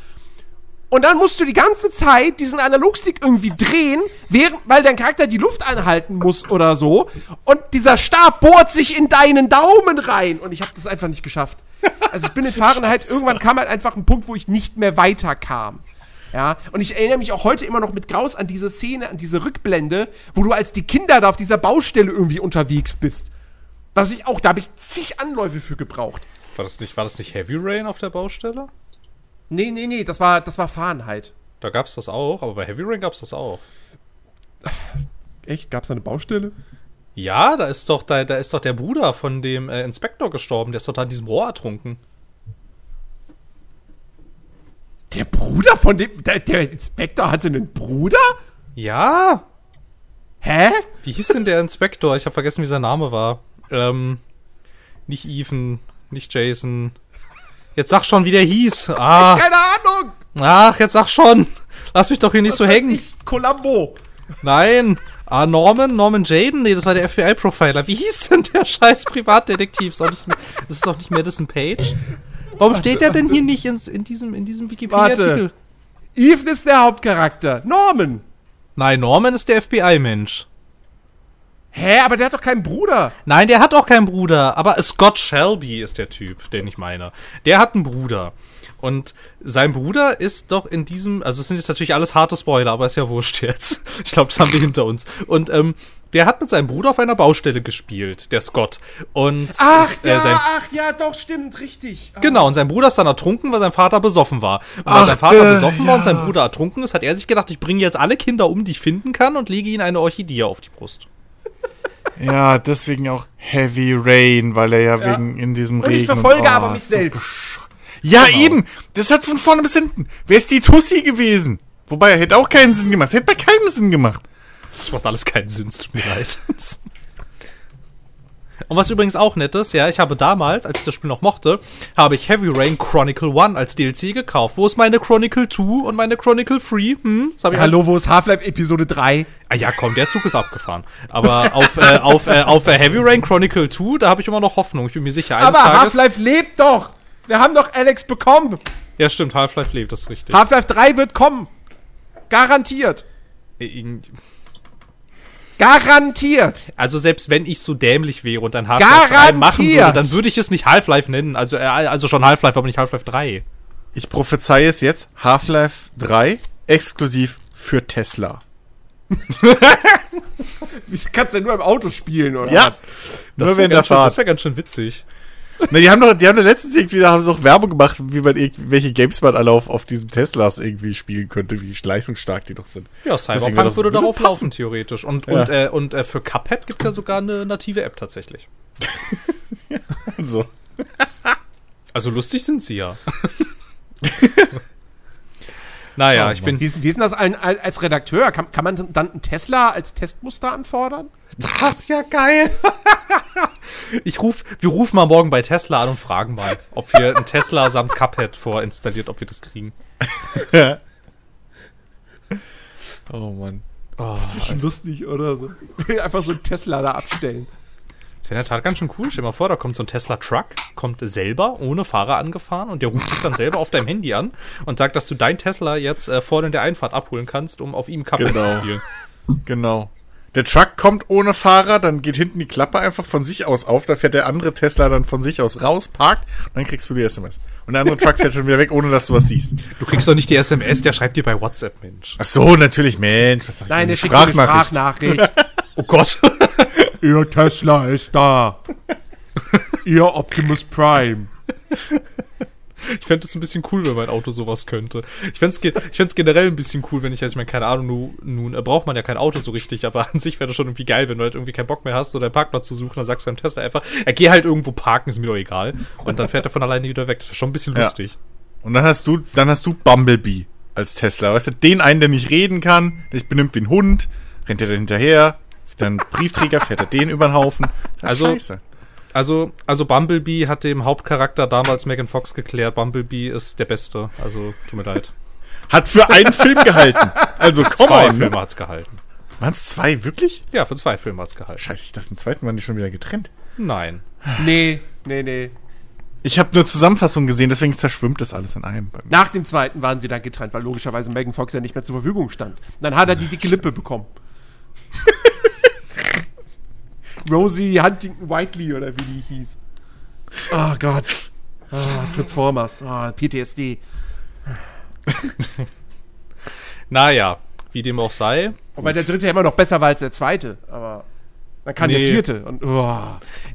Und dann musst du die ganze Zeit diesen Analogstick irgendwie drehen, während, weil dein Charakter die Luft anhalten muss oder so. Und dieser Stab bohrt sich in deinen Daumen rein. Und ich habe das einfach nicht geschafft. Also ich bin in Fahrenheit, irgendwann kam halt einfach ein Punkt, wo ich nicht mehr weiterkam. Ja, und ich erinnere mich auch heute immer noch mit Graus an diese Szene, an diese Rückblende, wo du als die Kinder da auf dieser Baustelle irgendwie unterwegs bist. Was ich auch, da habe ich zig Anläufe für gebraucht. War das nicht, war das nicht Heavy Rain auf der Baustelle? Nee, nee, nee, das war, das war Fahrenheit. Da gab's das auch, aber bei Heavy Rain gab's das auch. Echt? Gab's da eine Baustelle? Ja, da ist doch, da, da ist doch der Bruder von dem äh, Inspektor gestorben, der ist doch da in diesem Rohr ertrunken. Der Bruder von dem. Der, der Inspektor hatte einen Bruder? Ja, Hä? Wie hieß denn der Inspektor? Ich habe vergessen, wie sein Name war. Ähm, nicht Ethan, nicht Jason. Jetzt sag schon, wie der hieß. Ah, Keine Ahnung! ach, jetzt sag schon. Lass mich doch hier nicht Was so hängen. Ich, Columbo. Nein. Ah, Norman, Norman Jaden? Nee, das war der FBI-Profiler. Wie hieß denn der scheiß Privatdetektiv? Ist nicht, das ist doch nicht Madison Page. Warum steht der denn hier nicht ins, in diesem, in diesem Wikipedia-Artikel? Ethan ist der Hauptcharakter. Norman. Nein, Norman ist der FBI-Mensch. Hä, aber der hat doch keinen Bruder. Nein, der hat auch keinen Bruder, aber Scott Shelby ist der Typ, den ich meine. Der hat einen Bruder. Und sein Bruder ist doch in diesem, also es sind jetzt natürlich alles harte Spoiler, aber ist ja wurscht jetzt. Ich glaube, das haben wir hinter uns. Und ähm, der hat mit seinem Bruder auf einer Baustelle gespielt, der Scott. Und Ach, äh, ja, sein, ach, ja, doch, stimmt, richtig. Ah. Genau, und sein Bruder ist dann ertrunken, weil sein Vater besoffen war. Und weil Ach, sein Vater der- besoffen war und sein ja. Bruder ertrunken ist, hat er sich gedacht, ich bringe jetzt alle Kinder um, die ich finden kann und lege ihnen eine Orchidee auf die Brust. Ja, deswegen auch Heavy Rain, weil er ja, wegen in diesem Und Regen. ich verfolge oh, aber mich selbst. Ja, eben. Das hat von vorne bis hinten. Wer ist die Tussi gewesen? Wobei, hätte auch keinen Sinn gemacht. Hätte bei keinem Sinn gemacht. Das macht alles keinen Sinn, es tut mir leid. Und was übrigens auch nett ist, ja, ich habe damals, als ich das Spiel noch mochte, habe ich Heavy Rain Chronicle 1 als DLC gekauft. Wo ist meine Chronicle 2 und meine Chronicle 3? Hm? Das hab ich Hallo, wo ist Half-Life Episode 3? Ah ja, komm, der Zug ist abgefahren. Aber auf, äh, auf, äh, auf äh, Heavy Rain Chronicle 2, da habe ich immer noch Hoffnung. Ich bin mir sicher, eines Aber. Half-Life lebt doch! Wir haben doch Alex bekommen! Ja, stimmt, Half-Life lebt, das ist richtig. Half-Life 3 wird kommen! Garantiert! Äh, Garantiert! Also selbst wenn ich so dämlich wäre und ein Half-Life 3 machen würde, Garantiert! dann würde ich es nicht Half-Life nennen. Also, äh, also schon Half-Life, aber nicht Half-Life 3. Ich prophezeie es jetzt. Half-Life 3 exklusiv für Tesla. Wie kannst du denn nur im Auto spielen, oder? Ja. Das Nur wäre während der ganz, schön- Fahrt. das wär ganz schön witzig. Na, die haben doch, die haben doch letztens irgendwie, da haben sie auch Werbung gemacht, wie man welche Games man alle auf, auf diesen Teslas irgendwie spielen könnte, wie leistungsstark die doch sind. Ja, Cyberpunk das- würde darauf passen. laufen, theoretisch. Und, Ja. und, äh, und äh, für Cuphead gibt es ja sogar eine native App tatsächlich. So. Also lustig sind sie ja. naja, Oh, ich bin. Wie, ist- wie ist denn das ein, als als Redakteur? Kann, kann man dann einen Tesla als Testmuster anfordern? Das ist ja geil. ich ruf, wir rufen mal morgen bei Tesla an und fragen mal, ob wir einen Tesla samt Cuphead vorinstalliert, ob wir das kriegen. Oh Mann. Oh, Das wäre schon lustig, oder so. Einfach so einen Tesla da abstellen. Das wäre in der Tat ganz schön cool. Stell dir mal vor, da kommt so ein Tesla-Truck, kommt selber ohne Fahrer angefahren und der ruft dich dann selber auf deinem Handy an und sagt, dass du dein Tesla jetzt äh, vorne in der Einfahrt abholen kannst, um auf ihm Cuphead Genau. zu spielen. Genau. Der Truck kommt ohne Fahrer, dann geht hinten die Klappe einfach von sich aus auf, da fährt der andere Tesla dann von sich aus raus, parkt, und dann kriegst du die SMS. Und der andere Truck fährt schon wieder weg, ohne dass du was siehst. Du kriegst doch nicht die SMS, der schreibt dir bei WhatsApp, Mensch. Ach so, natürlich, Mensch. Was sag ich Nein, der schickt dir eine Sprachnachricht. Oh Gott. Ihr Tesla ist da. Ihr Optimus Prime. Ich fände es ein bisschen cool, wenn mein Auto sowas könnte. Ich fände es ge generell ein bisschen cool, wenn ich, also ich meine, keine Ahnung, nun, nun äh, braucht man ja kein Auto so richtig, aber an sich wäre das schon irgendwie geil, wenn du halt irgendwie keinen Bock mehr hast oder einen Parkplatz zu suchen, dann sagst du deinem Tesla einfach, er geh halt irgendwo parken, ist mir doch egal. Und dann fährt er von alleine wieder weg. Das ist schon ein bisschen Ja. lustig. Und dann hast du, dann hast du Bumblebee als Tesla. Weißt du, den einen, der nicht reden kann, der sich benimmt wie ein Hund, rennt er dann hinterher, dann Briefträger, fährt er den über den Haufen. Ist Also- Scheiße. Also, also Bumblebee hat dem Hauptcharakter damals Megan Fox geklärt, Bumblebee ist der Beste. Also, tut mir leid. Hat für einen Film gehalten. Also, komm zwei on. Filme hat's gehalten. Waren es zwei, wirklich? Ja, für zwei Filme hat's gehalten. Scheiße, ich dachte, im zweiten waren die schon wieder getrennt. Nein. Nee, nee, nee. Ich habe nur Zusammenfassungen gesehen, deswegen zerschwimmt das alles in einem. bei mir. Nach dem zweiten waren sie dann getrennt, weil logischerweise Megan Fox ja nicht mehr zur Verfügung stand. Dann hat er die dicke Lippe bekommen. Rosie Huntington Whiteley oder wie die hieß. Oh Gott. Ah, Transformers. Ah, PTSD. Naja, wie dem auch sei. Wobei der dritte ja immer noch besser war als der zweite. Aber dann der Nee. vierte. Und oh.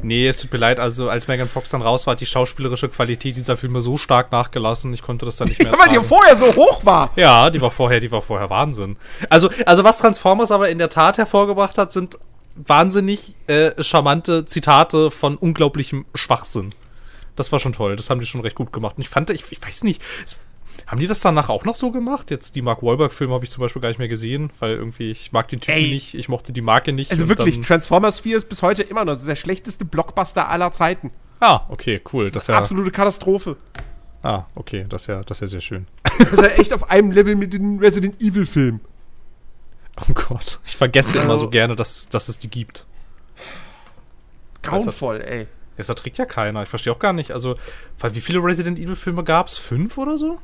Nee, es tut mir leid, also als Megan Fox dann raus war, hat die schauspielerische Qualität dieser Filme so stark nachgelassen, ich konnte das dann nicht mehr Weil die vorher so hoch war. Ja, die war vorher, die war vorher Wahnsinn. Also, also was Transformers aber in der Tat hervorgebracht hat, sind wahnsinnig äh, charmante Zitate von unglaublichem Schwachsinn. Das war schon toll, das haben die schon recht gut gemacht. Und ich fand, ich, ich weiß nicht, es, haben die das danach auch noch so gemacht? Jetzt die Mark Wahlberg-Filme habe ich zum Beispiel gar nicht mehr gesehen, weil irgendwie ich mag den Typen Ey. nicht, ich mochte die Marke nicht. Also wirklich, Transformers 4 ist bis heute immer noch der schlechteste Blockbuster aller Zeiten. ah, okay, cool. Das Das ist ist ja, eine absolute Katastrophe. ah, okay, das ist ja, das ist ja sehr schön. Das ist ja echt auf einem Level mit den Resident Evil Filmen. Oh Gott, ich vergesse Also- immer so gerne, dass, dass es die gibt. Grauenvoll, ey. Das trägt ja keiner. Ich verstehe auch gar nicht. Also, weil wie viele Resident Evil Filme gab's? Fünf oder so?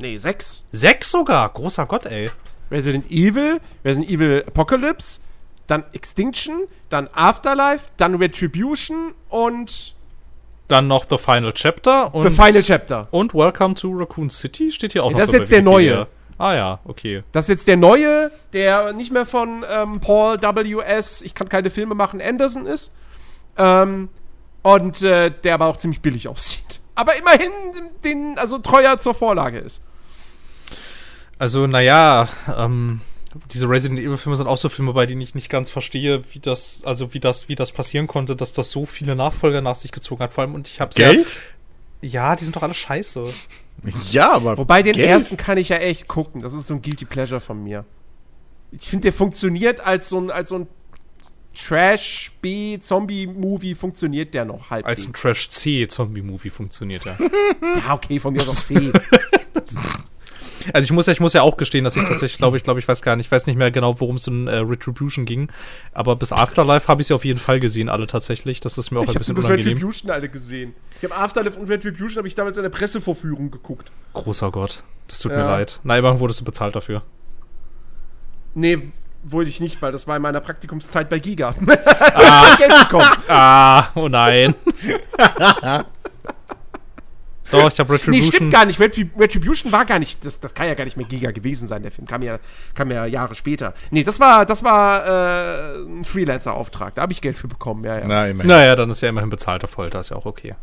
Nee, sechs. Sechs sogar. Großer Gott, ey. Resident Evil, Resident Evil Apocalypse, dann Extinction, dann Afterlife, dann Retribution und Dann noch The Final Chapter und The Final Chapter. und Welcome to Raccoon City steht hier auch Ja, noch. das ist jetzt der neue. Ah ja, okay. Das ist jetzt der neue, der nicht mehr von ähm, Paul W.S., ich kann keine Filme machen, Anderson ist. Ähm, und äh, der aber auch ziemlich billig aussieht. Aber immerhin den, also treuer zur Vorlage ist. Also, naja, ähm, diese Resident Evil Filme sind auch so Filme, bei denen ich nicht ganz verstehe, wie das, also wie das, wie das passieren konnte, dass das so viele Nachfolger nach sich gezogen hat. Vor allem, und ich hab's Geld? Ja, die sind doch alle scheiße. Ja, aber. Wobei den Geld? ersten kann ich ja echt gucken. Das ist so ein Guilty Pleasure von mir. Ich finde, der funktioniert als so ein, als so ein Trash B Zombie Movie funktioniert der noch halbwegs. Als ein Trash C Zombie Movie funktioniert ja. ja, okay, von mir aus auch C. Also ich muss ja, ich muss ja auch gestehen, dass ich tatsächlich glaube, ich glaube, ich weiß gar nicht, ich weiß nicht mehr genau, worum es in äh, Retribution ging, aber bis Afterlife habe ich sie auf jeden Fall gesehen, alle tatsächlich. Das ist mir auch ich ein habe bisschen bis unangenehm. Retribution alle gesehen. Ich habe Afterlife und Retribution habe ich damals in der Pressevorführung geguckt. Großer Gott, das tut Ja. mir leid. Na, immerhin wurdest du bezahlt dafür. Nee, wollte ich nicht, weil das war in meiner Praktikumszeit bei Giga. Ah. Geld bekommen. Ah, oh nein. Doch, ich habe Nee, Retribution. stimmt gar nicht. Retrib Retribution war gar nicht, das, das kann ja gar nicht mehr Giga gewesen sein, der Film. Kam ja, kam ja Jahre später. Nee, das war, das war äh, ein Freelancer-Auftrag. Da habe ich Geld für bekommen, ja, ja. Na, immerhin. naja, dann ist ja immerhin bezahlter Folter, ist ja auch okay.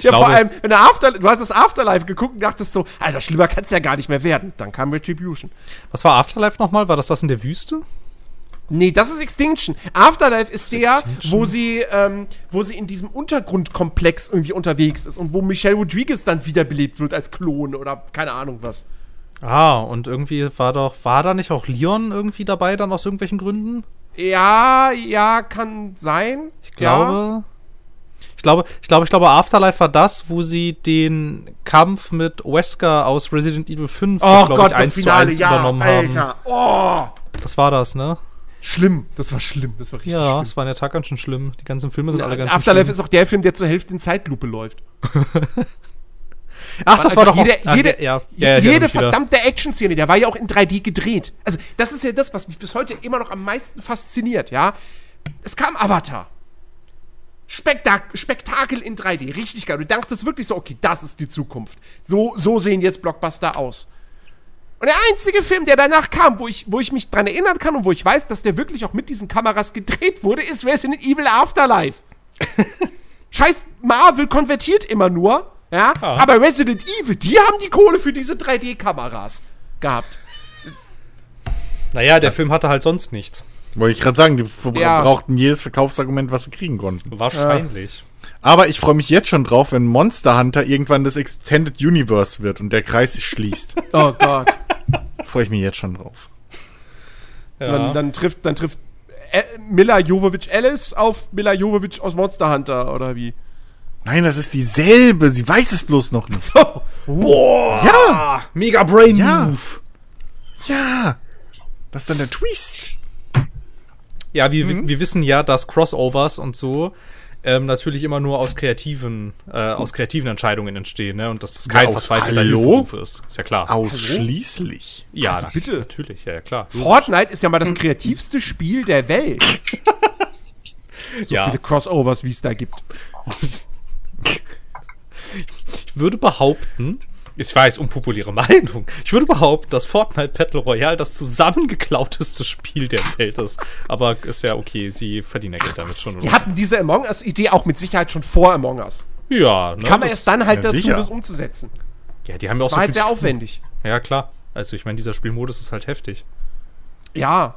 Ja, vor glaube- allem, wenn der After, du hast das Afterlife geguckt und dachtest so, Alter, schlimmer kann es ja gar nicht mehr werden. Dann kam Retribution. Was war Afterlife nochmal? War das das in der Wüste? Nee, das ist Extinction. Afterlife ist der, Extinction? wo sie, ähm, wo sie in diesem Untergrundkomplex irgendwie unterwegs ist und wo Michelle Rodriguez dann wiederbelebt wird als Klon oder keine Ahnung was. Ah, und irgendwie war doch, war da nicht auch Leon irgendwie dabei, dann aus irgendwelchen Gründen? Ja, ja, kann sein. Ich glaube. Ich glaube, ich glaube, ich glaube, Afterlife war das, wo sie den Kampf mit Wesker aus Resident Evil 5, Oh Gott, ich, das eins zu Finale, eins ja, übernommen Alter. Oh, haben. Das war das, ne? schlimm. Das war schlimm. Das war richtig Ja, schlimm. es war in der Tat ganz schön schlimm. Die ganzen Filme sind alle ganz Afterlife schön ist auch der Film, der zur Hälfte in Zeitlupe läuft. schlimm. Ach, das war doch jede, auch, ah, jede, ja, ja, ja, jede verdammte Action-Szene, der war ja auch in 3D gedreht. Also, das ist ja das, was mich bis heute immer noch am meisten fasziniert, ja. Es kam Avatar. Spektak Spektakel in 3D, richtig geil. Du dachtest wirklich so, okay, das ist die Zukunft. So, so sehen jetzt Blockbuster aus. Und der einzige Film, der danach kam, wo ich, wo ich mich dran erinnern kann und wo ich weiß, dass der wirklich auch mit diesen Kameras gedreht wurde, ist Resident Evil Afterlife. Scheiß Marvel konvertiert immer nur, ja, Ja. aber Resident Evil, die haben die Kohle für diese 3D-Kameras gehabt. Naja, der Film hatte halt sonst nichts. Wollte ich gerade sagen, die Ja. brauchten jedes Verkaufsargument, was sie kriegen konnten. Wahrscheinlich. Aber ich freue mich jetzt schon drauf, wenn Monster Hunter irgendwann das Extended Universe wird und der Kreis sich schließt. Oh Gott. freue ich mich jetzt schon drauf. Ja. Dann, dann trifft, dann trifft äh, Mila Jovovich Alice auf Mila Jovovich aus Monster Hunter, oder wie? Nein, das ist dieselbe. Sie weiß es bloß noch nicht. Oh, Boah! Ja, Mega Brain Ja. Move! ja. Das ist dann der Twist. Ja, wir, wir wissen ja, dass Crossovers und so ähm, natürlich immer nur aus kreativen, äh, aus kreativen Entscheidungen entstehen, ne? Und dass das kein aus- verzweifelter? Hilferuf ist. Ist ja klar. Ausschließlich. ja, Also na- bitte. Natürlich, ja, ja klar. Fortnite ist ja mal das kreativste Spiel der Welt. So ja. viele Crossovers, wie es da gibt. Ich würde behaupten, ich weiß, unpopuläre Meinung, ich würde behaupten, dass Fortnite Battle Royale das zusammengeklauteste Spiel der Welt ist. Aber ist ja okay, sie verdienen ja Geld damit schon. Die hatten diese Among Us-Idee auch mit Sicherheit schon vor Among Us. ja, ne, Kam man erst dann halt ja, dazu, sicher. das umzusetzen. Ja, die haben ja auch Das war halt viel sehr aufwendig. Ja, klar. Also ich meine, dieser Spielmodus ist halt heftig. Ja,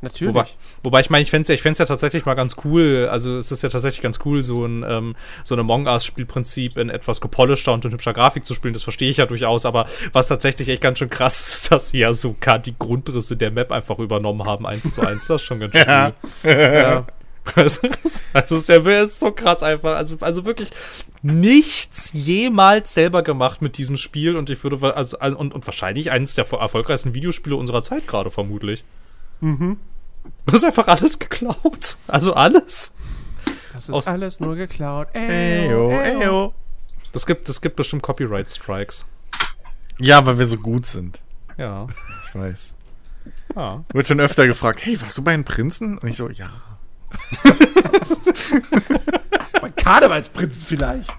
natürlich. Wobei, wobei ich meine, ich fände es ja, ja tatsächlich mal ganz cool, also es ist ja tatsächlich ganz cool, so ein, ähm, so ein Among Us-Spielprinzip in etwas gepolischter und in hübscher Grafik zu spielen, das verstehe ich ja durchaus, aber was tatsächlich echt ganz schön krass ist, dass sie ja sogar die Grundrisse der Map einfach übernommen haben, eins zu eins, das ist schon ganz schön Ja. cool. ja. Also, es also ist ja ist so krass einfach. Also, also wirklich nichts jemals selber gemacht mit diesem Spiel und ich würde, also, und, und wahrscheinlich eines der erfolgreichsten Videospiele unserer Zeit gerade vermutlich. Mhm. Das ist einfach alles geklaut. Also alles. Das ist Aus- alles nur geklaut. Eyo, eyo. Das gibt, das gibt bestimmt Copyright Strikes. Ja, weil wir so gut sind. Ja. Ich weiß. ja. Wird schon öfter gefragt, hey, warst du bei den Prinzen? Und ich so, ja. Bei Karnevalsprinzen vielleicht.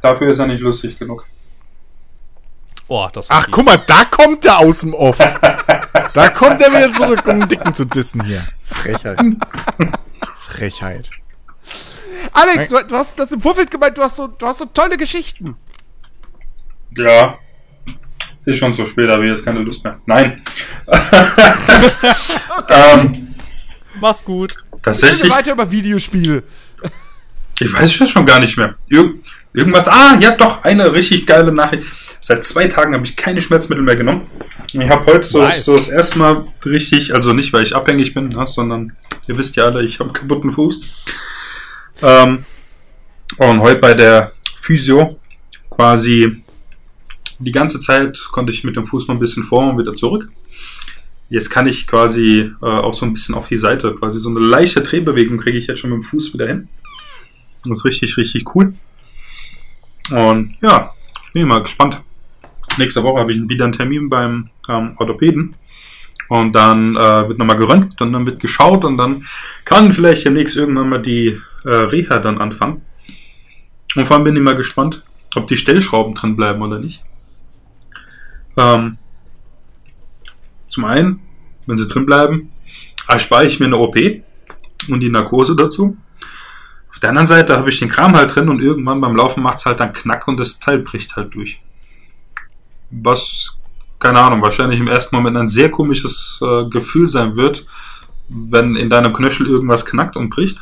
Dafür ist er nicht lustig genug. Oh, das war Ach, guck mal, da kommt er aus dem Off. Da kommt er wieder zurück, um den Dicken zu dissen hier. Frechheit. Frechheit. Alex, du, du hast das im Vorfeld gemeint, du hast so, du hast so tolle Geschichten. Ja. Ist schon so spät, ich jetzt keine Lust mehr. Nein. ähm, Mach's gut. Tatsächlich, weiter über Videospiele. ich weiß es schon gar nicht mehr. Irg irgendwas, ah, ja doch, eine richtig geile Nachricht. Seit zwei Tagen habe ich keine Schmerzmittel mehr genommen. Ich habe heute so, Nice. so das erste Mal richtig, also nicht, weil ich abhängig bin, ne, sondern ihr wisst ja alle, ich habe einen kaputten Fuß. Ähm, und heute bei der Physio quasi die ganze Zeit konnte ich mit dem Fuß noch ein bisschen vor und wieder zurück. Jetzt kann ich quasi äh, auch so ein bisschen auf die Seite, quasi so eine leichte Drehbewegung kriege ich jetzt schon mit dem Fuß wieder hin. Das ist richtig, richtig cool. Und ja, bin mal gespannt. Nächste Woche habe ich wieder einen Termin beim ähm, Orthopäden. Und dann äh, wird nochmal geröntgt und dann wird geschaut und dann kann vielleicht demnächst irgendwann mal die äh, Reha dann anfangen. Und vor allem bin ich mal gespannt, ob die Stellschrauben drin bleiben oder nicht. Ähm, zum einen, wenn sie drin bleiben, erspare ich mir eine OP und die Narkose dazu. Auf der anderen Seite habe ich den Kram halt drin und irgendwann beim Laufen macht es halt dann Knack und das Teil bricht halt durch. Was, keine Ahnung, wahrscheinlich im ersten Moment ein sehr komisches äh, Gefühl sein wird, wenn in deinem Knöchel irgendwas knackt und bricht.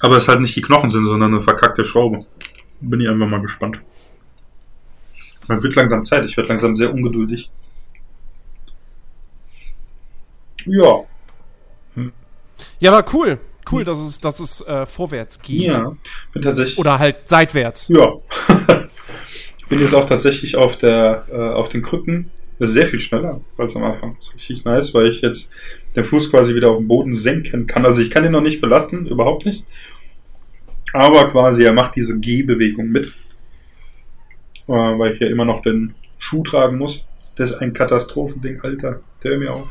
Aber es halt nicht die Knochen sind, sondern eine verkackte Schraube. Bin ich einfach mal gespannt. Man wird langsam Zeit, ich werde langsam sehr ungeduldig. Ja, Ja, aber cool. Cool, dass es, dass es äh, vorwärts geht. ja, bin tatsächlich. Oder halt seitwärts. Ja. ich bin jetzt auch tatsächlich auf der äh, auf den Krücken sehr viel schneller als am Anfang. Das ist richtig nice, weil ich jetzt den Fuß quasi wieder auf den Boden senken kann. Also ich kann ihn noch nicht belasten, überhaupt nicht. Aber quasi er macht diese Gehbewegung mit. Äh, weil ich ja immer noch den Schuh tragen muss. Das ist ein Katastrophending, Alter. Hör mir auf.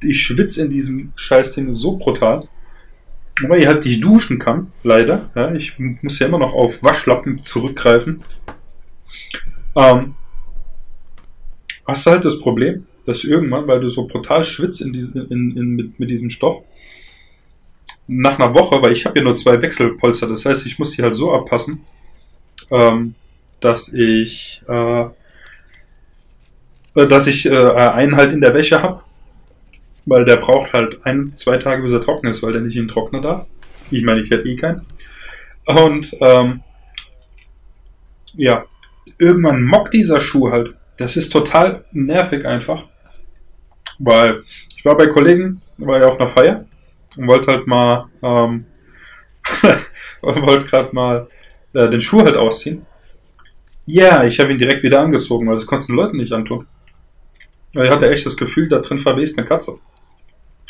Ich schwitze in diesem Scheißding so brutal. Weil ich halt nicht duschen kann, leider. Ja, ich muss ja immer noch auf Waschlappen zurückgreifen. Ähm, hast du halt das Problem, dass irgendwann, weil du so brutal schwitzt in diesen, in, in, mit, mit diesem Stoff, nach einer Woche, weil ich habe ja nur zwei Wechselpolster, das heißt, ich muss die halt so abpassen, ähm, dass ich, äh, äh, dass ich äh, einen halt in der Wäsche habe weil der braucht halt ein, zwei Tage, bis er trocken ist, weil der nicht in den Trockner darf. Ich meine, ich hätte eh keinen. Und ähm, ja, irgendwann mockt dieser Schuh halt. Das ist total nervig einfach. Weil ich war bei Kollegen, war ja auf einer Feier und wollte halt mal, ähm, wollte gerade mal äh, den Schuh halt ausziehen. Ja, ich habe ihn direkt wieder angezogen, weil das den Leuten nicht antun. Weil Ich hatte echt das Gefühl, da drin verwest eine Katze.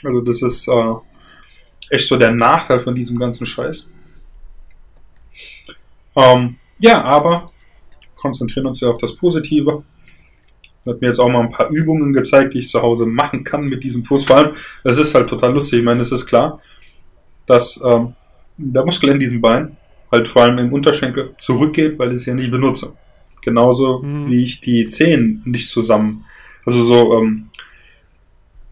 Also das ist äh, echt so der Nachteil von diesem ganzen Scheiß. Ähm, ja, aber konzentrieren uns ja auf das Positive. Hat mir jetzt auch mal ein paar Übungen gezeigt, die ich zu Hause machen kann mit diesem Fuß. Vor allem, es ist halt total lustig. Ich meine, es ist klar, dass ähm, der Muskel in diesem Bein halt vor allem im Unterschenkel zurückgeht, weil ich es ja nicht benutze. Genauso Mhm. wie ich die Zehen nicht zusammen, also so ähm,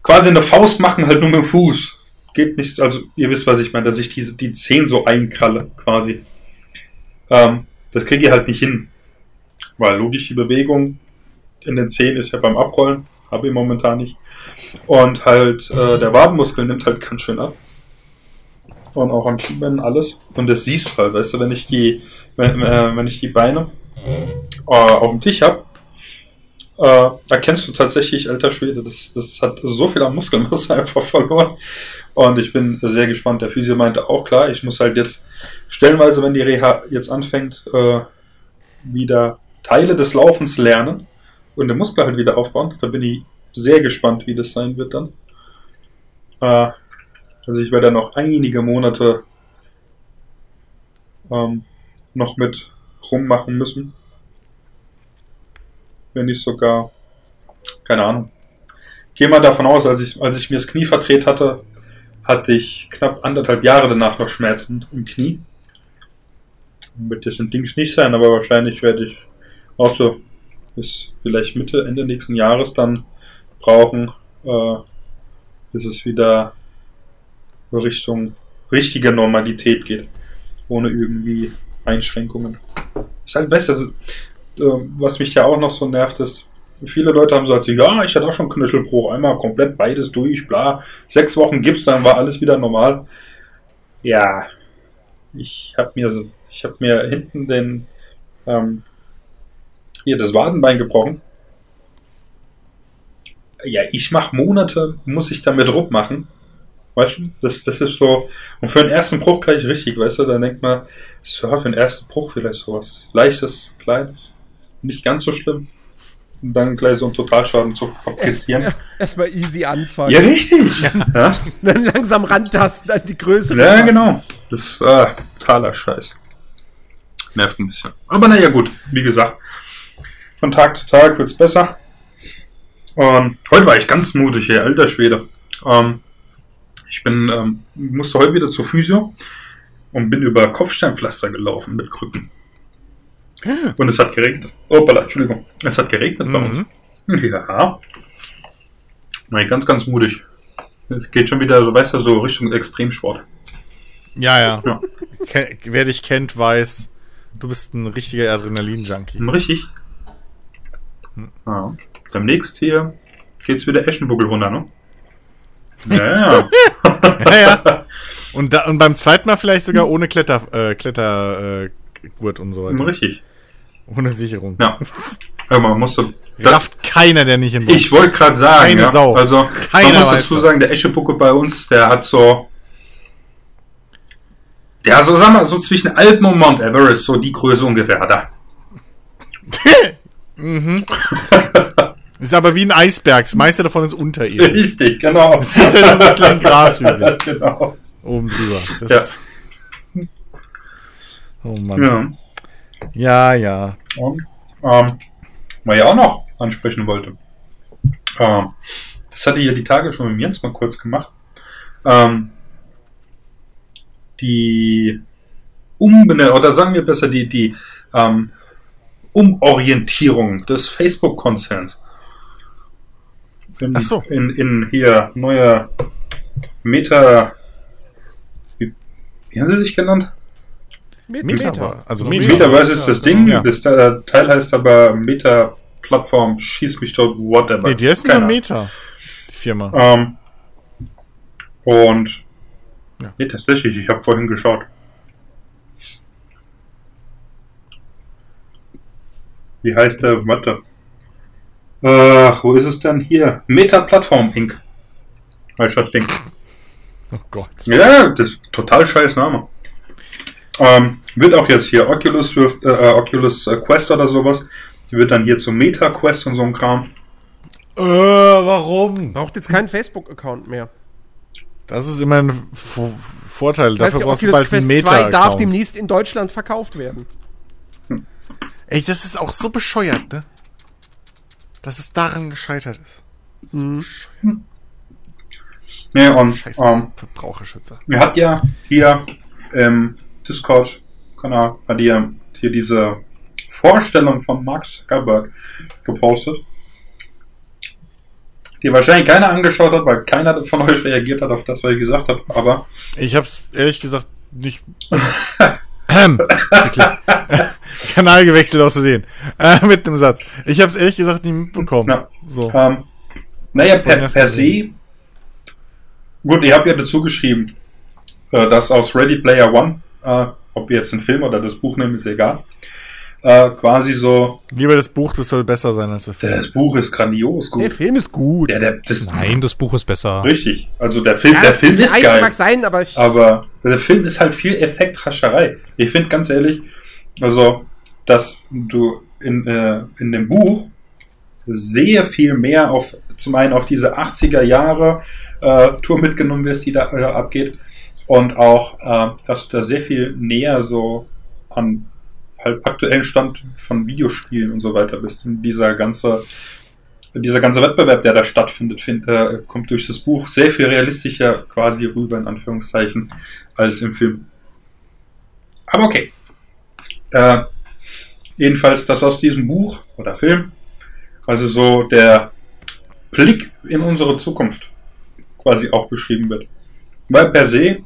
quasi eine Faust machen, halt nur mit dem Fuß. Geht nicht, also ihr wisst, was ich meine, dass ich diese, die Zehen so einkralle, quasi. Ähm, das kriege ich halt nicht hin. Weil logisch die Bewegung in den Zehen ist ja beim Abrollen, habe ich momentan nicht. Und halt äh, der Wadenmuskel nimmt halt ganz schön ab. Und auch am Schienbein alles. Und das siehst du halt, weißt du, wenn ich die, wenn, äh, wenn ich die Beine äh, auf dem Tisch habe, äh, erkennst du tatsächlich, alter Schwede, das, das hat so viel an Muskelmasse einfach verloren. Und ich bin sehr gespannt. Der Physio meinte auch klar, ich muss halt jetzt stellenweise, wenn die Reha jetzt anfängt, äh, wieder Teile des Laufens lernen und den Muskel halt wieder aufbauen. Da bin ich sehr gespannt, wie das sein wird dann. Äh, also ich werde da noch einige Monate ähm, noch mit rummachen müssen. Wenn nicht sogar, keine Ahnung. Gehe mal davon aus, als ich, als ich mir das Knie verdreht hatte, hatte ich knapp anderthalb Jahre danach noch Schmerzen im Knie. Wird jetzt ein Ding nicht sein, aber wahrscheinlich werde ich auch so bis vielleicht Mitte, Ende nächsten Jahres dann brauchen, äh, bis es wieder Richtung richtige Normalität geht. Ohne irgendwie Einschränkungen. Ist halt besser. Das ist, äh, was mich ja auch noch so nervt, ist, viele Leute haben so erzählt, ja, ich hatte auch schon Knöchelbruch, einmal komplett beides durch, bla. Sechs Wochen Gips, dann war alles wieder normal. Ja, ich habe mir so, ich habe mir hinten den, ähm, hier das Wadenbein gebrochen. Ja, ich mache Monate, muss ich damit Druck machen. Weißt du, das, das ist so, und für den ersten Bruch gleich richtig, weißt du, dann denkt man, das für den ersten Bruch vielleicht sowas Leichtes, Kleines, nicht ganz so schlimm. Und dann gleich so einen Totalschaden zu fabrizieren. Erstmal easy anfangen. Ja, richtig. Ja. Dann langsam rantasten an die Größe. Ja, genau. Das ist äh, totaler Scheiß. Nervt ein bisschen. Aber naja, gut, wie gesagt, von Tag zu Tag wird's besser. Und heute war ich ganz mutig, ey, alter Schwede. Ähm, ich bin, ähm, musste heute wieder zur Physio und bin über Kopfsteinpflaster gelaufen mit Krücken. Und es hat geregnet. Opala, Entschuldigung. Es hat geregnet bei uns. Ja. Ich ganz, ganz mutig. Es geht schon wieder, so weißt du, so Richtung Extremsport. Ja, ja. Ja. Wer dich kennt, weiß, du bist ein richtiger Adrenalin-Junkie. Richtig. Ja. Demnächst hier geht's wieder Eschenbuckel runter, ne? Ja, ja. Ja, ja. Und, da, und beim zweiten Mal vielleicht sogar ohne Kletter, äh, Kletter, äh, und so weiter. Richtig. Ohne Sicherung. Ja. Aber man muss so. Rafft keiner, der nicht in Ich wollte gerade sagen, Keine ja, Sau. also Keiner man muss dazu das. sagen, der Eschebucke bei uns, der hat so. Ja, so sagen wir, so zwischen Alpen und Mount Everest, so die Größe ungefähr hat er. Ist aber wie ein Eisberg. Das meiste davon ist unterirdisch. Richtig, genau. Das ist ja nur so ein kleiner Grashügel genau. oben drüber. Das, Oh Mann. Ja. Ja, ja. Und, ähm, was ich auch noch ansprechen wollte. Ähm, das hatte ich ja die Tage schon mit Jens mal kurz gemacht. Ähm, die Umbenennung, oder sagen wir besser, die, die ähm, Umorientierung des Facebook-Konzerns. Ach so. in, in hier neuer Meta. Wie, wie haben sie sich genannt? Met- Meta. Also Meta. Metaverse ist das Ding. Ja. Das äh, Teil heißt aber Meta-Plattform, schieß mich tot, whatever. Nee, die ist Keine nur. Meta. Die Firma. Ähm, und Ja. nee, tatsächlich, ich habe vorhin geschaut. Wie heißt der? Warte. Ach, wo ist es denn hier? Meta Plattform Inc. Heißt das Ding. Oh Gott. Ja, das ist total scheiß Name. Ähm, wird auch jetzt hier Oculus, Rift, äh, äh, Oculus äh, Quest oder sowas. Die wird dann hier zum Meta Quest und so ein Kram. Äh, warum? Braucht jetzt keinen Facebook-Account mehr. Das ist immer ein V Vorteil. Das heißt, Dafür der brauchst du Oculus bald einen Quest 2 darf demnächst in Deutschland verkauft werden. Ey, das ist auch so bescheuert, ne? Dass es daran gescheitert ist. Nee, und Scheiß ähm, Verbraucherschützer. Er hat ja hier im Discord-Kanal hat hier, hier diese Vorstellung von Mark Zuckerberg gepostet, die wahrscheinlich keiner angeschaut hat, weil keiner von euch reagiert hat auf das, was ich gesagt habe. Aber Ich hab's ehrlich gesagt nicht. Ähm. Kanal gewechselt aus Versehen. Äh, mit einem Satz. Ich hab's ehrlich gesagt nicht mitbekommen. Ja. So. ähm, naja, Ich per, per se, gut, ihr habt ja dazu geschrieben, äh, dass aus Ready Player One, äh, ob wir jetzt den Film oder das Buch nehmen, ist egal, äh, quasi so, Lieber das Buch, das soll besser sein als der Film. das Buch ist grandios gut. Der Film ist gut. Der, der, das, Nein, das Buch ist besser. Richtig. Also der Film, Ja, der Film ist mag geil. sein, aber ich, Aber der Film ist halt viel Effektrascherei. Ich finde ganz ehrlich, also, dass du in, äh, in dem Buch sehr viel mehr auf, zum einen auf diese 80er Jahre äh, Tour mitgenommen wirst, die da äh, abgeht. Und auch, äh, dass du da sehr viel näher so an halt aktuellen Stand von Videospielen und so weiter bist. Und dieser ganze, dieser ganze Wettbewerb, der da stattfindet, find, äh, kommt durch das Buch sehr viel realistischer quasi rüber, in Anführungszeichen, als im Film. Aber okay. Äh, jedenfalls, dass aus diesem Buch oder Film, also so der Blick in unsere Zukunft quasi auch beschrieben wird. Weil per se,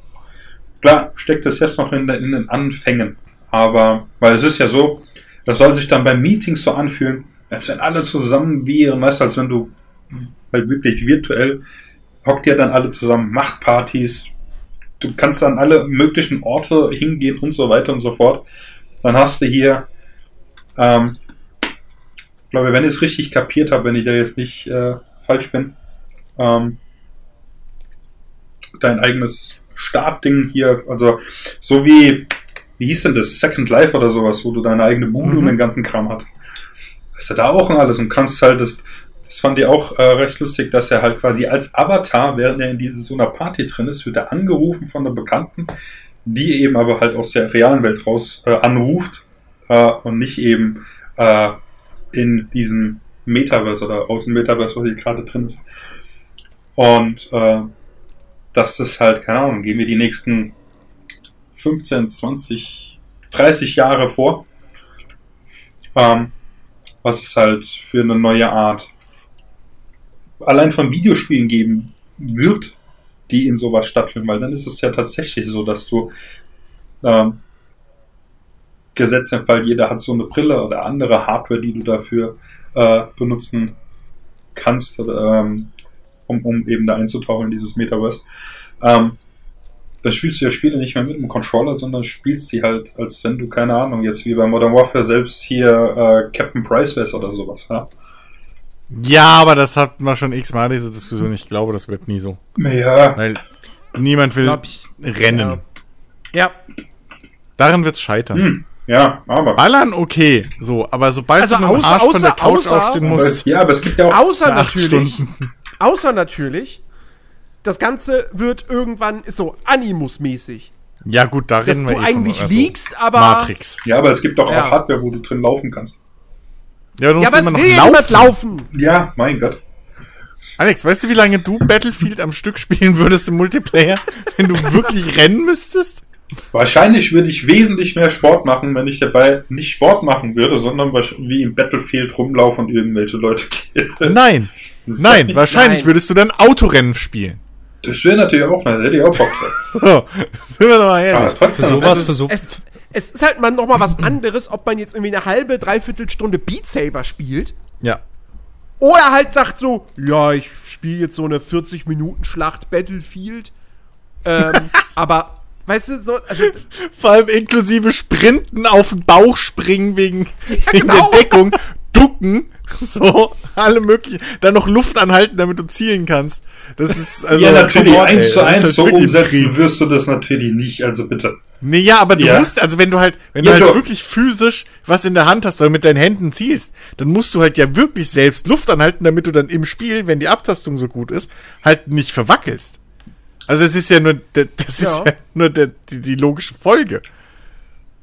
klar, steckt es jetzt noch in, in den Anfängen. Aber, weil es ist ja so, das soll sich dann bei Meetings so anfühlen, als wenn alle zusammen wären, weißt du, als wenn du halt wirklich virtuell hockt ihr dann alle zusammen, macht Partys, du kannst an alle möglichen Orte hingehen und so weiter und so fort. Dann hast du hier ähm, glaube, wenn ich es richtig kapiert habe, wenn ich da jetzt nicht äh, falsch bin, ähm, dein eigenes Startding hier, also so wie, wie hieß denn das, Second Life oder sowas, wo du deine eigene Bude Mhm. und den ganzen Kram hast. Hast du da auch und alles und kannst halt das, das fand ich auch äh, recht lustig, dass er halt quasi als Avatar, während er in diese, so einer Party drin ist, wird er angerufen von der Bekannten, die eben aber halt aus der realen Welt raus äh, anruft äh, und nicht eben äh, in diesem Metaverse oder aus dem Metaverse, was hier gerade drin ist. Und äh, dass das halt, keine Ahnung, gehen wir die nächsten 15, 20, 30 Jahre vor, ähm, was es halt für eine neue Art allein von Videospielen geben wird, die in sowas stattfinden, weil dann ist es ja tatsächlich so, dass du ähm, gesetzt im Fall, jeder hat so eine Brille oder andere Hardware, die du dafür äh, benutzen kannst, oder, ähm, um, um eben da einzutauchen in dieses Metaverse. Ähm, dann spielst du ja Spiele nicht mehr mit einem Controller, sondern spielst die halt, als wenn du, keine Ahnung, jetzt wie bei Modern Warfare selbst hier äh, Captain Price wärst oder sowas. Ja? Ja, aber das hatten wir schon x-mal, diese Diskussion. Ich glaube, das wird nie so. ja. Weil niemand will ich. rennen. Ja. Daran wird's scheitern. Hm, ja, aber. Ballern okay, so, aber sobald Also du mit dem außer- Arsch von der Couch außer- aufstehen musst, es, ja, aber es gibt ja auch. Außer natürlich, Stunden. Außer natürlich, das Ganze wird irgendwann ist so Animus-mäßig. Ja, gut, da reden wir du eh von, eigentlich also, liegst, aber. Matrix. Ja, aber es gibt doch Ja. auch Hardware, wo du drin laufen kannst. Ja, du Ja, musst aber es immer will noch laufen. laufen. Ja, mein Gott. Alex, weißt du, wie lange du Battlefield am Stück spielen würdest im Multiplayer, wenn du wirklich rennen müsstest? Wahrscheinlich würde ich wesentlich mehr Sport machen, wenn ich dabei nicht Sport machen würde, sondern wie im Battlefield rumlaufen und irgendwelche Leute killen. Nein. Ist Nein, wahrscheinlich Nein. würdest du dann Autorennen spielen. Das wäre natürlich auch, da hätte ich auch Bock drauf. So, sind wir doch mal ehrlich. trotzdem, Für sowas, Also für so. es, es ist halt mal noch mal was anderes, ob man jetzt irgendwie eine halbe, dreiviertel Stunde Beat Saber spielt Ja. oder halt sagt so, ja, ich spiele jetzt so eine 40 Minuten Schlacht Battlefield. Ähm, aber weißt du so, also Vor allem inklusive Sprinten auf den Bauch springen wegen, wegen genau. der Deckung, ducken, so, alle möglichen, dann noch Luft anhalten, damit du zielen kannst. Das ist, also, ja, natürlich, on, eins ey, zu eins halt so umsetzen Krieg. wirst du das natürlich nicht, also bitte. Nee, ja, aber du Ja. musst, also wenn du halt, wenn Ja, du halt doch. wirklich physisch was in der Hand hast oder mit deinen Händen zielst, dann musst du halt ja wirklich selbst Luft anhalten, damit du dann im Spiel, wenn die Abtastung so gut ist, halt nicht verwackelst. Also es ist ja nur, das ist Ja. ja nur der, die, die logische Folge.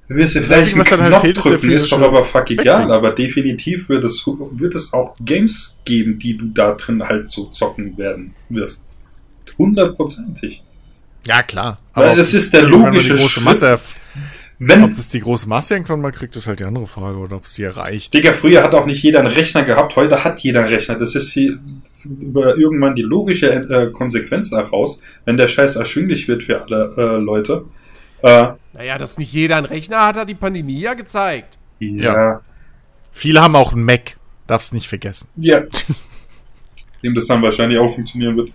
Wirst dir Das vielleicht Einzige, was dann halt fehlt, ist der drücken, ist physische doch aber fuck egal, aber definitiv wird es, wird es auch Games geben, die du da drin halt so zocken werden wirst. Hundertprozentig. Ja, klar. Weil ob das ist der logische die große Schritt. Masse, ob Wenn, das die große Masse irgendwann mal kriegt, ist halt die andere Frage, oder ob es sie erreicht. Digga, früher hat auch nicht jeder einen Rechner gehabt, heute hat jeder einen Rechner. Das ist die, über irgendwann die logische äh, Konsequenz daraus, wenn der Scheiß erschwinglich wird für alle äh, Leute. Äh, naja, dass nicht jeder einen Rechner hat, hat die Pandemie ja gezeigt. ja. Ja. Viele haben auch einen Mac, darfst nicht vergessen. Ja. Dem das dann wahrscheinlich auch funktionieren wird.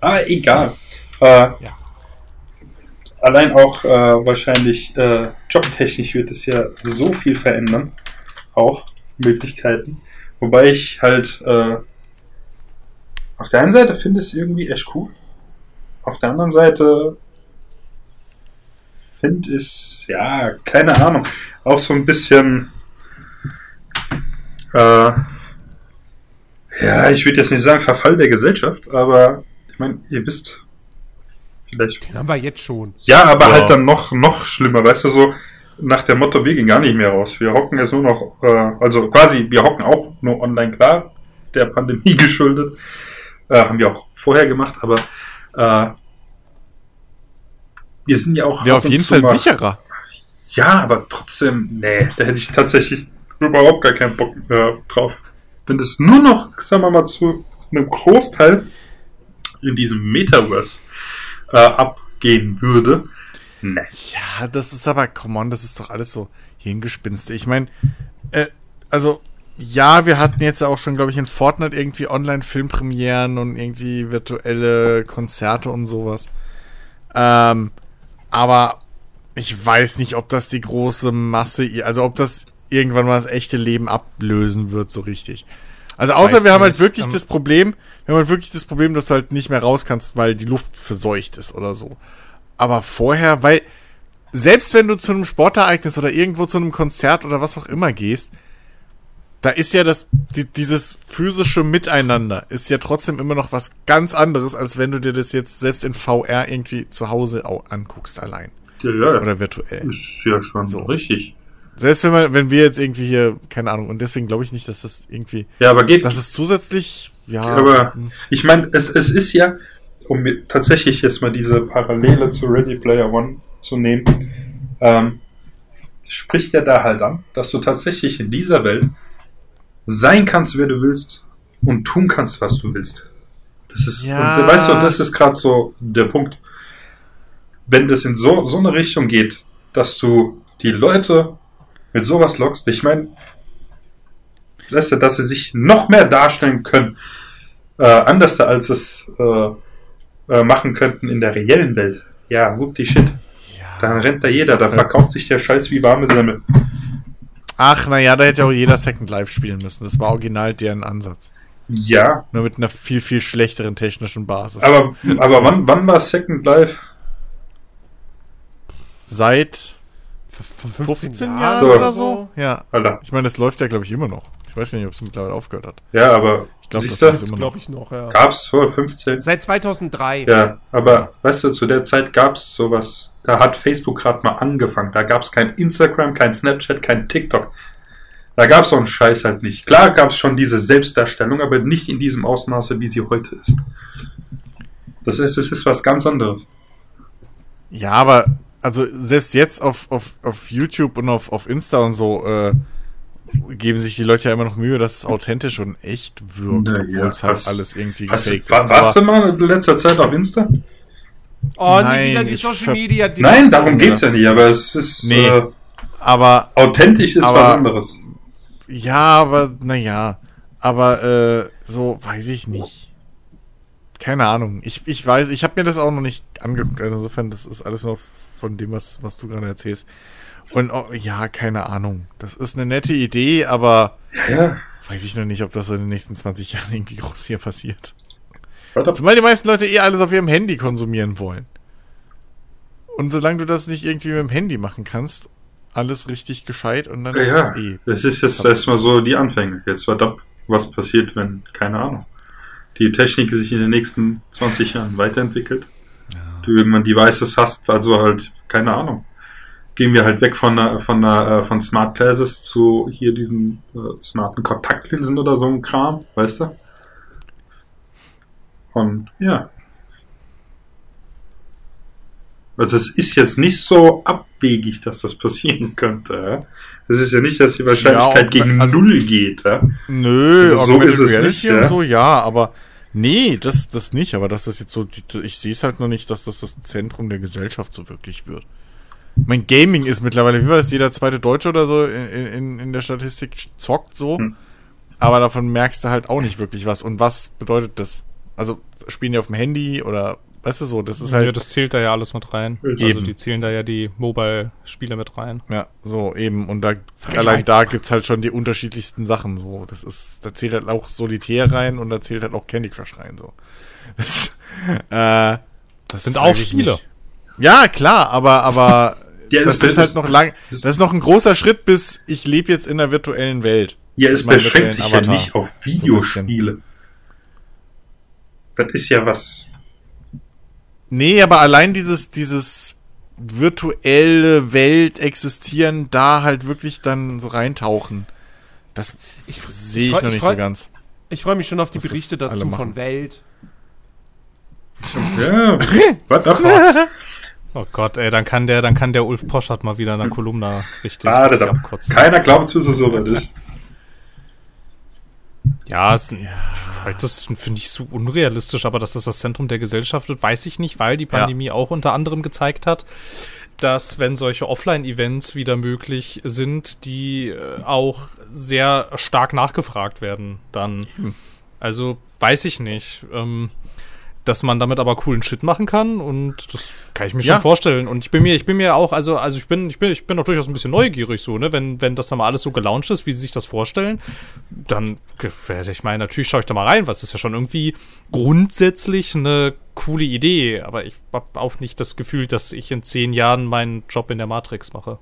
Aber egal. Äh, Allein auch äh, wahrscheinlich äh, jobtechnisch wird es ja so viel verändern. Auch Möglichkeiten. Wobei ich halt äh, auf der einen Seite finde es irgendwie echt cool. Auf der anderen Seite finde es, ja, keine Ahnung, auch so ein bisschen äh, ja, ich würde jetzt nicht sagen Verfall der Gesellschaft, aber ich meine, ihr wisst vielleicht. Den haben wir jetzt schon. Ja, aber Ja. halt dann noch, noch schlimmer, weißt du, so nach dem Motto, wir gehen gar nicht mehr raus. Wir hocken jetzt nur noch, äh, also quasi, wir hocken auch nur online, klar, der Pandemie geschuldet. Äh, haben wir auch vorher gemacht, aber äh, wir sind ja auch. Wäre auf jeden Fall mal- sicherer. Ja, aber trotzdem, nee, da hätte ich tatsächlich überhaupt gar keinen Bock äh, drauf. Wenn das nur noch, sagen wir mal, zu einem Großteil in diesem Metaverse äh, abgehen würde, nee. Ja, das ist aber, come on, das ist doch alles so Hirngespinste. Ich meine, äh, also, ja, wir hatten jetzt auch schon, glaube ich, in Fortnite irgendwie Online-Filmpremieren und irgendwie virtuelle Konzerte und sowas. Ähm, aber ich weiß nicht, ob das die große Masse, also ob das irgendwann mal das echte Leben ablösen wird, so richtig. Also außer Weiß wir haben nicht. halt wirklich Ähm, das Problem, wir haben halt wirklich das Problem, dass du halt nicht mehr raus kannst, weil die Luft verseucht ist oder so. Aber vorher, weil selbst wenn du zu einem Sportereignis oder irgendwo zu einem Konzert oder was auch immer gehst, da ist ja das, die, dieses physische Miteinander ist ja trotzdem immer noch was ganz anderes, als wenn du dir das jetzt selbst in VR irgendwie zu Hause au- anguckst allein. Ja, ja. Oder virtuell. ist ja schon So. richtig. Selbst wenn man, wenn wir jetzt irgendwie hier, keine Ahnung, und deswegen glaube ich nicht, dass das irgendwie, Ja, aber geht. dass es zusätzlich, ja, aber ich meine, es, es ist ja, um tatsächlich jetzt mal diese Parallele zu Ready Player One zu nehmen, ähm, spricht ja da halt an, dass du tatsächlich in dieser Welt sein kannst, wer du willst und tun kannst, was du willst. Das ist, Ja. und, weißt du, das ist gerade so der Punkt. Wenn das in so, so eine Richtung geht, dass du die Leute mit sowas lockst, ich meine, weißt du, dass sie sich noch mehr darstellen können, äh, anders als es äh, äh, machen könnten in der reellen Welt. Ja, whoop die Shit. Dann rennt da jeder, da halt- verkauft sich der Scheiß wie warme Semmel. Ach, naja, da hätte auch jeder Second Life spielen müssen. Das war original deren Ansatz. Ja, Nur mit einer viel, viel schlechteren technischen Basis. aber, aber wann, wann war Second Life? Seit Vor 15 Jahren, Jahren oder so? Ja. Alter. Ich meine, das läuft ja, glaube ich, immer noch. Ich weiß gar nicht, ob es mittlerweile aufgehört hat. Ja, aber Ich glaube, das siehst immer noch. glaube ich noch, ja. gab's vor 15? Seit 2003. Ja, aber weißt du, zu der Zeit gab's sowas. Da hat Facebook gerade mal angefangen. Da gab's kein Instagram, kein Snapchat, kein TikTok. Da gab's so einen Scheiß halt nicht. Klar gab's schon diese Selbstdarstellung, aber nicht in diesem Ausmaße, wie sie heute ist. Das ist, es ist was ganz anderes. Ja, aber also selbst jetzt auf, auf, auf YouTube und auf, auf Insta und so äh, geben sich die Leute ja immer noch Mühe, dass es authentisch und echt wirkt, Na obwohl es halt alles irgendwie gefaked ist. warst du mal in letzter Zeit auf Insta? Oh, Nein, nie wieder die Social Media. Die Nein, darum Nee, geht's ja nicht, aber es ist Nee. äh, aber authentisch ist Aber- was anderes. ja, aber naja, aber äh, so weiß ich nicht. Keine Ahnung. Ich, ich weiß, ich habe mir das auch noch nicht angeguckt. Also insofern, das ist alles nur von dem, was, was du gerade erzählst. Und oh, ja, keine Ahnung. Das ist eine nette Idee, aber Ja, weiß ich noch nicht, ob das in den nächsten 20 Jahren irgendwie groß hier passiert. Zumal die meisten Leute eh alles auf ihrem Handy konsumieren wollen. Und solange du das nicht irgendwie mit dem Handy machen kannst, alles richtig gescheit und dann Ja, ist ja. es eh. Das ist jetzt erstmal so die Anfänge. Jetzt wird ab, was passiert, wenn, keine Ahnung, die Technik sich in den nächsten 20 Jahren weiterentwickelt. Du irgendwann Devices hast, also halt, keine Ahnung. Gehen wir halt weg von, einer- von, einer, äh, von Smart Glasses zu hier diesen äh, smarten Kontaktlinsen oder so ein Kram, weißt du? Und ja. Also es ist jetzt nicht so abwegig, dass das passieren könnte. Ja? Es ist ja nicht, dass die Wahrscheinlichkeit ob- gegen also- Null geht. Ja? Nö, Also so ist es nicht, ja. so, ja, aber nee, das, das nicht, aber das ist jetzt so, ich sehe es halt noch nicht, dass das das Zentrum der Gesellschaft so wirklich wird. Mein Gaming ist mittlerweile, wie war das, jeder zweite Deutsche oder so in, in, in der Statistik zockt so, Hm. aber davon merkst du halt auch nicht wirklich was. Und was bedeutet das? Also spielen die auf dem Handy oder, weißt du so, das ist ja, halt, das zählt da ja alles mit rein. Also Eben. die zählen da ja die Mobile-Spiele mit rein. ja, so eben. Und da, allein da gibt's halt schon die unterschiedlichsten Sachen so. Das ist, da zählt halt auch Solitär rein und da zählt halt auch Candy Crush rein so. Das, äh, das Sind auch Spiele. nicht. Ja, klar, aber, aber Ja, das es- ist halt es- noch lang, das ist noch ein großer Schritt, bis ich lebe jetzt in einer virtuellen Welt. Ja, es beschränkt sich virtuellen ja nicht auf So Videospiele. Das ist ja was. Nee, aber allein dieses, dieses virtuelle Welt existieren, da halt wirklich dann so reintauchen. Das Ich, sehe ich freu- noch nicht freu- so ganz. Ich freue mich schon auf die Das Berichte dazu von Welt. Ja, was abwarten. Oh Gott, ey, dann kann der, dann kann der Ulf Poschert mal wieder in der Kolumna richtig, Warte richtig da. abkotzen. Keiner glaubt, dass es so weit ist. Ja, es, halt das finde ich so unrealistisch, aber dass das das Zentrum der Gesellschaft wird, weiß ich nicht, weil die Pandemie auch unter anderem gezeigt hat, dass wenn solche Offline-Events wieder möglich sind, die äh, auch sehr stark nachgefragt werden, dann. Also weiß ich nicht. Ähm, dass man damit aber coolen Shit machen kann und das kann ich mir Ja. schon vorstellen. Und ich bin mir, ich bin mir auch, also, also ich bin, ich bin, ich bin auch durchaus ein bisschen neugierig so, ne, wenn, wenn das dann mal alles so gelauncht ist, wie sie sich das vorstellen, dann werde ich meine, natürlich schaue ich da mal rein, was ist ja schon irgendwie grundsätzlich eine coole Idee, aber ich habe auch nicht das Gefühl, dass ich in zehn Jahren meinen Job in der Matrix mache.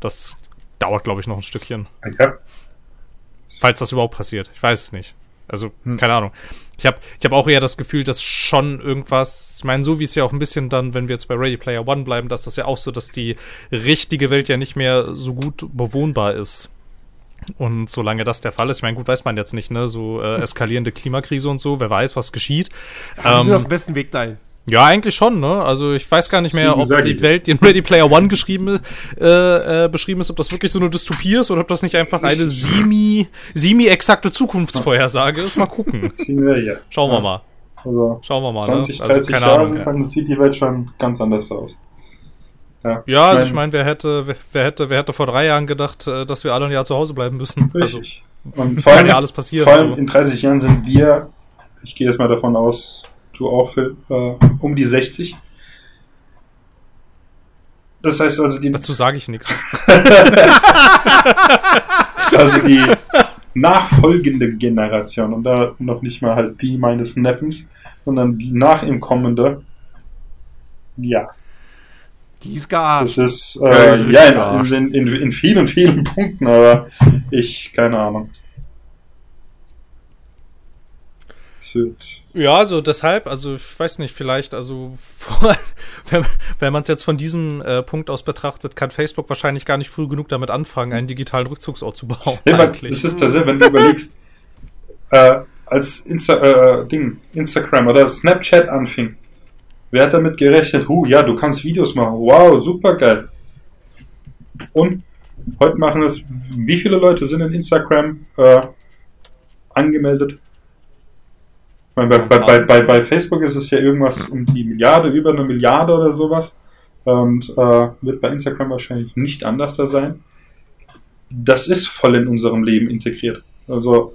Das dauert, glaube ich, noch ein Stückchen. Hab, Falls das überhaupt passiert. Ich weiß es nicht. Also, keine Ahnung. Ich habe ich hab auch eher das Gefühl, dass schon irgendwas, ich meine, so wie es ja auch ein bisschen dann, wenn wir jetzt bei Ready Player One bleiben, dass das ja auch so, dass die richtige Welt ja nicht mehr so gut bewohnbar ist. Und solange das der Fall ist, ich meine, gut, weiß man jetzt nicht, ne, so äh, eskalierende Klimakrise und so, wer weiß, was geschieht. Wir sind auf Ähm, dem besten Weg dahin. Ja, eigentlich schon, ne? Also ich weiß gar nicht mehr, ob die. Welt, die in Ready Player One geschrieben äh, äh, beschrieben ist, ob das wirklich so eine Dystopie ist oder ob das nicht einfach eine semi, semi-exakte Zukunftsvorhersage ist. Mal gucken. Schauen wir mal. Also Schauen wir mal, 20, ne? Also 30 keine Jahre Ahnung. Ja, sieht die Welt schon ganz anders aus. ja also ich meine, wer hätte, wer, wer hätte, wer hätte vor drei Jahren gedacht, äh, dass wir alle ein Jahr zu Hause bleiben müssen? Also Richtig. Und vor kann allem, ja alles passieren. vor allem so. in 30 Jahren sind wir, ich gehe jetzt mal davon aus, du auch, Phil, äh, um die 60. Das heißt also, die, Dazu sage ich nichts. also die nachfolgende Generation und da noch nicht mal halt die meines Neffens, sondern die nach ihm kommende, ja, Die ist das gearscht. ist Ja, äh, das ist ja, gearscht. in, in, in, in vielen, vielen Punkten, aber ich, keine Ahnung. Es wird Ja, also deshalb, also ich weiß nicht, vielleicht, also wenn, wenn man es jetzt von diesem äh, Punkt aus betrachtet, kann Facebook wahrscheinlich gar nicht früh genug damit anfangen, einen digitalen Rückzugsort zu bauen. Aber eigentlich. das ist das, wenn du überlegst, äh, als Insta äh, Ding, Instagram oder Snapchat anfing, wer hat damit gerechnet? Huh, ja, du kannst Videos machen. Wow, super geil. Und heute machen es, wie viele Leute sind in Instagram äh, angemeldet? Meine, bei, bei, bei, bei, bei Facebook ist es ja irgendwas um die Milliarde, über eine Milliarde oder sowas. Und äh, wird bei Instagram wahrscheinlich nicht anders da sein das ist voll in unserem Leben integriert. Also,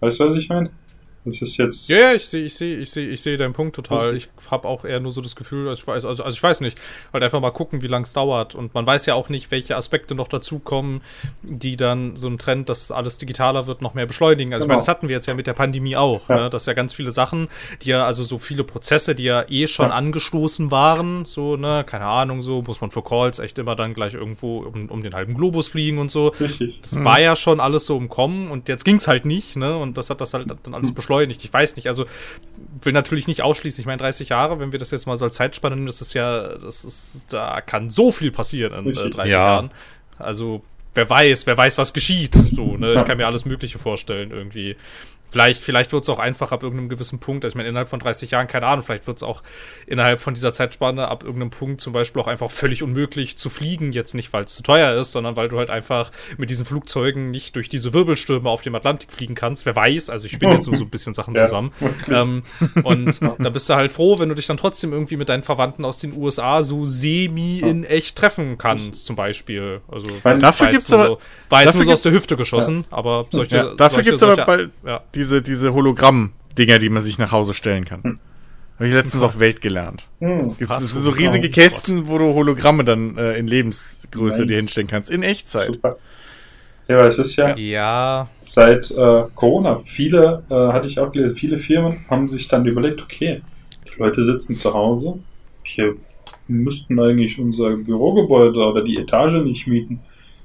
weißt du, was ich meine? Das ist jetzt. Ja, ja, ich sehe, ich sehe, ich sehe, ich sehe deinen Punkt total. Ich habe auch eher nur so das Gefühl, also ich weiß, also, also ich weiß nicht, halt einfach mal gucken, wie lange es dauert. Und man weiß ja auch nicht, welche Aspekte noch dazukommen, die dann so ein Trend, dass alles digitaler wird, noch mehr beschleunigen. Also ich Genau. meine, das hatten wir jetzt ja mit der Pandemie auch, Ja. ne? dass ja ganz viele Sachen, die ja, also so viele Prozesse, die ja eh schon Ja. angestoßen waren, so, ne, keine Ahnung, so, muss man für Calls echt immer dann gleich irgendwo um, um den halben Globus fliegen und so. Richtig. Das war ja schon alles so im Kommen und jetzt ging's halt nicht, ne? Und das hat das halt dann alles beschleunigt. Ich weiß nicht, also will natürlich nicht ausschließen. Ich meine, 30 Jahre, wenn wir das jetzt mal so als Zeitspanne nehmen, das ist ja, das ist, da kann so viel passieren in äh, Richtig. 30 Ja. Jahren. Also, wer weiß, wer weiß, was geschieht. So, ne? Ich kann mir alles Mögliche vorstellen, irgendwie. Vielleicht, vielleicht wird es auch einfach ab irgendeinem gewissen Punkt, also ich meine, innerhalb von 30 Jahren, keine Ahnung, vielleicht wird es auch innerhalb von dieser Zeitspanne ab irgendeinem Punkt zum Beispiel auch einfach völlig unmöglich zu fliegen. Jetzt nicht, weil es zu teuer ist, sondern weil du halt einfach mit diesen Flugzeugen nicht durch diese Wirbelstürme auf dem Atlantik fliegen kannst. Wer weiß, also ich spinne jetzt so, so ein bisschen Sachen Ja, zusammen. Ähm, und dann bist du halt froh, wenn du dich dann trotzdem irgendwie mit deinen Verwandten aus den USA so semi in echt treffen kannst, zum Beispiel. Also Dafür war jetzt gibt's nur aber- so, war jetzt dafür nur so aus gibt- der Hüfte geschossen, aber solche. Ja, dafür solche, gibt's aber bald ja. Diese, diese Hologramm-Dinger, die man sich nach Hause stellen kann. Habe ich letztens auf Welt gelernt. Hm. Gibt's Was? so riesige Kästen, wo du Hologramme dann äh, in Lebensgröße Nein. dir hinstellen kannst. In Echtzeit. Super. Ja, aber es ist ja, Ja, seit äh, Corona, viele, äh, hatte ich auch gelesen, viele Firmen haben sich dann überlegt, okay, die Leute sitzen zu Hause, wir müssten eigentlich unser Bürogebäude oder die Etage nicht mieten.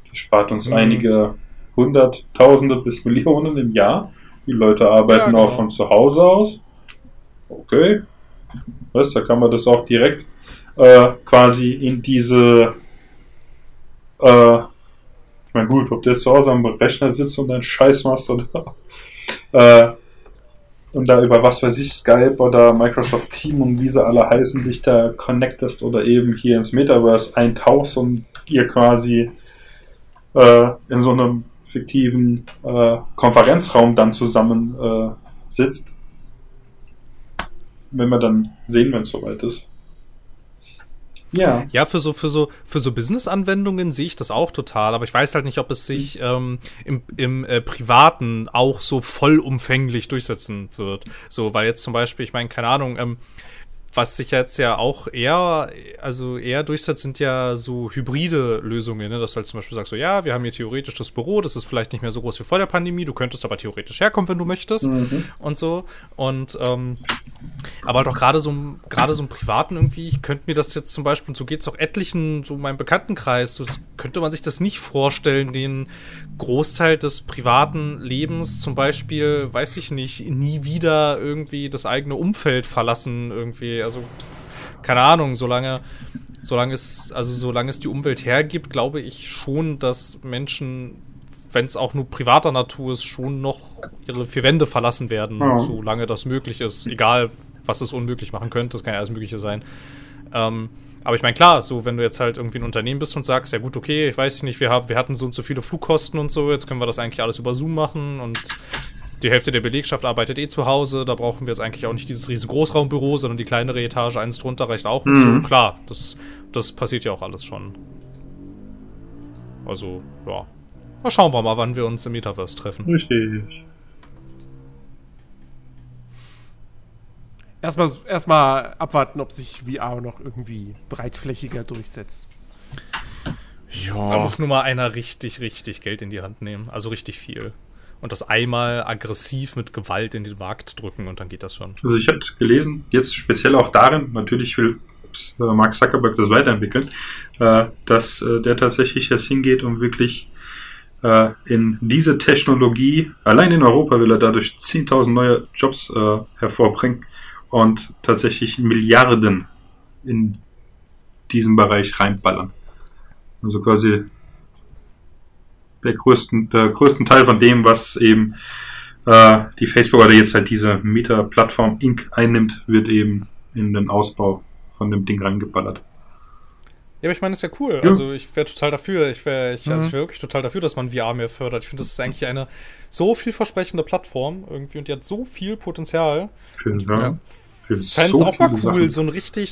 Das spart uns Mhm. einige Hunderttausende bis Millionen im Jahr. Die Leute arbeiten Ja, genau. auch von zu Hause aus. Okay. Weißt, da kann man das auch direkt äh, quasi in diese äh, ich meine, gut, ob du jetzt zu Hause am Rechner sitzt und deinen Scheiß machst oder äh, und da über was weiß ich, Skype oder Microsoft Team und wie sie alle heißen, dich da connectest oder eben hier ins Metaverse eintauchst und ihr quasi äh, in so einem fiktiven äh, Konferenzraum dann zusammen äh, sitzt. Wenn wir dann sehen, wenn es soweit ist. Ja. Ja, für so, für so, für so Business-Anwendungen sehe ich das auch total, aber ich weiß halt nicht, ob es sich ähm, im, im äh, Privaten auch so vollumfänglich durchsetzen wird. So, weil jetzt zum Beispiel, ich meine, keine Ahnung, ähm, was sich jetzt ja auch eher, also eher durchsetzt, sind ja so hybride Lösungen, ne? dass du halt zum Beispiel sagst, so ja, wir haben hier theoretisch das Büro, das ist vielleicht nicht mehr so groß wie vor der Pandemie, du könntest aber theoretisch herkommen, wenn du möchtest und so. Und ähm, aber doch gerade so gerade so im Privaten irgendwie, ich könnte mir das jetzt zum Beispiel, und so geht's auch etlichen, so meinem Bekanntenkreis, so könnte man sich das nicht vorstellen, den Großteil des privaten Lebens zum Beispiel, weiß ich nicht, nie wieder irgendwie das eigene Umfeld verlassen, irgendwie, also keine Ahnung, solange, solange es, also solange es die Umwelt hergibt, glaube ich schon, dass Menschen, wenn es auch nur privater Natur ist, schon noch ihre vier Wände verlassen werden, Ja. solange das möglich ist, egal was es unmöglich machen könnte, das kann ja alles Mögliche sein. Ähm, aber ich meine, klar, so wenn du jetzt halt irgendwie ein Unternehmen bist und sagst, ja gut, okay, ich weiß nicht, wir, haben, wir hatten so und so viele Flugkosten und so, jetzt können wir das eigentlich alles über Zoom machen und die Hälfte der Belegschaft arbeitet eh zu Hause, da brauchen wir jetzt eigentlich auch nicht dieses riesige Großraumbüro, sondern die kleinere Etage eins drunter reicht auch. Und Mhm. so, klar, das, das passiert ja auch alles schon. Also, ja. Mal schauen wir mal, wann wir uns im Metaverse treffen. Richtig. Erstmal, erstmal abwarten, ob sich VR noch irgendwie breitflächiger durchsetzt. Da Ja, muss nur mal einer richtig, richtig Geld in die Hand nehmen. Also richtig viel. Und das einmal aggressiv mit Gewalt in den Markt drücken und dann geht das schon. Also ich habe gelesen, jetzt speziell auch darin, natürlich will äh, Mark Zuckerberg das weiterentwickeln, äh, dass äh, der tatsächlich jetzt hingeht und wirklich in diese Technologie, allein in Europa will er dadurch 10.000 neue Jobs hervorbringen und tatsächlich Milliarden in diesen Bereich reinballern. Also quasi der größten, der größten Teil von dem, was eben äh, die Facebook oder jetzt halt diese Meta-Plattform Inc. einnimmt, wird eben in den Ausbau von dem Ding reingeballert. Ja, aber ich meine, das ist ja cool. Ja. Also ich wäre total dafür. Ich wäre ich, also ich wär wirklich total dafür, dass man VR mehr fördert. Ich finde, das ist eigentlich eine so vielversprechende Plattform irgendwie und die hat so viel Potenzial. Für, Ja. fände es auch mal cool, Sachen. so ein richtig.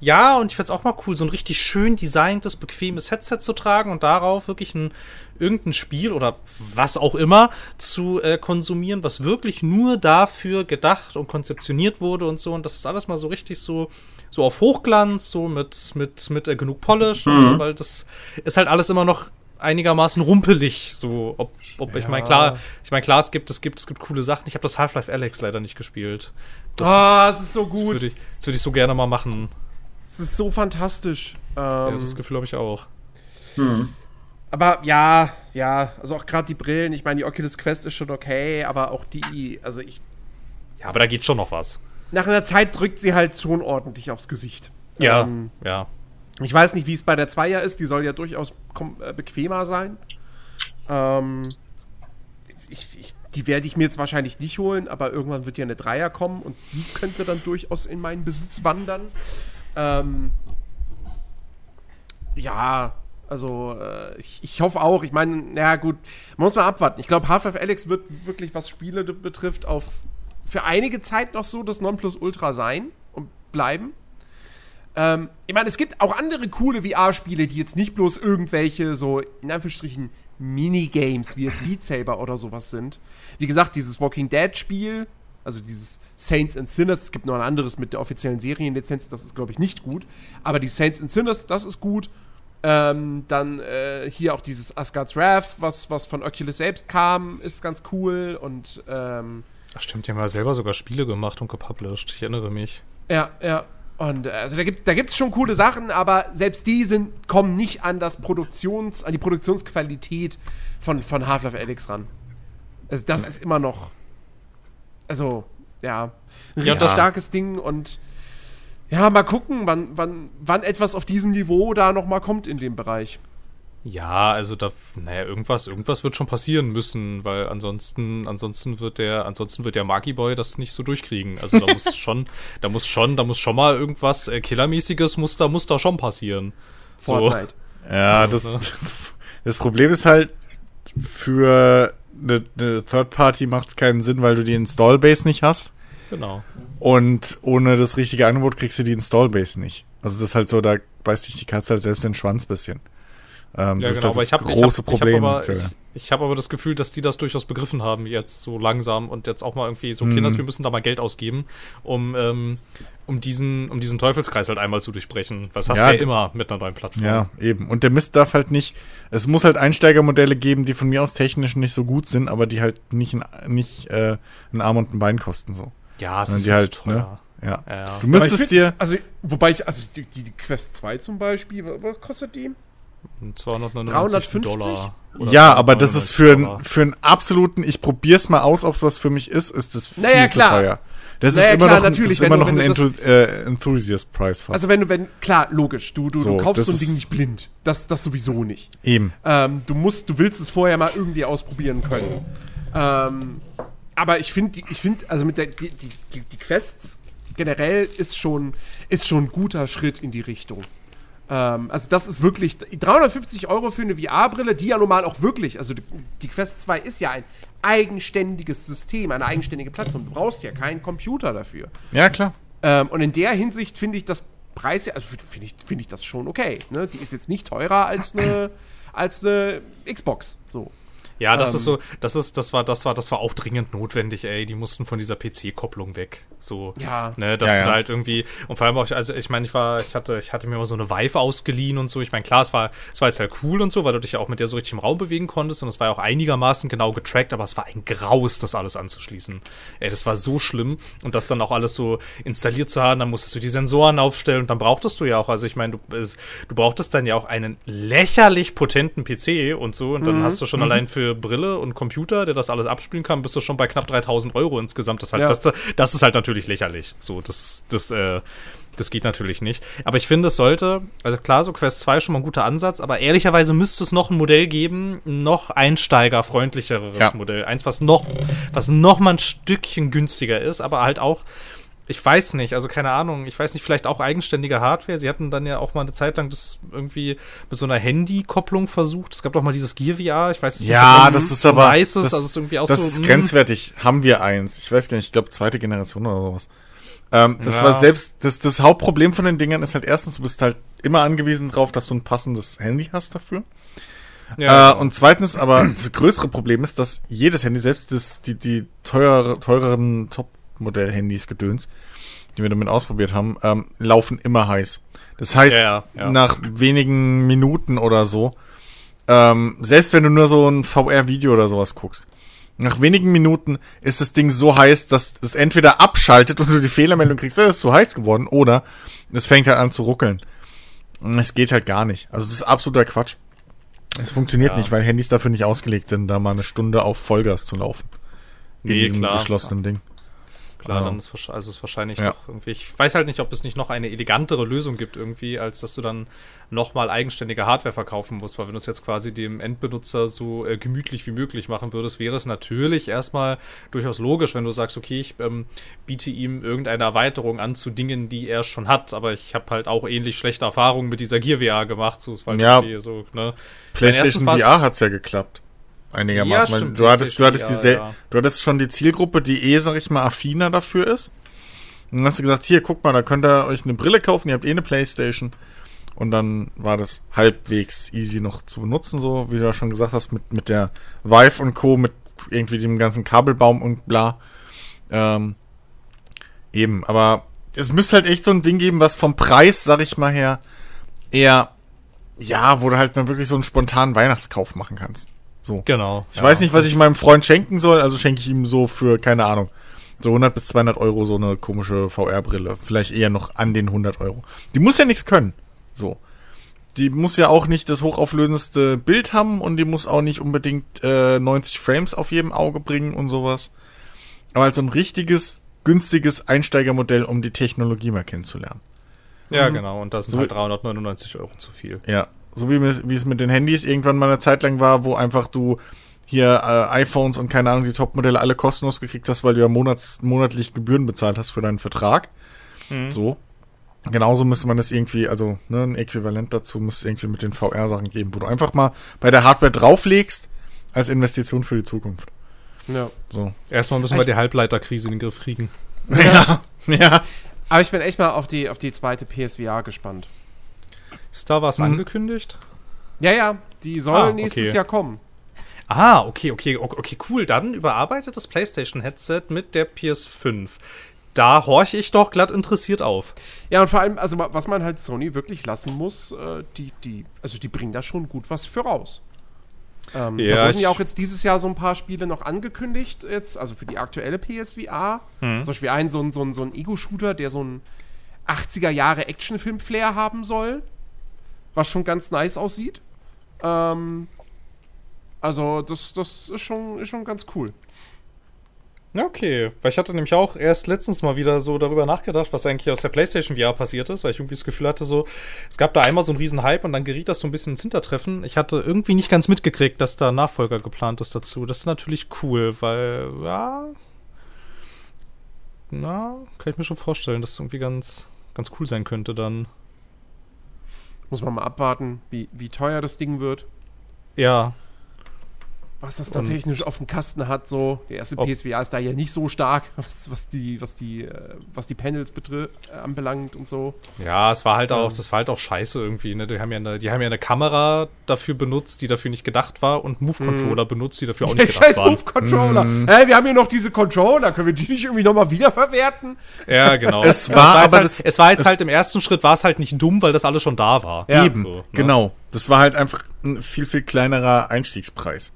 Ja, und ich fände es auch mal cool, so ein richtig schön designtes, bequemes Headset zu tragen und darauf wirklich ein irgendein Spiel oder was auch immer zu äh, konsumieren, was wirklich nur dafür gedacht und konzeptioniert wurde und so. Und das ist alles mal so richtig so, so auf Hochglanz, so mit, mit, mit äh, genug Polish und Mhm. so, weil das ist halt alles immer noch einigermaßen rumpelig. So, ob, ob ich Ja. meine, klar, ich meine, klar, es gibt, es gibt, es gibt coole Sachen. Ich habe das Half-Life Alex leider nicht gespielt. Das, Ah, es ist so das gut. würde ich, das würde ich so gerne mal machen. Es ist so fantastisch. Ja, Ähm, das Gefühl habe ich auch. Hm. aber ja, ja, also auch gerade die Brillen. Ich meine, die Oculus Quest ist schon okay, aber auch die, also ich, Ja, aber da geht schon noch was. nach einer Zeit drückt sie halt schon ordentlich aufs Gesicht. Ja, Ähm, ja. Ich weiß nicht, wie es bei der Zweier ist. Die soll ja durchaus äh, bequemer sein. Ähm, ich, ich, die werde ich mir jetzt wahrscheinlich nicht holen, aber irgendwann wird ja eine Dreier kommen und die könnte dann durchaus in meinen Besitz wandern. Ähm, ja, also äh, ich, ich hoffe auch. Ich meine, naja gut, man muss mal abwarten. Ich glaube, Half-Life Alex wird wirklich, was Spiele betrifft, auf für einige Zeit noch so das Nonplusultra sein und bleiben. Ähm, ich meine, es gibt auch andere coole VR-Spiele, die jetzt nicht bloß irgendwelche so, in Anführungsstrichen, Minigames wie jetzt Beat Saber oder sowas sind. Wie gesagt, dieses Walking Dead-Spiel, also dieses Saints and Sinners, es gibt noch ein anderes mit der offiziellen Serienlizenz, das ist, glaube ich, nicht gut. Aber die Saints and Sinners, das ist gut. Ähm, dann äh, hier auch dieses Asgard's Wrath, was, was von Oculus selbst kam, ist ganz cool. Und ähm, Ach, stimmt, die haben ja selber sogar Spiele gemacht und gepublished. Ich erinnere mich. Ja, ja. Und äh, also da gibt da gibt's schon coole Sachen, aber selbst die sind, kommen nicht an das Produktions, an die Produktionsqualität von, von Half-Life Alyx ran. Also das ist immer noch. Also, ja. Ein Ja, richtig das- starkes Ding und ja, mal gucken, wann, wann, wann etwas auf diesem Niveau da nochmal kommt in dem Bereich. Ja, also da, naja, irgendwas, irgendwas wird schon passieren müssen, weil ansonsten, ansonsten wird der, ansonsten wird der Marky Boy das nicht so durchkriegen. Also da muss schon, da muss schon, da muss schon mal irgendwas äh, Killermäßiges muss da, muss da schon passieren. So. Fortnite. Ja, das, das Problem ist halt, für eine, eine Third Party macht es keinen Sinn, weil du die Install-Base nicht hast. Genau. Und ohne das richtige Angebot kriegst du die Install-Base nicht. Also das ist halt so, da beißt sich die Katze halt selbst den Schwanz bisschen. Ähm, Ja, das genau, ist aber halt ich habe das große ich hab, Problem. Ich habe aber, ich, ich hab aber das Gefühl, dass die das durchaus begriffen haben, jetzt so langsam und jetzt auch mal irgendwie so, Kinders, wir müssen da mal Geld ausgeben, um, ähm, um, diesen, um diesen Teufelskreis halt einmal zu durchbrechen. Was hast Ja, du ja immer mit einer neuen Plattform. Ja, eben. Und der Mist darf halt nicht, es muss halt Einsteigermodelle geben, die von mir aus technisch nicht so gut sind, aber die halt nicht, ein, nicht äh, ein Arm und ein Bein kosten so. ja es ist die halt, zu teuer. Ja. Ja, ja. Du müsstest find- dir, Also, wobei ich, also die, die Quest 2 zum Beispiel, wa- was kostet die? 299 350? Dollar. Ja, aber das ist für, 299 ein, für einen absoluten, ich probier's mal aus, ob es was für mich ist, ist das viel Naja, zu klar. teuer. Das Naja, ist immer klar, noch, ein- natürlich, ist immer du- noch ein Enthu äh, Enthusiast-Preis fast. Also wenn du, wenn, klar, logisch, du, du, So, du kaufst so ein Ding nicht blind. Das, das sowieso nicht. Eben. Ähm, du musst, du willst es vorher mal irgendwie ausprobieren können. Ähm, aber ich finde, ich finde, also mit der, die, die, die- die Quests generell ist schon, ist schon ein guter Schritt in die Richtung. Ähm, also das ist wirklich 350 Euro für eine VR-Brille, die ja normal auch wirklich, also die, die Quest 2 ist ja ein eigenständiges System, eine eigenständige Plattform. Du brauchst ja keinen Computer dafür. Ja, klar. Ähm, und in der Hinsicht finde ich das Preis, also finde ich, finde ich das schon okay. Ne? Die ist jetzt nicht teurer als eine, als eine Xbox. So. Ja, das Ähm. ist so, das ist, das war, das war, das war auch dringend notwendig, ey. Die mussten von dieser PC-Kopplung weg. So, Ja. ne, dass Ja, du ja. da halt irgendwie, und vor allem auch, also ich meine, ich war, ich hatte, ich hatte mir mal so eine Vive ausgeliehen und so. Ich meine, klar, es war, es war jetzt halt cool und so, weil du dich ja auch mit der so richtig im Raum bewegen konntest und es war ja auch einigermaßen genau getrackt, aber es war ein Graus, das alles anzuschließen. Ey, das war so schlimm und das dann auch alles so installiert zu haben, dann musstest du die Sensoren aufstellen und dann brauchtest du ja auch, also ich meine, du, es, du brauchtest dann ja auch einen lächerlich potenten PC und so und dann hast du schon allein für Brille und Computer, der das alles abspielen kann, bist du schon bei knapp 3000 Euro insgesamt. Das, halt, Ja. das, das ist halt natürlich lächerlich. So, das, das, äh, das geht natürlich nicht. Aber ich finde, es sollte, also klar, so Quest 2 schon mal ein guter Ansatz, aber ehrlicherweise müsste es noch ein Modell geben, ein noch einsteigerfreundlicheres Ja. Modell. Eins, was noch, was noch mal ein Stückchen günstiger ist, aber halt auch, ich weiß nicht, also keine Ahnung, ich weiß nicht, vielleicht auch eigenständige Hardware. Sie hatten dann ja auch mal eine Zeit lang das irgendwie mit so einer Handy-Kopplung versucht. Es gab doch mal dieses Gear VR, ich weiß nicht, Ja, das ist aber. Weiß ist, das, also es ist irgendwie auch das so, ist mm. grenzwertig. Haben wir eins. Ich weiß gar nicht, ich glaube zweite Generation oder sowas. Ähm, das Ja. war selbst, das, das Hauptproblem von den Dingern ist halt erstens, du bist halt immer angewiesen drauf, dass du ein passendes Handy hast dafür. Ja, Äh, und zweitens, aber das größere Problem ist, dass jedes Handy, selbst das, die, die teurere, teureren Top-Modell-Handys gedöns, die wir damit ausprobiert haben, ähm, laufen immer heiß. Das heißt, Ja, ja, nach wenigen Minuten oder so, ähm, selbst wenn du nur so ein VR-Video oder sowas guckst, nach wenigen Minuten ist das Ding so heiß, dass es entweder abschaltet und du die Fehlermeldung kriegst, es ist zu heiß geworden, oder es fängt halt an zu ruckeln. Es geht halt gar nicht. Also das ist absoluter Quatsch. Es funktioniert Ja. nicht, weil Handys dafür nicht ausgelegt sind, da mal eine Stunde auf Vollgas zu laufen. In Nee, diesem klar. geschlossenen Ding. Klar, Ja. dann ist also ist wahrscheinlich Ja. doch irgendwie. Ich weiß halt nicht, ob es nicht noch eine elegantere Lösung gibt irgendwie, als dass du dann nochmal eigenständige Hardware verkaufen musst, weil wenn du es jetzt quasi dem Endbenutzer so äh, gemütlich wie möglich machen würdest, wäre es natürlich erstmal durchaus logisch, wenn du sagst, okay, ich ähm, biete ihm irgendeine Erweiterung an zu Dingen, die er schon hat, aber ich habe halt auch ähnlich schlechte Erfahrungen mit dieser Gear VR gemacht, so es war halt Ja. so, ne? PlayStation VR hat's ja geklappt. Einigermaßen. Ja, stimmt, du hattest, du hattest, die, ja. du hattest schon die Zielgruppe, die eh, sag ich mal, affiner dafür ist. Und dann hast du gesagt, hier, guckt mal, da könnt ihr euch eine Brille kaufen, ihr habt eh eine Playstation. Und dann war das halbwegs easy noch zu benutzen, so wie du ja schon gesagt hast, mit, mit der Vive und Co., mit irgendwie dem ganzen Kabelbaum und bla. Ähm, eben, aber es müsste halt echt so ein Ding geben, was vom Preis, sag ich mal her, eher, ja, wo du halt mal wirklich so einen spontanen Weihnachtskauf machen kannst. So. Genau. Ich weiß nicht, was ich meinem Freund schenken soll, also schenke ich ihm so für, keine Ahnung, so 100 bis 200 Euro so eine komische VR-Brille. Vielleicht eher noch an den 100 Euro. Die muss ja nichts können. So. Die muss ja auch nicht das hochauflösendste Bild haben und die muss auch nicht unbedingt äh, 90 Frames auf jedem Auge bringen und sowas. Aber halt so ein richtiges, günstiges Einsteigermodell, um die Technologie mal kennenzulernen. Ja, genau. Und das sind So- halt 399 Euro zu viel. Ja, so wie, es- wie es mit den Handys irgendwann mal eine Zeit lang war, wo einfach du hier äh, iPhones und keine Ahnung, die Top-Modelle alle kostenlos gekriegt hast, weil du ja monats, monatlich Gebühren bezahlt hast für deinen Vertrag. Mhm. So. Genauso müsste man das irgendwie, also ne, ein Äquivalent dazu müsste irgendwie mit den VR-Sachen geben, wo du einfach mal bei der Hardware drauflegst als Investition für die Zukunft. Ja. So. Erstmal müssen wir die Halbleiterkrise in den Griff kriegen. Ja, ja. Aber ich bin echt mal auf die, auf die zweite PSVR gespannt. Ist da was Hm. angekündigt? Ja, ja, die soll Ah, nächstes okay. Jahr kommen. Ah, okay, okay, okay, cool. Dann überarbeitetes PlayStation-Headset mit der PS5. Da horche ich doch glatt interessiert auf. Ja, und vor allem, also was man halt Sony wirklich lassen muss, äh, die, die, also die bringen da schon gut was für raus. Ähm, Ja, da wurden ja auch jetzt dieses Jahr so ein paar Spiele noch angekündigt, jetzt, also für die aktuelle PSVR. Hm. Zum Beispiel ein so ein, so ein, so ein Ego-Shooter, der so ein 80er Jahre Actionfilm-Flair haben soll. Was schon ganz nice aussieht. Ähm, also, das, das ist schon, ist schon ganz cool. Okay. Weil ich hatte nämlich auch erst letztens mal wieder so darüber nachgedacht, was eigentlich aus der PlayStation VR passiert ist, weil ich irgendwie das Gefühl hatte, so, es gab da einmal so einen riesen Hype und dann geriet das so ein bisschen ins Hintertreffen. Ich hatte irgendwie nicht ganz mitgekriegt, dass da Nachfolger geplant ist dazu. Das ist natürlich cool, weil, ja. Na, kann ich mir schon vorstellen, dass es irgendwie ganz, ganz cool sein könnte dann. Muss man mal abwarten, wie, wie teuer das Ding wird. Ja, was das da Und- technisch auf dem Kasten hat, so. Der erste PSVR ist da ja nicht so stark, was, was die, was die, äh, was die Panels äh, anbelangt und so. Ja, es war halt auch, Ähm. das war halt auch scheiße irgendwie, ne? Die haben ja eine, die haben ja eine Kamera dafür benutzt, die dafür nicht gedacht war und Move-Controller benutzt, die dafür auch nicht gedacht Scheiß waren. Move-Controller. Hä, wir haben hier noch diese Controller, können wir die nicht irgendwie nochmal wiederverwerten? Ja, genau. Es Ja, war jetzt aber halt, das- es war jetzt es- halt im ersten Schritt war es halt nicht dumm, weil das alles schon da war. Ja, Eben, so, ne? genau. Das war halt einfach ein viel, viel kleinerer Einstiegspreis.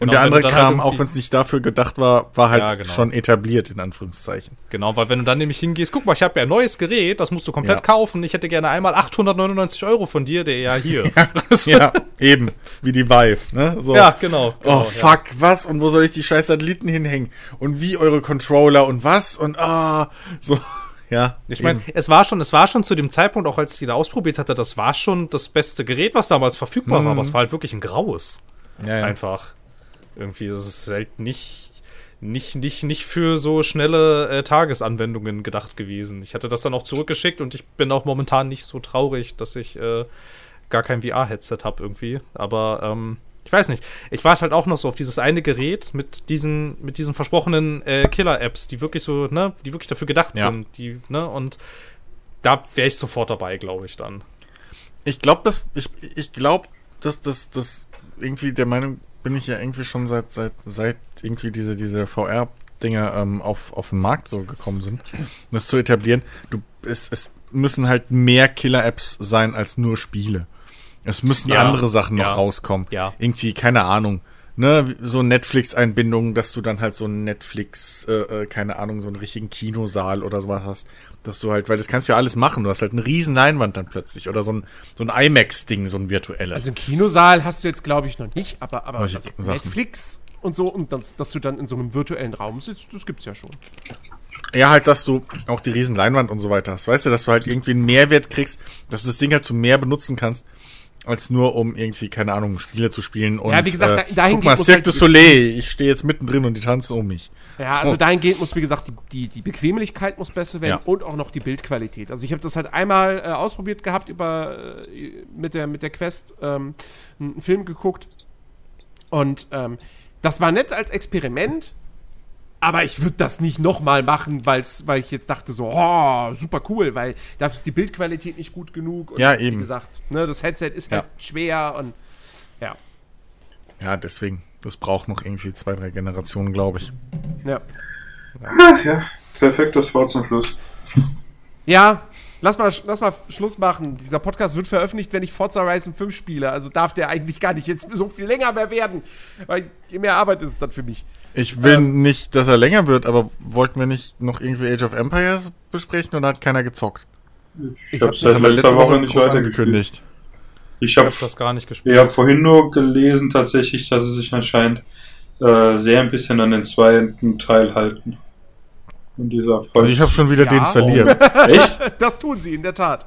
Und Genau, der wenn andere halt Kram, auch irgendwie- wenn es nicht dafür gedacht war, war halt Ja, genau. schon etabliert, in Anführungszeichen. Genau, weil wenn du dann nämlich hingehst, guck mal, ich habe ja ein neues Gerät, das musst du komplett Ja. kaufen. Ich hätte gerne einmal 899 Euro von dir, der ja hier. ja, eben. Wie die Vive, ne? So. ja, genau. genau Oh, fuck, was? Und wo soll ich die scheiß Satelliten hinhängen? Und wie eure Controller und was? Und ah, so, ja. Ich meine, es war schon, es war schon zu dem Zeitpunkt, auch als ich die da ausprobiert hatte, das war schon das beste Gerät, was damals verfügbar war, aber es war halt wirklich ein graues. ja, ja. Einfach. Irgendwie, das ist halt nicht, nicht, nicht, nicht für so schnelle äh, Tagesanwendungen gedacht gewesen. Ich hatte das dann auch zurückgeschickt und ich bin auch momentan nicht so traurig, dass ich äh, gar kein VR-Headset habe irgendwie. Aber ähm, ich weiß nicht. Ich warte halt auch noch so auf dieses eine Gerät mit diesen, mit diesen versprochenen äh, Killer-Apps, die wirklich so, ne, die wirklich dafür gedacht Ja. sind. Die, ne, und da wäre ich sofort dabei, glaube ich dann. Ich glaube, dass ich, ich glaube, dass das das irgendwie der Meinung bin ich ja irgendwie schon seit seit seit irgendwie diese diese VR Dinger ähm, auf auf den Markt so gekommen sind, um das zu etablieren. Du es, es müssen halt mehr Killer Apps sein als nur Spiele. Es müssen Ja, andere Sachen noch ja, rauskommen. ja. Irgendwie keine Ahnung. Ne, so Netflix-Einbindungen, dass du dann halt so ein Netflix, äh, äh, keine Ahnung, so einen richtigen Kinosaal oder sowas hast. Dass du halt, weil das kannst du ja alles machen. Du hast halt eine riesen Leinwand dann plötzlich. Oder so ein, so ein IMAX-Ding, so ein virtuelles. Also im Kinosaal hast du jetzt, glaube ich, noch nicht, aber, aber also. Netflix und so, und das, dass du dann in so einem virtuellen Raum sitzt, das gibt's ja schon. Ja, halt, dass du auch die riesen Leinwand und so weiter hast. Weißt du, dass du halt irgendwie einen Mehrwert kriegst, dass du das Ding halt zu mehr benutzen kannst, als nur um irgendwie, keine Ahnung, Spiele zu spielen und Ja, wie gesagt, da- äh, dahin guck mal, Cirque halt du Soleil, ich stehe jetzt mittendrin und die tanzen um mich. Ja, also dahingehend muss, wie gesagt, die, die, die Bequemlichkeit muss besser werden Ja. und auch noch die Bildqualität. Also ich habe das halt einmal äh, ausprobiert gehabt über äh, mit der mit der Quest ähm, einen Film geguckt und ähm, das war nett als Experiment, aber ich würde das nicht nochmal machen, weil's, weil ich jetzt dachte so, oh, super cool, weil dafür ist die Bildqualität nicht gut genug. Und Ja, Wie eben. gesagt, ne, das Headset ist halt Ja. schwer und ja, Ja, deswegen. Das braucht noch irgendwie zwei, drei Generationen, glaube ich. ja. Ja, perfekt, das Wort zum Schluss. Ja, lass mal, lass mal Schluss machen. Dieser Podcast wird veröffentlicht, wenn ich Forza Horizon 5 spiele. Also darf der eigentlich gar nicht jetzt so viel länger mehr werden. Weil je mehr Arbeit ist es dann für mich. Ich will Ähm. nicht, dass er länger wird, aber wollten wir nicht noch irgendwie Age of Empires besprechen oder hat keiner gezockt? Ich, hab habe das haben wir letzter Woche nicht angekündigt. Ich Ich habe habe das gar nicht gespielt. ich hab vorhin nur gelesen tatsächlich, dass sie sich anscheinend äh, sehr ein bisschen an den zweiten Teil halten. In dieser Also ich habe schon wieder Ja. deinstalliert. Echt? Das tun sie in der Tat.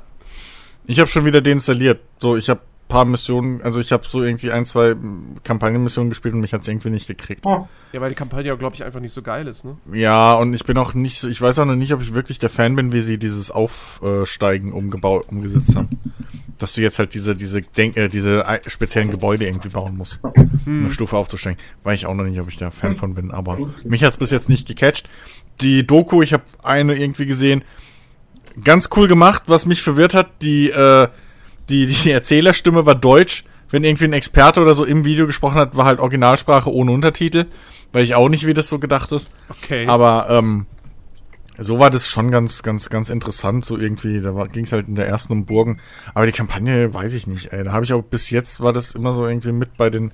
Ich habe schon wieder deinstalliert. So, ich habe paar Missionen, also ich habe so irgendwie ein, zwei Kampagnenmissionen gespielt und mich hat's irgendwie nicht gekriegt. Ja, weil die Kampagne, glaube ich, einfach nicht so geil ist, ne? Ja, und ich bin auch nicht so, ich weiß auch noch nicht, ob ich wirklich der Fan bin, wie sie dieses Aufsteigen umgebaut, umgesetzt haben. Dass du jetzt halt diese, diese, Denk äh, diese ei- speziellen Gebäude irgendwie bauen musst, um eine Stufe aufzusteigen. Weiß ich auch noch nicht, ob ich da Fan von bin, aber mich hat's bis jetzt nicht gecatcht. Die Doku, ich habe eine irgendwie gesehen, Ganz cool gemacht, was mich verwirrt hat, die, äh, die, die Erzählerstimme war deutsch. Wenn irgendwie ein Experte oder so im Video gesprochen hat, war halt Originalsprache ohne Untertitel. Weil ich auch nicht, wie das so gedacht ist. Okay. Aber ähm, so war das schon ganz, ganz, ganz interessant. So irgendwie, da ging es halt in der ersten um Burgen. Aber die Kampagne weiß ich nicht. Ey. Da habe ich auch bis jetzt war das immer so irgendwie mit bei den,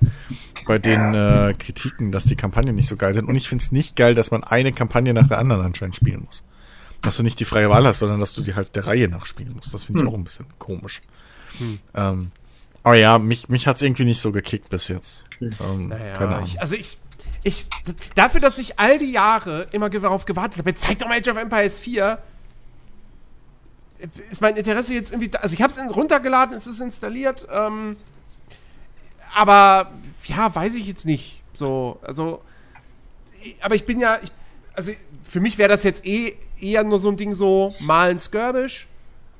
bei den äh, Kritiken, dass die Kampagnen nicht so geil sind. Und ich finde es nicht geil, dass man eine Kampagne nach der anderen anscheinend spielen muss. Dass du nicht die freie Wahl hast, sondern dass du die halt der Reihe nach spielen musst. Das finde ich Hm. auch ein bisschen komisch. Ähm, aber ja, mich, mich hat's irgendwie nicht so gekickt bis jetzt. Ähm, Naja, keine Ahnung. ich, also ich, ich, dafür, dass ich all die Jahre immer darauf gewartet habe, jetzt zeig doch mal Age of Empires 4, ist mein Interesse jetzt irgendwie, da, also ich habe es runtergeladen, es ist installiert, ähm, aber ja, weiß ich jetzt nicht, so, also, aber ich bin ja, ich, also für mich wäre das jetzt eh eher nur so ein Ding so, mal ein Skirmish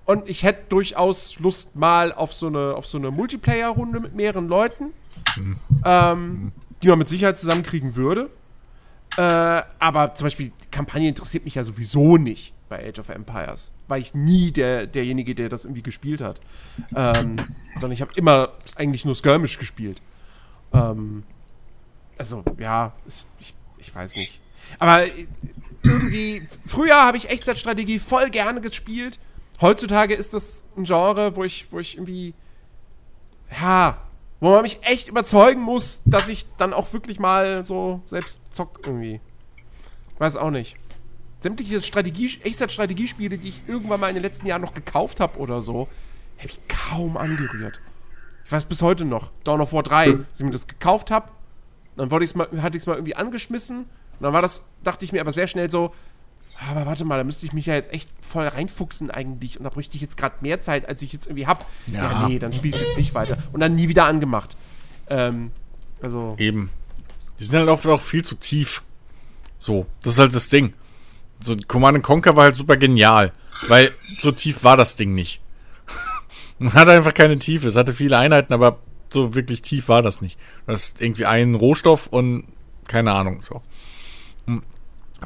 und ich hätte durchaus Lust mal auf so eine, so eine Multiplayer-Runde mit mehreren Leuten ähm, die man mit Sicherheit zusammenkriegen würde. Äh, aber zum Beispiel, die Kampagne interessiert mich ja sowieso nicht bei Age of Empires. War ich nie der, derjenige, der das irgendwie gespielt hat. Ähm, sondern ich habe immer eigentlich nur Skirmish gespielt. Ähm, also, ja, es- ich, ich weiß nicht. Aber äh, irgendwie, früher habe ich Echtzeitstrategie voll gerne gespielt. Heutzutage ist das ein Genre, wo ich, wo ich irgendwie, ja, wo man mich echt überzeugen muss, dass ich dann auch wirklich mal so selbst zock irgendwie. Weiß auch nicht. Sämtliche Strategie, Echtzeit-Strategiespiele, die ich irgendwann mal in den letzten Jahren noch gekauft habe oder so, habe ich kaum angerührt. Ich weiß bis heute noch. Dawn of War 3, als ich mir das gekauft habe, dann wollte ich's mal, hatte ich es mal irgendwie angeschmissen und dann war das, dachte ich mir aber sehr schnell so, "Ah, aber warte mal, da müsste ich mich ja jetzt echt voll reinfuchsen eigentlich und da bräuchte ich jetzt gerade mehr Zeit, als ich jetzt irgendwie hab. Ja, Ja. nee, dann spielst du jetzt nicht weiter. Und dann nie wieder angemacht. Ähm, also, Eben. Die sind halt oft auch viel zu tief. So, das ist halt das Ding. So, Command Conquer war halt super genial, weil so tief war das Ding nicht. Man hatte einfach keine Tiefe. Es hatte viele Einheiten, aber so wirklich tief war das nicht. Das ist irgendwie ein Rohstoff und keine Ahnung, so.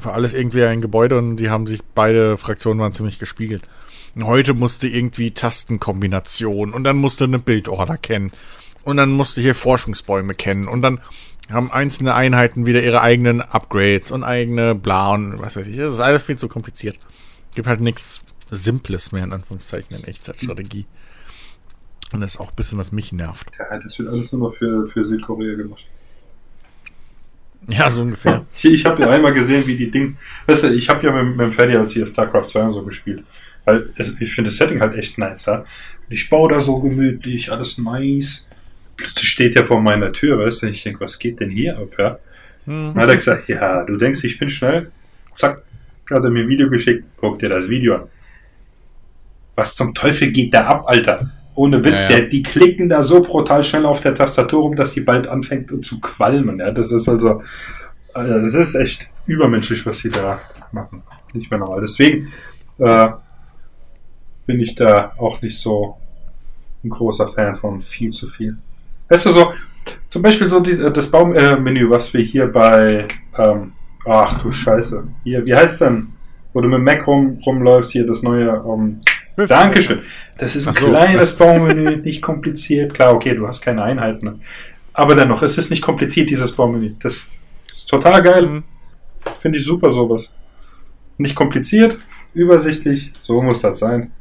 War alles irgendwie ein Gebäude und die haben sich, beide Fraktionen waren ziemlich gespiegelt. Heute musste irgendwie Tastenkombination und dann musste eine Bildorder kennen. Und dann musste hier Forschungsbäume kennen. Und dann haben einzelne Einheiten wieder ihre eigenen Upgrades und eigene bla und was weiß ich. Das ist alles viel zu kompliziert. Gibt halt nichts Simples mehr, in Anführungszeichen, in Echtzeitstrategie. Und das ist auch ein bisschen, was mich nervt. Ja, das wird alles nur noch für, für Südkorea gemacht. Ja, so ungefähr. Ich, ich habe ja einmal gesehen, wie die Dinge. Weißt du, ich habe ja mit, mit dem Freddy als hier StarCraft 2 und so gespielt. Weil es, ich finde das Setting halt echt nice, ja. Ich baue da so gemütlich, alles nice. Plötzlich steht ja vor meiner Tür, weißt du, ich denke, was geht denn hier ab, ja? Dann hat er gesagt, ja, du denkst, ich bin schnell. Zack, hat er mir ein Video geschickt, guck dir das Video an. Was zum Teufel geht da ab, Alter? Ohne Witz, Ja, ja. Der, die klicken da so brutal schnell auf der Tastatur rum, dass die bald anfängt zu qualmen. Ja, das ist also, also das ist echt übermenschlich, was sie da machen. Nicht mehr normal. Deswegen äh, bin ich da auch nicht so ein großer Fan von viel zu viel. Weißt du so, zum Beispiel so die, das Baummenü, was wir hier bei, ähm, ach du Scheiße, hier, wie heißt denn, wo du mit Mac rum, rumläufst, hier das neue, ähm, Dankeschön. Das ist ein so. kleines Baumenü, nicht kompliziert. Klar, okay, du hast keine Einheiten. Aber dennoch, es ist nicht kompliziert, dieses Baumenü. Das ist total geil. Mhm. Finde ich super, sowas. Nicht kompliziert, übersichtlich, so muss das sein.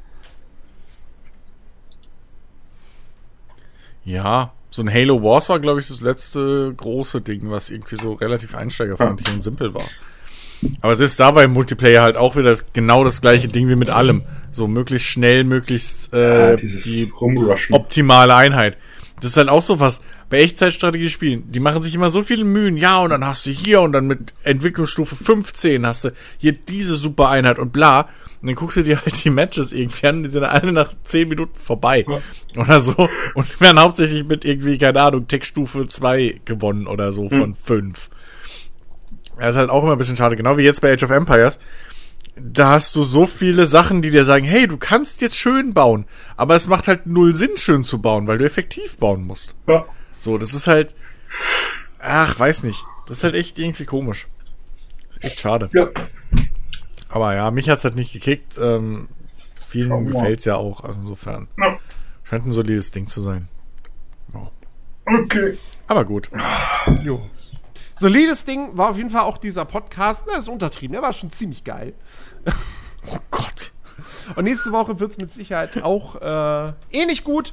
Ja, so ein Halo Wars war, glaube ich, das letzte große Ding, was irgendwie so relativ einsteigerfreundlich und simpel war. Aber selbst da war im Multiplayer halt auch wieder das, genau das gleiche Ding wie mit allem. So möglichst schnell, möglichst äh, Ja, die Rumrushen. optimale Einheit. Das ist halt auch so was. Bei Echtzeitstrategiespielen, die machen sich immer so viele Mühen. Ja, und dann hast du hier und dann mit Entwicklungsstufe 15 hast du hier diese super Einheit und bla. Und dann guckst du dir halt die Matches irgendwie an, die sind alle nach 10 Minuten vorbei. Oder so. Und werden hauptsächlich mit irgendwie, keine Ahnung, Tech-Stufe 2 gewonnen oder so von 5. Das ist halt auch immer ein bisschen schade. Genau wie jetzt bei Age of Empires da hast du so viele Sachen, die dir sagen, hey, du kannst jetzt schön bauen, aber es macht halt null Sinn, schön zu bauen, weil du effektiv bauen musst. Ja. So, das ist halt, ach, weiß nicht. Das ist halt echt irgendwie komisch. Ist echt schade. ja. Aber ja, mich hat's halt nicht gekickt. Ähm, vielen mal. gefällt's ja auch. Also insofern Ja. scheint ein solides Ding zu sein. Ja. Okay. Aber gut. Jo. Solides Ding war auf jeden Fall auch dieser Podcast. Na, ist untertrieben. Der war schon ziemlich geil. Oh Gott. Und nächste Woche wird es mit Sicherheit auch äh, ähnlich gut.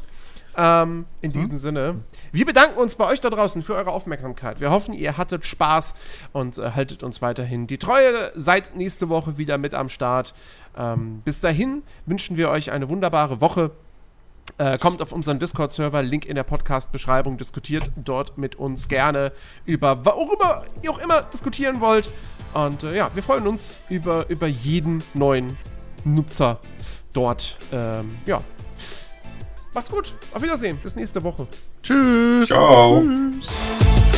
Ähm, in diesem Sinne. Wir bedanken uns bei euch da draußen für eure Aufmerksamkeit. Wir hoffen, ihr hattet Spaß und äh, haltet uns weiterhin die Treue. Seid nächste Woche wieder mit am Start. Ähm, bis dahin wünschen wir euch eine wunderbare Woche. Äh, kommt auf unseren Discord-Server, Link in der Podcast-Beschreibung, diskutiert dort mit uns gerne über worüber ihr auch immer diskutieren wollt. Und äh, ja, wir freuen uns über, über jeden neuen Nutzer dort. Ähm, ja. Macht's gut. Auf Wiedersehen. Bis nächste Woche. Tschüss. Ciao. Tschüss.